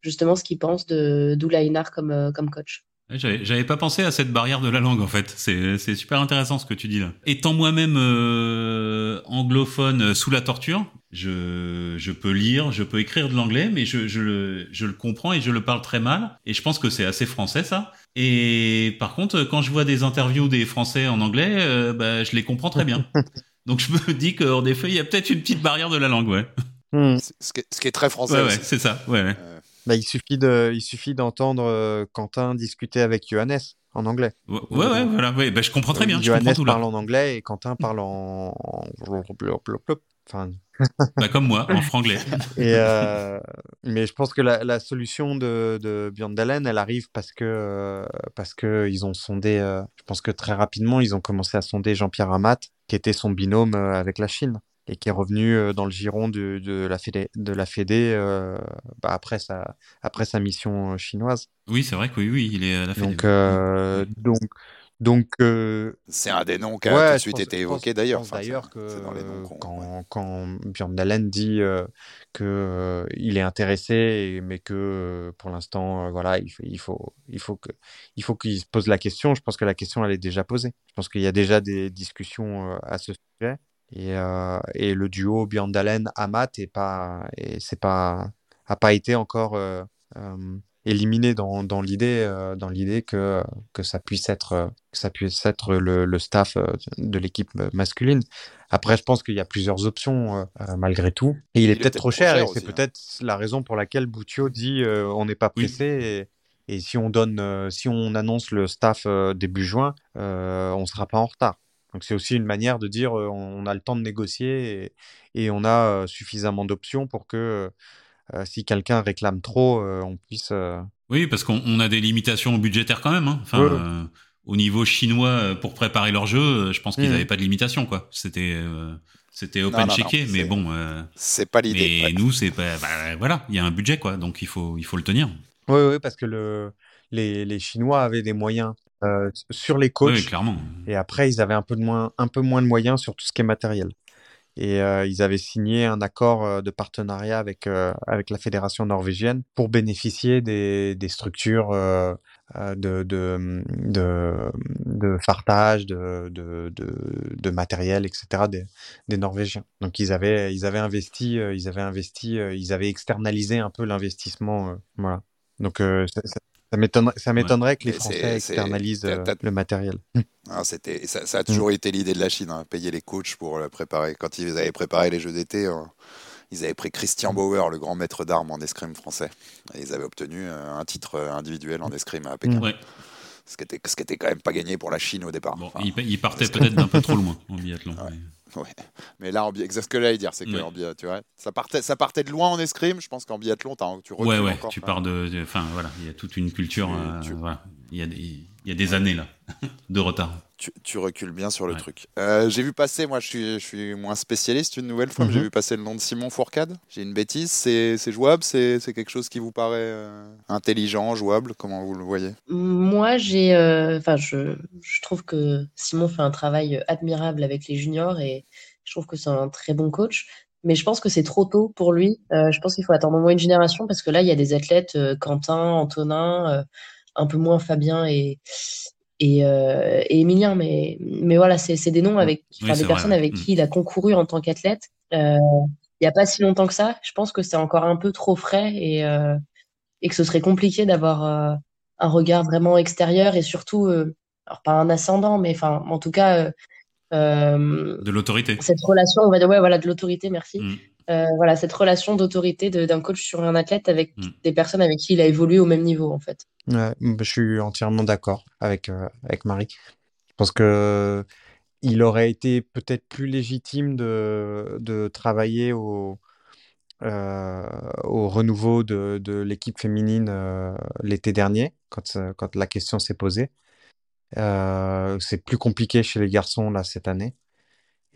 justement ce qu'ils pensent de d'Oulainar comme, comme coach. J'avais j'avais pas pensé à cette barrière de la langue en fait. C'est c'est super intéressant ce que tu dis là. Étant moi-même euh, anglophone euh, sous la torture, je, je peux lire, je peux écrire de l'anglais, mais je, je, le, je le comprends et je le parle très mal. Et je pense que c'est assez français ça. Et par contre, quand je vois des interviews des Français en anglais, euh, bah, je les comprends très bien. Donc je me dis qu'en effet, il y a peut-être une petite barrière de la langue, ouais. Hmm. Ce, qui est, ce qui est très français Ouais, ouais, c'est ça. Ouais, ouais. Euh, Bah, il suffit de, il suffit d'entendre euh, Quentin discuter avec Johannes en anglais. Ouais, ouais, ouais, voilà. Ouais, bah, je comprends très bien. Johannes tout parle en anglais et Quentin parle en, en- enfin, Bah, comme moi, en franglais. Et euh, mais je pense que la, la solution de, de Björndalen, elle arrive parce que euh, parce que ils ont sondé. euh, je pense que très rapidement, ils ont commencé à sonder Jean-Pierre Amat, qui était son binôme avec la Chine et qui est revenu euh, dans le giron de, de la Fédé, de la Fédé euh, bah, après sa après sa mission euh, chinoise. Oui, c'est vrai que oui, oui, il est à la fin. Donc euh, donc donc euh, C'est un des noms qui a Ouais, tout de suite pense- été évoqué d'ailleurs. Enfin, d'ailleurs que c'est dans les noms qu'on- quand, ouais. quand Björn Dalen dit euh, que euh, il est intéressé, mais que pour l'instant, euh, voilà, il faut, il faut, il faut que, il faut qu'il se pose la question. Je pense que la question elle est déjà posée. Je pense qu'il y a déjà des discussions euh, à ce sujet. Et, euh, et le duo Björn Dalen Amat est pas, et c'est pas, a pas été encore euh, euh, éliminé dans, dans l'idée, dans l'idée que que ça puisse être, que ça puisse être le, le staff de l'équipe masculine. Après, je pense qu'il y a plusieurs options malgré tout. Et il est peut-être trop cher, et c'est hein. peut-être la raison pour laquelle Boutio dit on n'est pas Oui. pressé. Et, et si on donne, si on annonce le staff début juin, euh, on sera pas en retard. Donc c'est aussi une manière de dire euh, on a le temps de négocier et, et on a euh, suffisamment d'options pour que euh, si quelqu'un réclame trop, euh, on puisse. euh, Oui, parce qu'on on a des limitations budgétaires quand même. Hein. Enfin, Ouais, ouais. euh, au niveau chinois, pour préparer leur jeu, je pense qu'ils n'avaient pas de limitations, quoi. C'était, euh, c'était open non, checké, mais c'est- bon. euh, C'est pas l'idée. mais ouais. nous, c'est pas. bah, voilà, il y a un budget, quoi. Donc il faut, il faut le tenir. Oui, oui, parce que le, les, les Chinois avaient des moyens euh, sur les coachs. Oui, clairement. Et après, ils avaient un peu, de moins, un peu moins de moyens sur tout ce qui est matériel. Et euh, ils avaient signé un accord euh, de partenariat avec, euh, avec la fédération norvégienne pour bénéficier des, des structures de, de, de, de fartage, de, de, de, matériel, etc. des, des Norvégiens. Donc ils avaient, ils avaient investi, ils avaient investi, ils avaient externalisé un peu l'investissement. voilà. Donc euh, ça, ça, ça m'étonnerait, ça m'étonnerait que les Français externalisent t'as- euh, t'as- le matériel. Ah, c'était, ça, ça a toujours été l'idée de la Chine, hein, payer les coachs pour le préparer. Quand ils avaient préparé les Jeux d'été, euh, ils avaient pris Christian Bauer, le grand maître d'armes en escrime français. Et ils avaient obtenu euh, un titre euh, individuel en escrime à Pékin. Ouais. Ce, qui était, ce qui était quand même pas gagné pour la Chine au départ. Bon, Enfin, il, il partait peut-être d'un peu trop loin en biathlon. Ouais. mais- Ouais. Mais là, en bi- c'est ce que j'allais dire, c'est que Ouais. en bi- tu vois, ça partait, ça partait de loin en escrime. Je pense qu'en biathlon, tu recules Ouais, ouais, encore. tu pars de. de- Enfin, voilà, il y a toute une culture. Tu- euh, tu- voilà. Il y, a des, il y a des années, là, de retard. Tu, tu recules bien sur le Ouais. truc. Euh, j'ai vu passer, moi je suis, je suis moins spécialiste une nouvelle fois, mais j'ai Mhm. vu passer le nom de Simon Fourcade. J'ai une bêtise, c'est jouable, c'est quelque chose qui vous paraît euh, intelligent, jouable, comment vous le voyez? Moi, j'ai, euh, enfin, je, je trouve que Simon fait un travail admirable avec les juniors et je trouve que c'est un très bon coach. Mais je pense que c'est trop tôt pour lui. Euh, je pense qu'il faut attendre au moins une génération parce que là, il y a des athlètes, euh, Quentin, Antonin, euh, un peu moins Fabien et et, euh, et Emilien. Mais mais voilà, c'est c'est des noms avec, Oui, enfin, c'est des personnes avec Mm. qui il a concouru en tant qu'athlète. Euh, il n'y a pas si longtemps que ça. Je pense que c'est encore un peu trop frais et euh, et que ce serait compliqué d'avoir euh, un regard vraiment extérieur et surtout, euh, alors pas un ascendant, mais enfin, en tout cas, euh, euh, De l'autorité. cette relation, on va dire, ouais, voilà, de l'autorité, merci. Mm. Euh, voilà, cette relation d'autorité de- d'un coach sur un athlète avec Mm. des personnes avec qui il a évolué au même niveau, en fait. Ouais, je suis entièrement d'accord avec, euh, avec Marie. Je pense que il aurait été peut-être plus légitime de, de travailler au, euh, au renouveau de, de l'équipe féminine euh, l'été dernier, quand, quand la question s'est posée. Euh, c'est plus compliqué chez les garçons là cette année.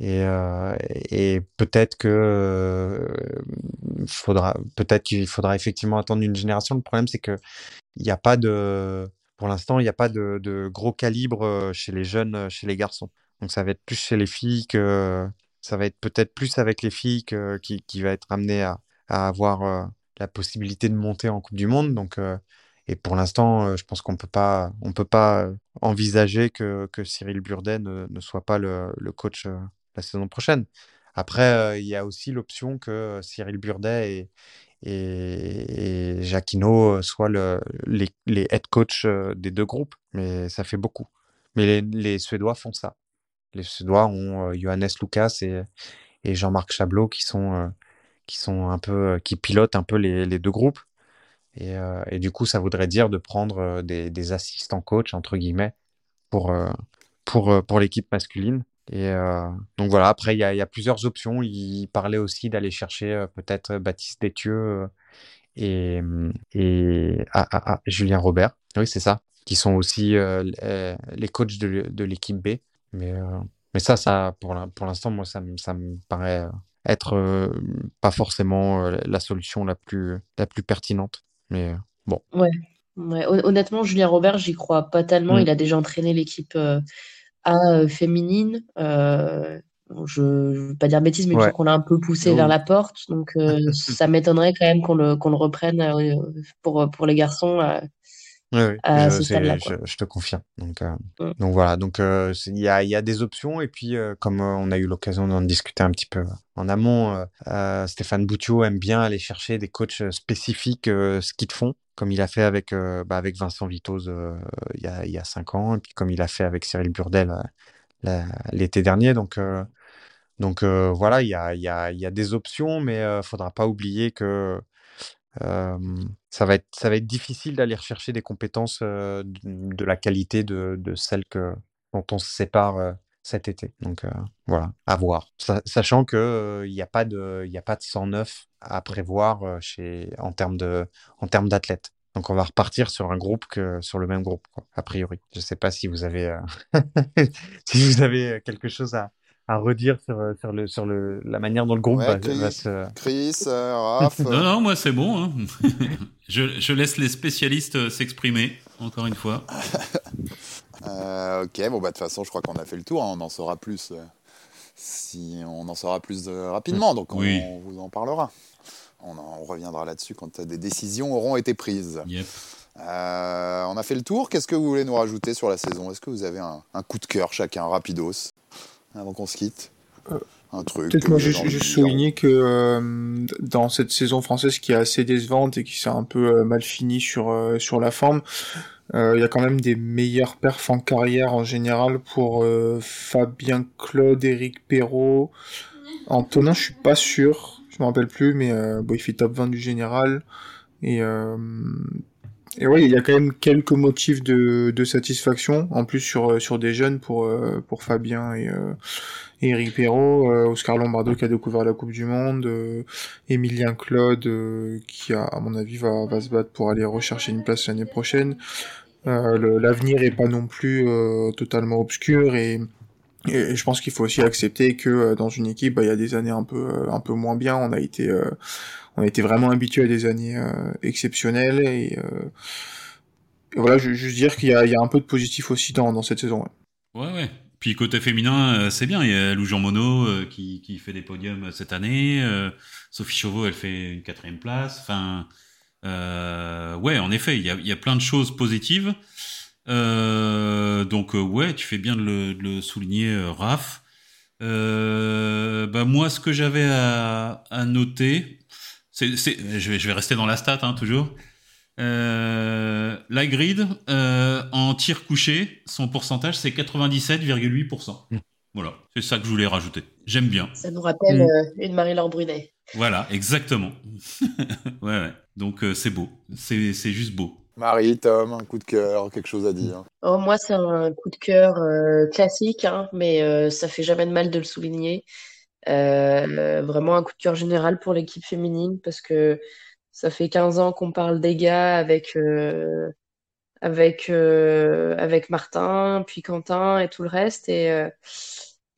Et, euh, euh, peut-être qu'il faudra effectivement attendre une génération. Le problème, c'est que il n'y a pas de, pour l'instant, il n'y a pas de, gros calibre euh, chez les jeunes, chez les garçons. Donc ça va être plus chez les filles que, ça va être peut-être plus avec les filles qui, va être amené à, avoir la possibilité de monter en Coupe du Monde. Donc, et pour l'instant, je pense qu'on peut pas, on peut pas envisager que, Cyril Burdet ne, soit pas le, coach la saison prochaine. Après, euh, il y a aussi l'option que Cyril Burdet et, Jacquino euh, soient le, les, head coach euh, des deux groupes. Mais ça fait beaucoup. Mais les, Suédois font ça. Les Suédois ont Johannes Lucas et, Jean-Marc Chablot qui sont, qui pilotent un peu les, deux groupes. Et, du coup, ça voudrait dire de prendre des, assistants coach, entre guillemets, pour, pour l'équipe masculine. Et euh, donc voilà, après, il y a, il y a plusieurs options. Il parlait aussi d'aller chercher euh, peut-être Baptiste Détieux euh, et, et ah, ah, ah, Julien Robert. Oui, c'est ça. Qui sont aussi euh, les- coachs de, de l'équipe B. Mais, euh, mais ça, ça pour l'in- pour l'instant, moi, ça, me- ça me paraît euh, être euh, pas forcément euh, la solution la plus, la plus pertinente. Mais euh, bon. Ouais. Ouais, hon- honnêtement, Julien Robert, j'y crois pas tellement. Mm. Il a déjà entraîné l'équipe A euh, féminine. Euh, je ne veux pas dire bêtise, mais Ouais. qu'on l'a un peu poussé Oui. vers la porte. Donc, euh, ça m'étonnerait quand même qu'on le, qu'on le reprenne pour, pour les garçons. Oui, oui, à je, ce te confirme. Donc, euh, Mm. donc voilà, donc euh, il y a, il y a des options et puis comme on a eu l'occasion d'en discuter un petit peu en amont, Stéphane Boutiot aime bien aller chercher des coachs spécifiques ski de fond, comme il a fait avec, euh, bah, avec Vincent Vitoz euh, il y a, il y a cinq ans et puis comme il a fait avec Cyril Burdel euh, l'été dernier. Donc, donc voilà, il y a, il y a, il y a des options, mais euh, faudra pas oublier que ça va être, ça va être difficile d'aller rechercher des compétences de, de la qualité de, de celles que, dont on se sépare cet été. Donc euh, voilà, à voir. Sa- sachant que euh, il n'y a pas de, il y a pas de 109 à prévoir euh, chez, en termes de, en termes d'athlètes. Donc on va repartir sur un groupe que sur le même groupe, quoi, a priori. Je sais pas si vous avez, euh, si vous avez quelque chose à, à redire sur, sur le, sur le, la manière dont le groupe Ouais, va, Chris. va se. Chris, euh, Raph, Non, non, moi c'est bon. hein. je, je laisse les spécialistes s'exprimer, encore une fois. Euh, ok, bon, bah, de toute façon, je crois qu'on a fait le tour. hein. On en saura plus euh, si on en saura plus euh, rapidement. Donc, on, Oui. on vous en parlera. On, en- on reviendra là-dessus quand des décisions auront été prises. Yep. Euh, on a fait le tour. Qu'est-ce que vous voulez nous rajouter sur la saison? Est-ce que vous avez un, un coup de cœur chacun, rapidos, avant qu'on se quitte? Euh, Un truc. Peut-être que moi juste, juste souligner que euh, dans cette saison française qui est assez décevante et qui s'est un peu euh, mal finie sur, euh, sur la forme, euh, il y a quand même des meilleurs perfs en carrière en général pour euh, Fabien Claude, Eric Perrault. Antonin, je suis pas sûr, je me rappelle plus, mais euh, bon, il fait top 20 du général. Et, euh, et ouais, il y a quand même quelques motifs de, de satisfaction, en plus sur, sur des jeunes pour, euh, pour Fabien et, euh, et Eric Perrault, euh, Oscar Lombardo qui a découvert la Coupe du Monde, euh, Emilien Claude euh, qui a, à mon avis va, va se battre pour aller rechercher une place l'année prochaine. Euh, L'avenir est pas non plus euh, totalement obscur et, et je pense qu'il faut aussi accepter que euh, dans une équipe, bah, il y a des années un peu euh, un peu moins bien. On a été euh, on a été vraiment habitué à des années euh, exceptionnelles et, euh, voilà, je juste dire qu'il y y a un peu de positif aussi dans, dans cette saison. ouais. Ouais, ouais. Puis côté féminin, euh, c'est bien. Il y a Lou Jean Monod euh, qui, qui fait des podiums euh, cette année. Sophie Chauveau, elle fait une quatrième place. Enfin, euh, ouais, en effet, il y a, il y a plein de choses positives. Donc, ouais, tu fais bien de le, souligner, Raph. Euh, bah moi, ce que j'avais à, noter, c'est, c'est, je, vais, je vais rester dans la stat, hein, toujours. Euh, la grid, euh, en tir couché, son pourcentage, c'est 97,8%. Mm. Voilà, c'est ça que je voulais rajouter. J'aime bien. Ça nous rappelle Mm. euh, une Marie-Laure Brunet. Voilà, exactement. ouais, ouais. Donc, euh, c'est beau. C'est, c'est juste beau. Marie, Tom, un coup de cœur, quelque chose à dire Oh, moi, c'est un coup de cœur euh, classique, hein, mais euh, ça fait jamais de mal de le souligner. Euh, vraiment un coup de cœur général pour l'équipe féminine parce que ça fait 15 ans qu'on parle des gars avec euh, avec euh, avec Martin, puis Quentin et tout le reste et euh,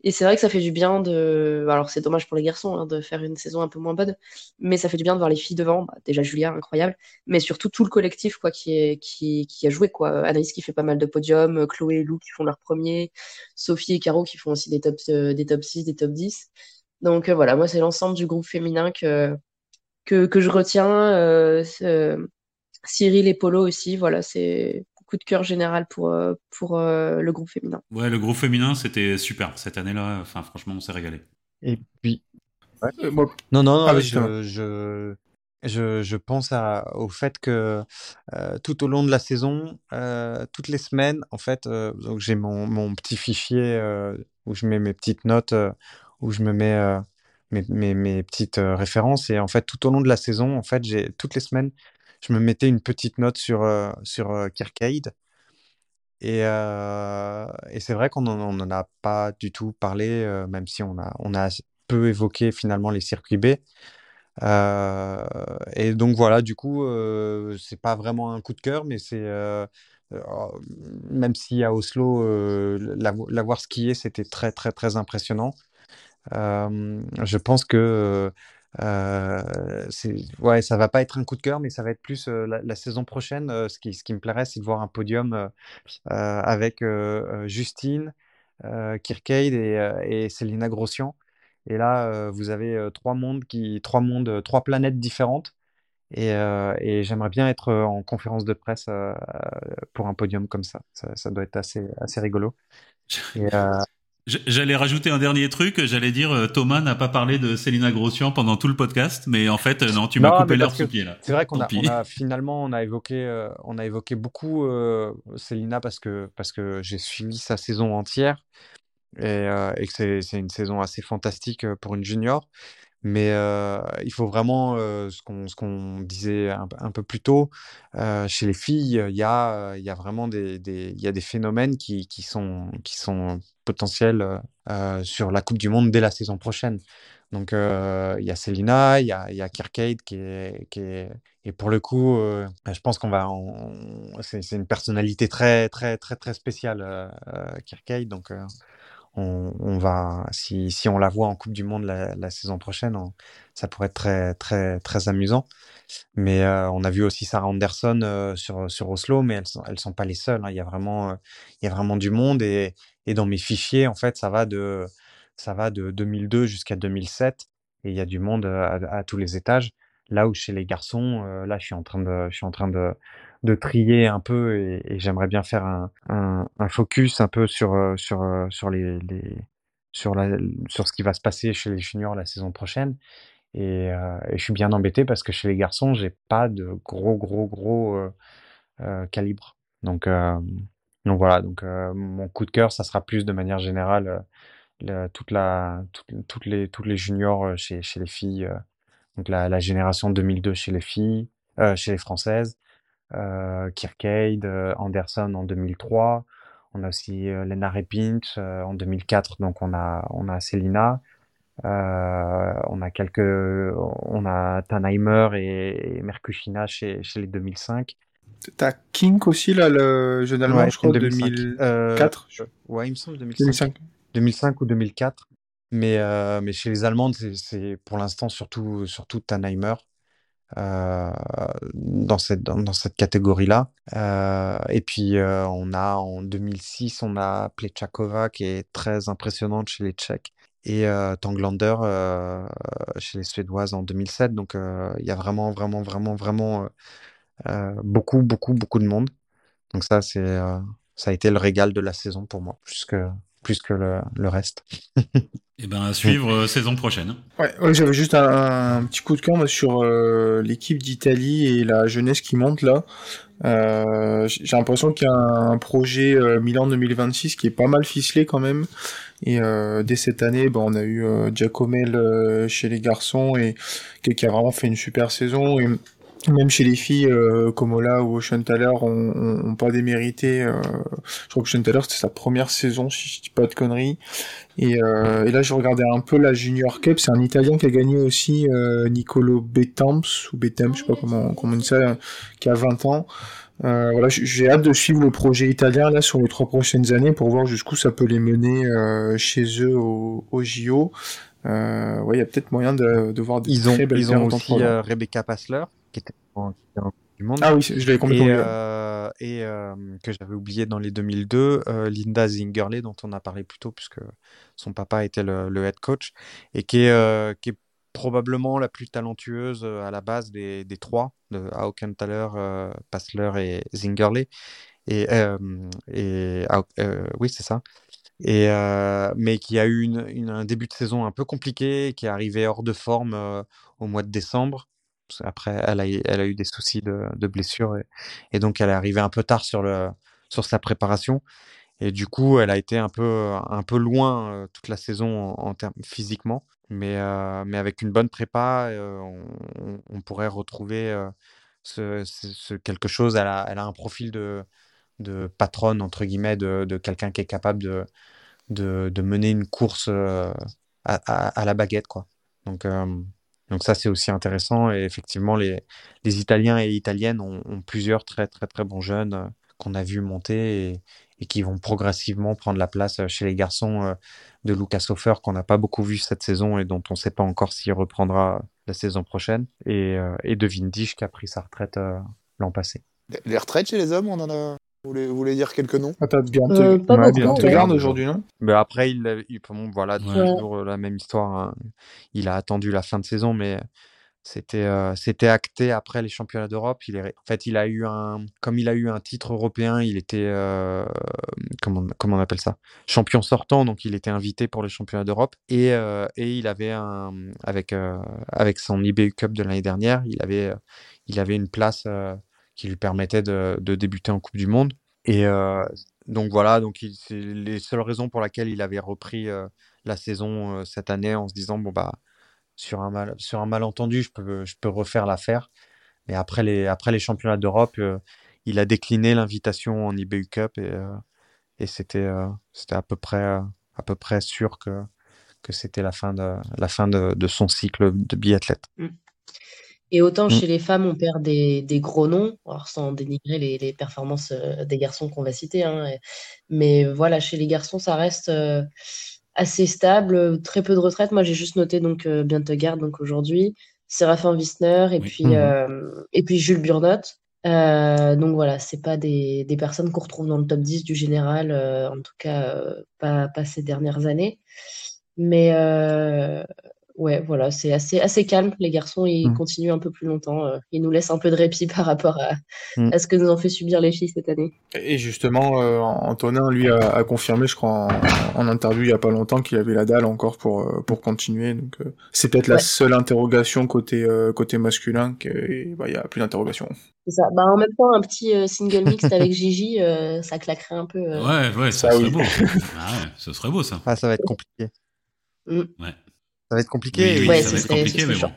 et c'est vrai que ça fait du bien de alors c'est dommage pour les garçons hein, de faire une saison un peu moins bonne, mais ça fait du bien de voir les filles devant. Bah, déjà Julia incroyable, mais surtout tout le collectif quoi qui est qui qui a joué quoi. Anaïs qui fait pas mal de podiums, Chloé et Lou qui font leur premier, Sophie et Caro qui font aussi des top euh, des top 6, des top 10. Donc euh, voilà, moi c'est l'ensemble du groupe féminin que que que je retiens euh, euh, Cyril et Polo aussi, voilà, c'est coup de cœur général pour euh, pour euh, le groupe féminin. Ouais, le groupe féminin, c'était super cette année-là. Enfin, franchement, on s'est régalé. Et puis, Euh, moi, non, non, non, Ah, je, je, je, je pense à, au fait que euh, tout au long de la saison, euh, toutes les semaines, en fait, euh, donc j'ai mon, mon petit fichier euh, où je mets mes petites notes, euh, où je me mets euh, mes, petites références. Et en fait, tout au long de la saison, en fait, j'ai toutes les semaines, je me mettais une petite note sur, sur Kirkcade. Et, c'est vrai qu'on n'en en a pas du tout parlé, même si on a, on a peu évoqué finalement les circuits B. Et donc voilà, du coup, c'est pas vraiment un coup de cœur, mais c'est même si à Oslo, la- l'avoir skié, c'était très très très impressionnant. Euh, je pense que euh, ouais, ça va pas être un coup de cœur, mais ça va être plus euh, la, saison prochaine. euh, ce qui, ce qui me plairait, c'est de voir un podium avec Justine, Kirkcade et, et Célina Grossian. Et là, vous avez trois mondes qui, trois mondes, trois planètes différentes. Et, j'aimerais bien être en conférence de presse pour un podium comme ça. Ça, doit être assez, assez rigolo. J'allais rajouter un dernier truc. J'allais dire, euh, Thomas n'a pas parlé de Célina Grossian pendant tout le podcast, mais en fait, euh, non, tu m'as coupé parce sous pied là. C'est vrai qu'on a, finalement on a évoqué euh, on a évoqué beaucoup euh, Célina parce que parce que j'ai suivi sa saison entière et, euh, et que c'est une saison assez fantastique pour une junior. Mais il faut vraiment ce qu'on qu'on disait un, peu plus tôt chez les filles, il y a y a vraiment des, des y a des phénomènes qui, qui sont qui sont potentiels sur la Coupe du Monde dès la saison prochaine. Donc il y a Célina, il y a y a Kirkcade qui est qui est et pour le coup, je pense qu'on va on- c'est une personnalité très très très très spéciale euh, Kirkcade donc euh, on, va, si, si, on la voit en Coupe du Monde la, saison prochaine, ça pourrait être très, très, très amusant. Mais euh, on a vu aussi Sarah Anderson euh, sur, sur Oslo, mais elles sont, elles sont pas les seules. Hein. Il y a vraiment, euh, il y a vraiment du monde et, et, dans mes fichiers, en fait, ça va de, ça va de 2002 jusqu'à 2007 et il y a du monde à, tous les étages. Là où chez les garçons, là, je suis en train de, je suis en train de, de trier un peu et, j'aimerais bien faire un, un, focus un peu sur, sur, sur les, les sur, la, sur ce qui va se passer chez les juniors la saison prochaine. Et, euh, je suis bien embêté parce que chez les garçons, j'ai pas de gros, gros, gros euh, euh, calibre. Donc, euh, donc voilà. Donc mon coup de cœur, ça sera plus de manière générale toute la, toutes les, toutes les juniors chez, chez les filles. donc la, génération 2002 chez les filles, chez les françaises. Kirkade, Anderson en 2003. On a aussi Lena Repint en 2004. Donc on a, on a Selina. Euh, on a quelques, on a Tannheimer et, et Merkushina chez, chez les 2005. T'as King aussi, là, le jeune allemand, je crois, 2004 euh, Ouais, il me semble 2005. 2005, ou 2004. Mais, euh, mais chez les Allemandes, c'est pour l'instant surtout, surtout Tannheimer. Euh, dans cette, dans, cette catégorie-là. Euh, et puis, euh, on a en 2006, on a Plechakova qui est très impressionnante chez les Tchèques et Tanglander chez les Suédoises en 2007. Donc il y a vraiment, vraiment, vraiment, vraiment beaucoup, beaucoup, beaucoup de monde. Donc ça, c'est ça a été le régal de la saison pour moi, plus que le, le reste. Et eh ben à suivre saison prochaine. Ouais, ouais j'avais juste un, petit coup de cœur sur l'équipe d'Italie et la jeunesse qui monte là. Euh, j'ai l'impression qu'il y a un projet Milan 2026 qui est pas mal ficelé quand même. Et euh, dès cette année, ben, on a eu euh, Giacomel euh, chez les garçons et qui a vraiment fait une super saison. Et même chez les filles, euh, comme Ola ou Thaler, on, on, pas démérité. Euh, je crois que Thaler, c'était sa première saison, si je dis pas de conneries. Et, euh, et là, je regardais un peu la Junior Cup. C'est un Italien qui a gagné aussi, Nicolo Betamps, ou Betamps, je sais pas comment, comment on dit ça, qui a 20 ans. Euh, voilà, j'ai hâte de suivre le projet italien là sur les trois prochaines années pour voir jusqu'où ça peut les mener euh, chez eux au, au JO. Euh, ouais, il y a peut-être moyen de, de voir des ils ont, très belles Ils ont aussi euh, Rebecca Passler qui était en, du monde. Ah oui, je l'avais complètement oublié. Euh, et que j'avais oublié dans les 2002, Linda Zingerle dont on a parlé plus tôt puisque son papa était le, le head coach et qui est, qui est probablement la plus talentueuse à la base des, des trois, de Aukenthaler, euh, Passler et Zingerle. Et, euh, et euh, oui, c'est ça. Et, mais qui a eu une, une, un début de saison un peu compliqué, qui est arrivé hors de forme au mois de décembre. Après, elle a, elle a eu des soucis de, de blessure et, donc elle est arrivée un peu tard sur, le, sur sa préparation. Et du coup, elle a été un peu, un peu loin toute la saison en, physiquement. Mais, euh, mais avec une bonne prépa, euh, on, pourrait retrouver euh, quelque chose. Elle a, elle a un profil de, de patronne, entre guillemets, de, de quelqu'un qui est capable de, de, mener une course à, à, à, la baguette. Quoi. Donc, donc ça, c'est aussi intéressant. Et effectivement, les, les Italiens et Italiennes ont, plusieurs très, très, très bons jeunes qu'on a vu monter et, qui vont progressivement prendre la place chez les garçons de Lucas Hofer qu'on n'a pas beaucoup vu cette saison et dont on ne sait pas encore s'il reprendra la saison prochaine, et, euh, et de Vindish qui a pris sa retraite euh, l'an passé. Les retraites chez les hommes, on en a. Vous voulez, vous voulez dire quelques noms? Attends, bien euh, te, bien te garde aujourd'hui, non? Mais Après, il, il, voilà, ouais. toujours la même histoire. Hein. Il a attendu la fin de saison, mais c'était euh, c'était acté après les championnats d'Europe. Il est en fait il a eu un comme il a eu un titre européen, il était euh, comment comment on appelle ça? Champion sortant, donc il était invité pour les championnats d'Europe et euh, et il avait un avec euh, avec son IBU Cup de l'année dernière, il avait il avait une place euh, qui lui permettait de, débuter en Coupe du Monde et donc voilà donc c'est les seules raisons pour lesquelles il avait repris la saison cette année en se disant bon bah sur un, malentendu, je peux, je peux refaire l'affaire. Mais après les, après les championnats d'Europe, euh, il a décliné l'invitation en IBU Cup et, euh, c'était, euh, c'était à peu près, à peu près sûr que, que c'était la fin de, la fin de, son cycle de biathlète. Mm. Et autant Mm. chez les femmes, on perd des, des gros noms, alors sans dénigrer les, les performances euh, des garçons qu'on va citer. hein, mais voilà, chez les garçons, ça reste euh, assez stable, très peu de retraite. Moi, j'ai juste noté donc euh, Bjørn donc aujourd'hui, Séraphin Wissner et Oui. puis Mhm. euh, et puis Jules Burnott. Euh, donc voilà, c'est pas des, des personnes qu'on retrouve dans le top 10 du général, en tout cas pas, pas ces dernières années. Mais ouais, voilà, c'est assez, assez calme. Les garçons, ils Mm. continuent un peu plus longtemps. euh, ils nous laissent un peu de répit par rapport à, Mm. à ce que nous ont fait subir les filles cette année. Et justement, euh, Antonin, lui, a, a confirmé, je crois, en, en interview il y a pas longtemps, qu'il avait la dalle encore pour, euh, pour continuer. Donc, euh, c'est peut-être la seule interrogation côté, euh, côté masculin, et, bah, y a plus d'interrogation. C'est ça. Bah, en même temps, un petit euh, single mixte avec Gigi, euh, ça claquerait un peu. euh. Ouais, ouais, ça, Ça, serait oui. beau. Ah ouais, ce serait beau ça. Ah, ça va être compliqué. Mm. Ouais. Ça va être compliqué. Oui, oui, et- ouais, ça ce va être serait, compliqué, mais bon.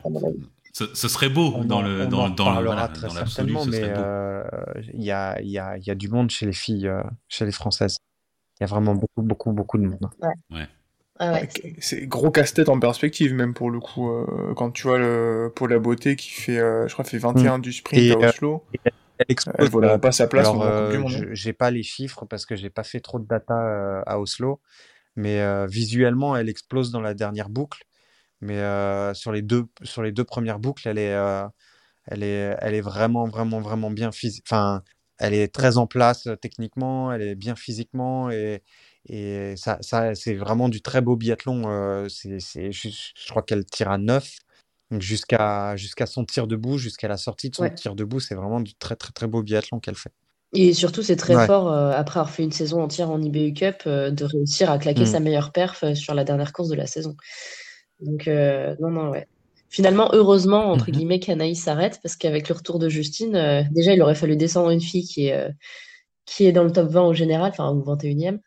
Ce, ce serait beau On dans en- le on dans, en dans voilà, très dans certainement, ce mais euh, il y a, il y, a, il y a du monde chez les filles, euh, chez les Françaises. Il y a vraiment beaucoup, beaucoup, beaucoup de monde. Ah ouais, c'est- C'est gros casse-tête en perspective, même pour le coup, euh, quand tu vois le, pour la beauté qui fait, euh, je crois, fait 21 du sprint Et, à euh, Oslo, Elle explose, elle vaudra euh, pas sa place euh, hein. je- j'ai pas les chiffres parce que j'ai pas fait trop de data euh, à Oslo, mais euh, visuellement, elle explose dans la dernière boucle. Mais euh, sur les deux, sur les deux premières boucles, elle est, euh, elle est, elle est vraiment, vraiment, vraiment bien physique. Enfin, elle est très en place euh, techniquement, elle est bien physiquement et, et ça, ça, c'est vraiment du très beau biathlon. euh, c'est, je, je crois qu'elle tire à 9. Donc jusqu'à jusqu'à son tir debout, jusqu'à la sortie de son Ouais. tir debout, c'est vraiment du très très très beau biathlon qu'elle fait. Et surtout, c'est très Ouais. fort, euh, après avoir fait une saison entière en IBU Cup, euh, de réussir à claquer Mm. sa meilleure perf sur la dernière course de la saison. Donc, euh, non, non, ouais. Finalement, heureusement, entre Mhm. guillemets, qu'Anaïs s'arrête, parce qu'avec le retour de Justine, euh, déjà, il aurait fallu descendre une fille qui est, euh, qui est dans le top 20 au général, enfin, au 21e.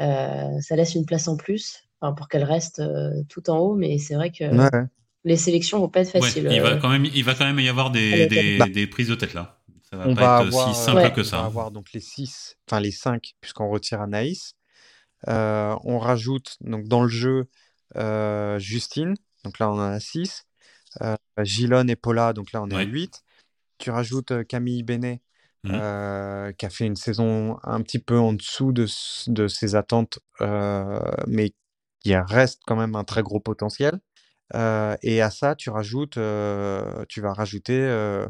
Euh, ça laisse une place en plus, enfin, pour qu'elle reste euh, tout en haut, mais c'est vrai que Ouais, les sélections vont pas être Ouais, faciles. il va quand même, il va quand même y avoir des, des, bah, des prises de tête là. Ça va On pas va être avoir, si simple Ouais. que on ça. va hein. avoir donc les 6, enfin les 5, puisqu'on retire Anaïs. Euh, on rajoute donc dans le jeu euh, Justine, donc là on en a 6. Euh, Gilon et Paula, donc là on est à Ouais. 8. Tu rajoutes euh, Camille Benet, euh, qui a fait une saison un petit peu en dessous de, de ses attentes, euh, mais qui reste quand même un très gros potentiel. Euh, et à ça, tu rajoutes, euh, tu vas rajouter euh,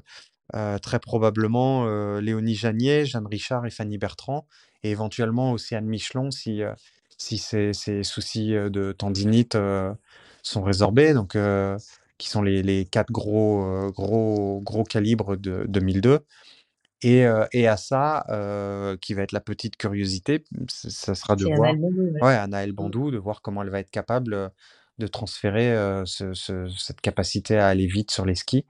euh, très probablement euh, Léonie Janier, Jeanne Richard et Fanny Bertrand, et éventuellement aussi Anne Michelon si, euh, si ces, ces soucis de tendinite sont résorbés, donc qui sont les, les quatre gros, gros, gros calibres de 2002. Et, euh, et à ça, euh, qui va être la petite curiosité, ça sera de voir Bondou, ouais. ouais, Anaël Bandou, de voir comment elle va être capable de transférer euh, ce- ce- cette capacité à aller vite sur les skis.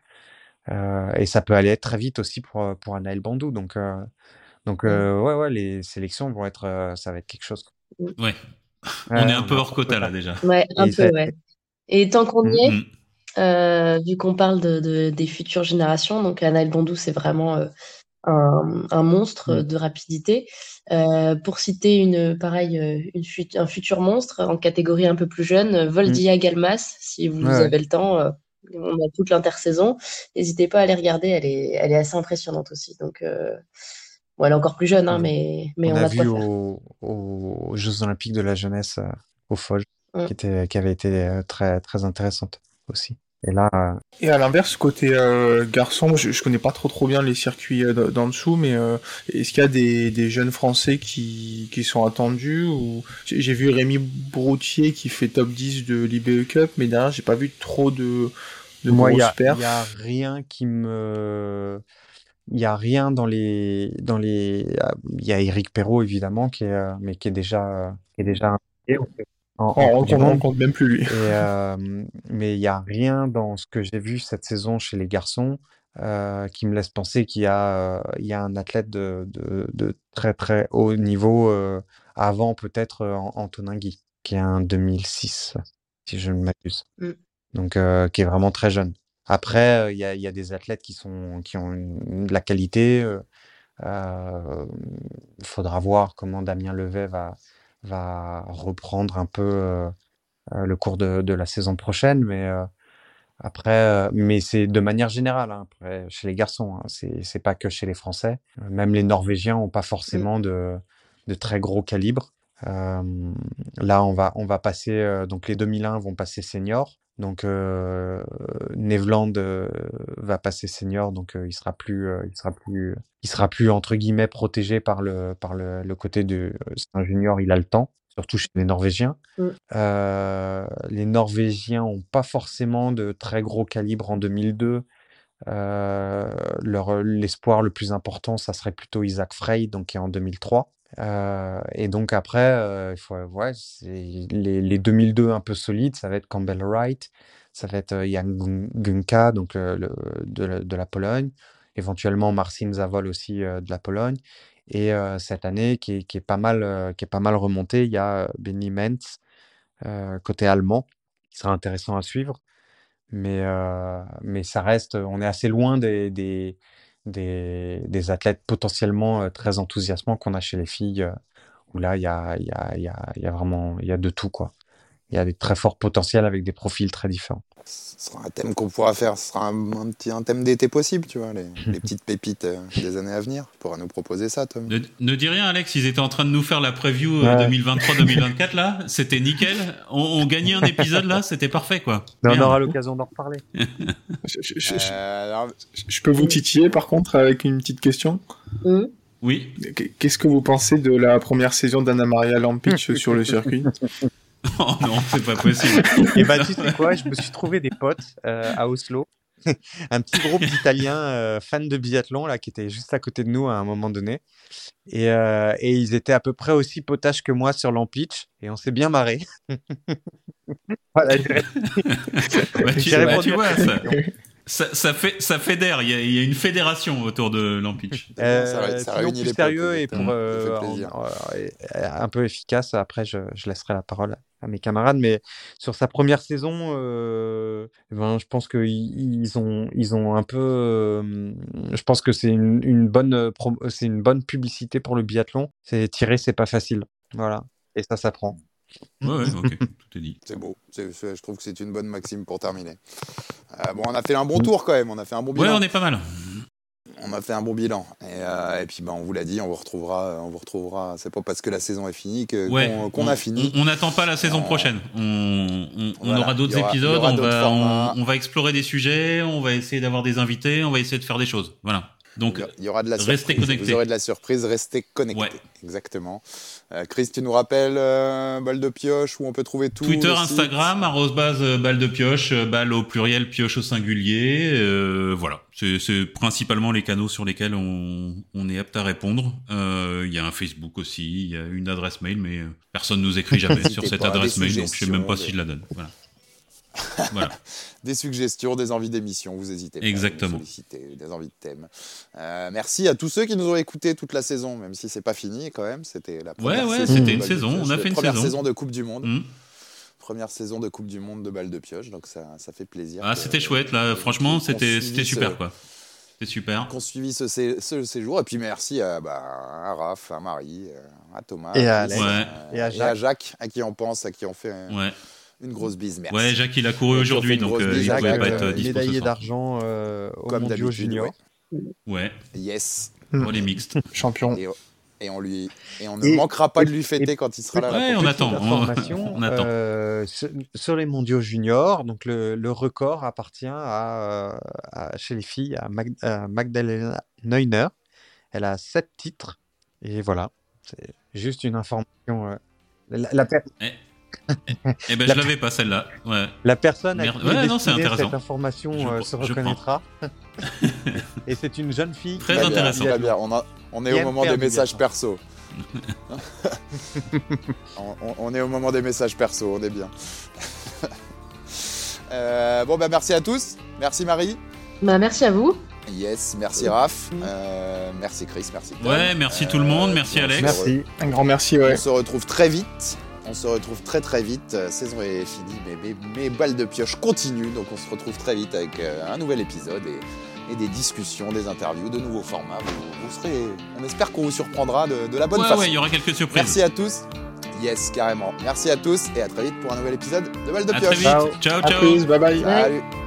Et ça peut aller très vite aussi pour, pour Anaël Bandou. Donc, donc Mm. euh, ouais, ouais, les sélections vont être, ça va être quelque chose. Ouais. Ouais, On est un peu hors quota là déjà. Ouais, un Et peu, ouais. Et tant qu'on y est, Mm. Euh, vu qu'on parle de, de- des futures générations, donc Anaël Bondou, c'est vraiment euh, un, un monstre Mm. de rapidité. Euh, pour citer une pareil, une fut- un futur monstre en catégorie un peu plus jeune, Voldia Galmas, si vous Mm. Ouais. avez le temps, euh, on a toute l'intersaison. N'hésitez pas à aller regarder, elle est, elle est assez impressionnante aussi. Donc, euh, bon, elle est encore plus jeune, hein, mais, mais on on, a a vu faire. au- au- aux Jeux Olympiques de la jeunesse euh, au Foge, Mm. qui, était, qui avait été euh, très, très intéressante aussi. Et là, euh, Et à l'inverse, côté euh, garçon, je, je connais pas trop trop bien les circuits euh, d'en dessous, mais euh, est-ce qu'il y a des, des jeunes Français qui, qui sont attendus ou j'ai j'ai vu Rémi Broutier qui fait top 10 de l'IBE Cup, mais derrière j'ai pas vu trop de, de moi, il y grosses a, perfs. il y a rien qui me. Il y a rien dans les. Dans les... ah, Il y a Eric Perrault, évidemment, qui est, euh, mais qui est déjà, qui est déjà impliqué en, en Oh, on, compte, on Monde. compte même plus lui. Et, euh, mais il n'y a rien dans ce que j'ai vu cette saison chez les garçons euh, qui me laisse penser qu'il y a, euh, il y a un athlète de, de, de très très haut niveau euh, avant peut-être Antonin Guy, qui est un 2006, si je ne m'abuse. Mm. Donc, euh, qui est vraiment très jeune. Après, euh, il y a, il y a des athlètes qui, sont, qui ont une- de la qualité. euh, euh, Il faudra voir comment Damien Levet va, va reprendre un peu euh, euh, le cours de, de la saison prochaine. Mais, euh, Après, euh, mais c'est de manière générale, hein, après, chez les garçons, hein, c'est pas que chez les Français. Euh, Même les Norvégiens ont pas forcément de, de très gros calibre. Euh, là, on va, on va passer, euh, donc les 2001 vont passer senior. Donc, euh, Neveland euh, va passer senior, donc euh, il sera plus, il sera plus, il sera plus entre guillemets protégé par le, par le, le côté de, c'est un junior, il a le temps, surtout chez les Norvégiens. Mm. Les Norvégiens ont pas forcément de très gros calibre en 2002. Euh, leur, l'espoir le plus important, ça serait plutôt Isaac Frey, donc qui est en 2003. Euh, et donc après, euh, faut, ouais, les, les 2002 un peu solides, ça va être Campbell Wright, ça va être euh, Jan Gun- Gunka, donc euh, de, de la Pologne, éventuellement Marcin Zavol aussi euh, de la Pologne. Et euh, cette année, qui est, qui est pas mal, euh, qui est pas mal remontée, il y a euh, Benny Mentz, euh, côté allemand, qui sera intéressant à suivre. Mais, euh, mais ça reste, on est assez loin des, des, des, des athlètes potentiellement euh, très enthousiasmants qu'on a chez les filles, euh, où là, il y a, y a, y y a vraiment y a de tout, quoi. Il y a des très forts potentiels avec des profils très différents. Ce sera un thème qu'on pourra faire. Ce sera un, un petit un thème d'été possible, tu vois, les, les petites pépites euh, des années à venir. Tu pourras nous proposer ça, Tom. Ne, ne dis rien, Alex. Ils étaient en train de nous faire la preview Ouais. euh, 2023-2024 là. C'était nickel. On, on gagnait un épisode là. C'était parfait quoi. Mais on aura l'occasion d'en reparler. Je, je- je- Euh, alors, je peux vous titiller par contre avec une petite question? Oui. Qu- Qu'est-ce que vous pensez de la première saison d'Anna Maria Lampic sur le circuit? Oh non, c'est pas possible. Et bah, tu sais quoi, je me suis trouvé des potes euh, à Oslo. un petit groupe d'Italiens euh, fans de biathlon là qui étaient juste à côté de nous à un moment donné et, euh, et ils étaient à peu près aussi potaches que moi sur l'Ampitch et on s'est bien marré. voilà, j'ai- Bah, tu, bah, tu vois, ça, ça, ça fait, ça fédère. Il y a, il y a une fédération autour de Lampitch. Euh, ça, ré- ça sinon, réunit plus les sérieux et pour euh, en- euh, un peu efficace. Après, je, je laisserai la parole à mes camarades. Mais sur sa première saison, euh, ben, je pense qu'ils ils ont, ils ont un peu. euh, je pense que c'est une, une bonne, euh, c'est une bonne publicité pour le biathlon. C'est tirer, c'est pas facile. Voilà. Et ça s'apprend. Ouais, ouais, ok, tout est dit. C'est beau. C'est- je trouve que c'est une bonne maxime pour terminer. Euh, bon, on a fait un bon tour quand même. On a fait un bon Ouais, bilan. on est pas mal. On a fait un bon bilan. Et, euh, et puis, ben, on vous l'a dit, on vous retrouvera. On vous retrouvera. C'est pas parce que la saison est finie Ouais. qu'on qu'on on- a fini. On n'attend pas la saison Euh, prochaine. On, on- on voilà, aura d'autres épisodes. aura on, va, on va explorer des sujets. On va essayer d'avoir des invités. On va essayer de faire des choses. Voilà. Donc, Il y aura de la restez surprise. connectés. Vous aurez de la surprise, restez connectés. Ouais. Exactement. Euh, Chris, tu nous rappelles euh, balle de pioche où on peut trouver tout Twitter, Instagram, arrobase euh, balle de pioche, euh, balle au pluriel, pioche au singulier. euh, voilà, c'est principalement les canaux sur lesquels on, on est apte à répondre. Il y a un Facebook aussi, il y a une adresse mail, mais personne nous écrit jamais sur cette adresse mail, donc je sais même pas suggestions, si je la donne. Voilà. voilà. Des suggestions, des envies d'émission, vous hésitez pas. à nous Exactement. solliciter, des envies de thèmes. Euh, merci à tous ceux qui nous ont écoutés toute la saison, même si c'est pas fini quand même. C'était la première ouais, saison. c'était de une Balle de saison, Pioche, on a la fait une première saison. saison de Coupe du Monde. Hmm. Première saison de Coupe du Monde de balle de pioche, donc ça, ça fait plaisir. Ah, c'était chouette là. Franchement, c'était ce- super quoi. C'était super. Qu'on suivi ce, ce séjour. Et puis merci à, bah, à Raph, à Marie, euh, à Thomas, Et à Alex. Ouais. euh, Et à Jacques. Jacques, à qui on pense, à qui on fait euh, Ouais. Une grosse bise. Merci. Ouais, Jacques, il a couru aujourd'hui, on donc euh, il Jacques, pouvait Jacques, pas euh, être euh, dispo ce médaillé d'argent euh, au Comme mondiaux d'habitude. junior. ouais. Ouais, Yes. pour les mixtes. Champion. Et, et on lui et on ne Et- manquera pas de lui et- fêter quand il sera là. la Ouais, on attend. on- on attend. euh, sur, les mondiaux juniors, donc le, le record appartient à, euh, à- chez les filles à, Mag- à Magdalena Neuner. Elle a sept titres et voilà, c'est juste une information. euh, la, la per- Eh ben, La- je l'avais pas celle-là. Ouais. la personne à Merde. qui Ouais, non, intéressant. cette information Je euh, se reconnaîtra. et c'est une jeune fille. Très qui- intéressant. bien. On, a- on est au moment des messages perso. on, est au moment des messages perso, on est bien. Euh, bon, bah merci à tous. Merci Marie. Bah, merci à vous. Yes, merci Raph. Euh, merci Chris, merci. Tom. Ouais, merci tout le monde, merci Alex. Merci. Un grand merci, ouais. On se retrouve très vite. On se retrouve très très vite. Euh, saison est finie, mais mes, mes balles de pioche continuent. Donc on se retrouve très vite avec euh, un nouvel épisode et, et des discussions, des interviews, de nouveaux formats. Vous, vous serez, on espère qu'on vous surprendra de, de la bonne Ouais, façon. ouais, il y aura quelques surprises. Merci à tous. Yes, carrément. Merci à tous et à très vite pour un nouvel épisode de Balles de À Pioche. très vite. Ciao. Ciao, À ciao. plus, bye bye. Salut.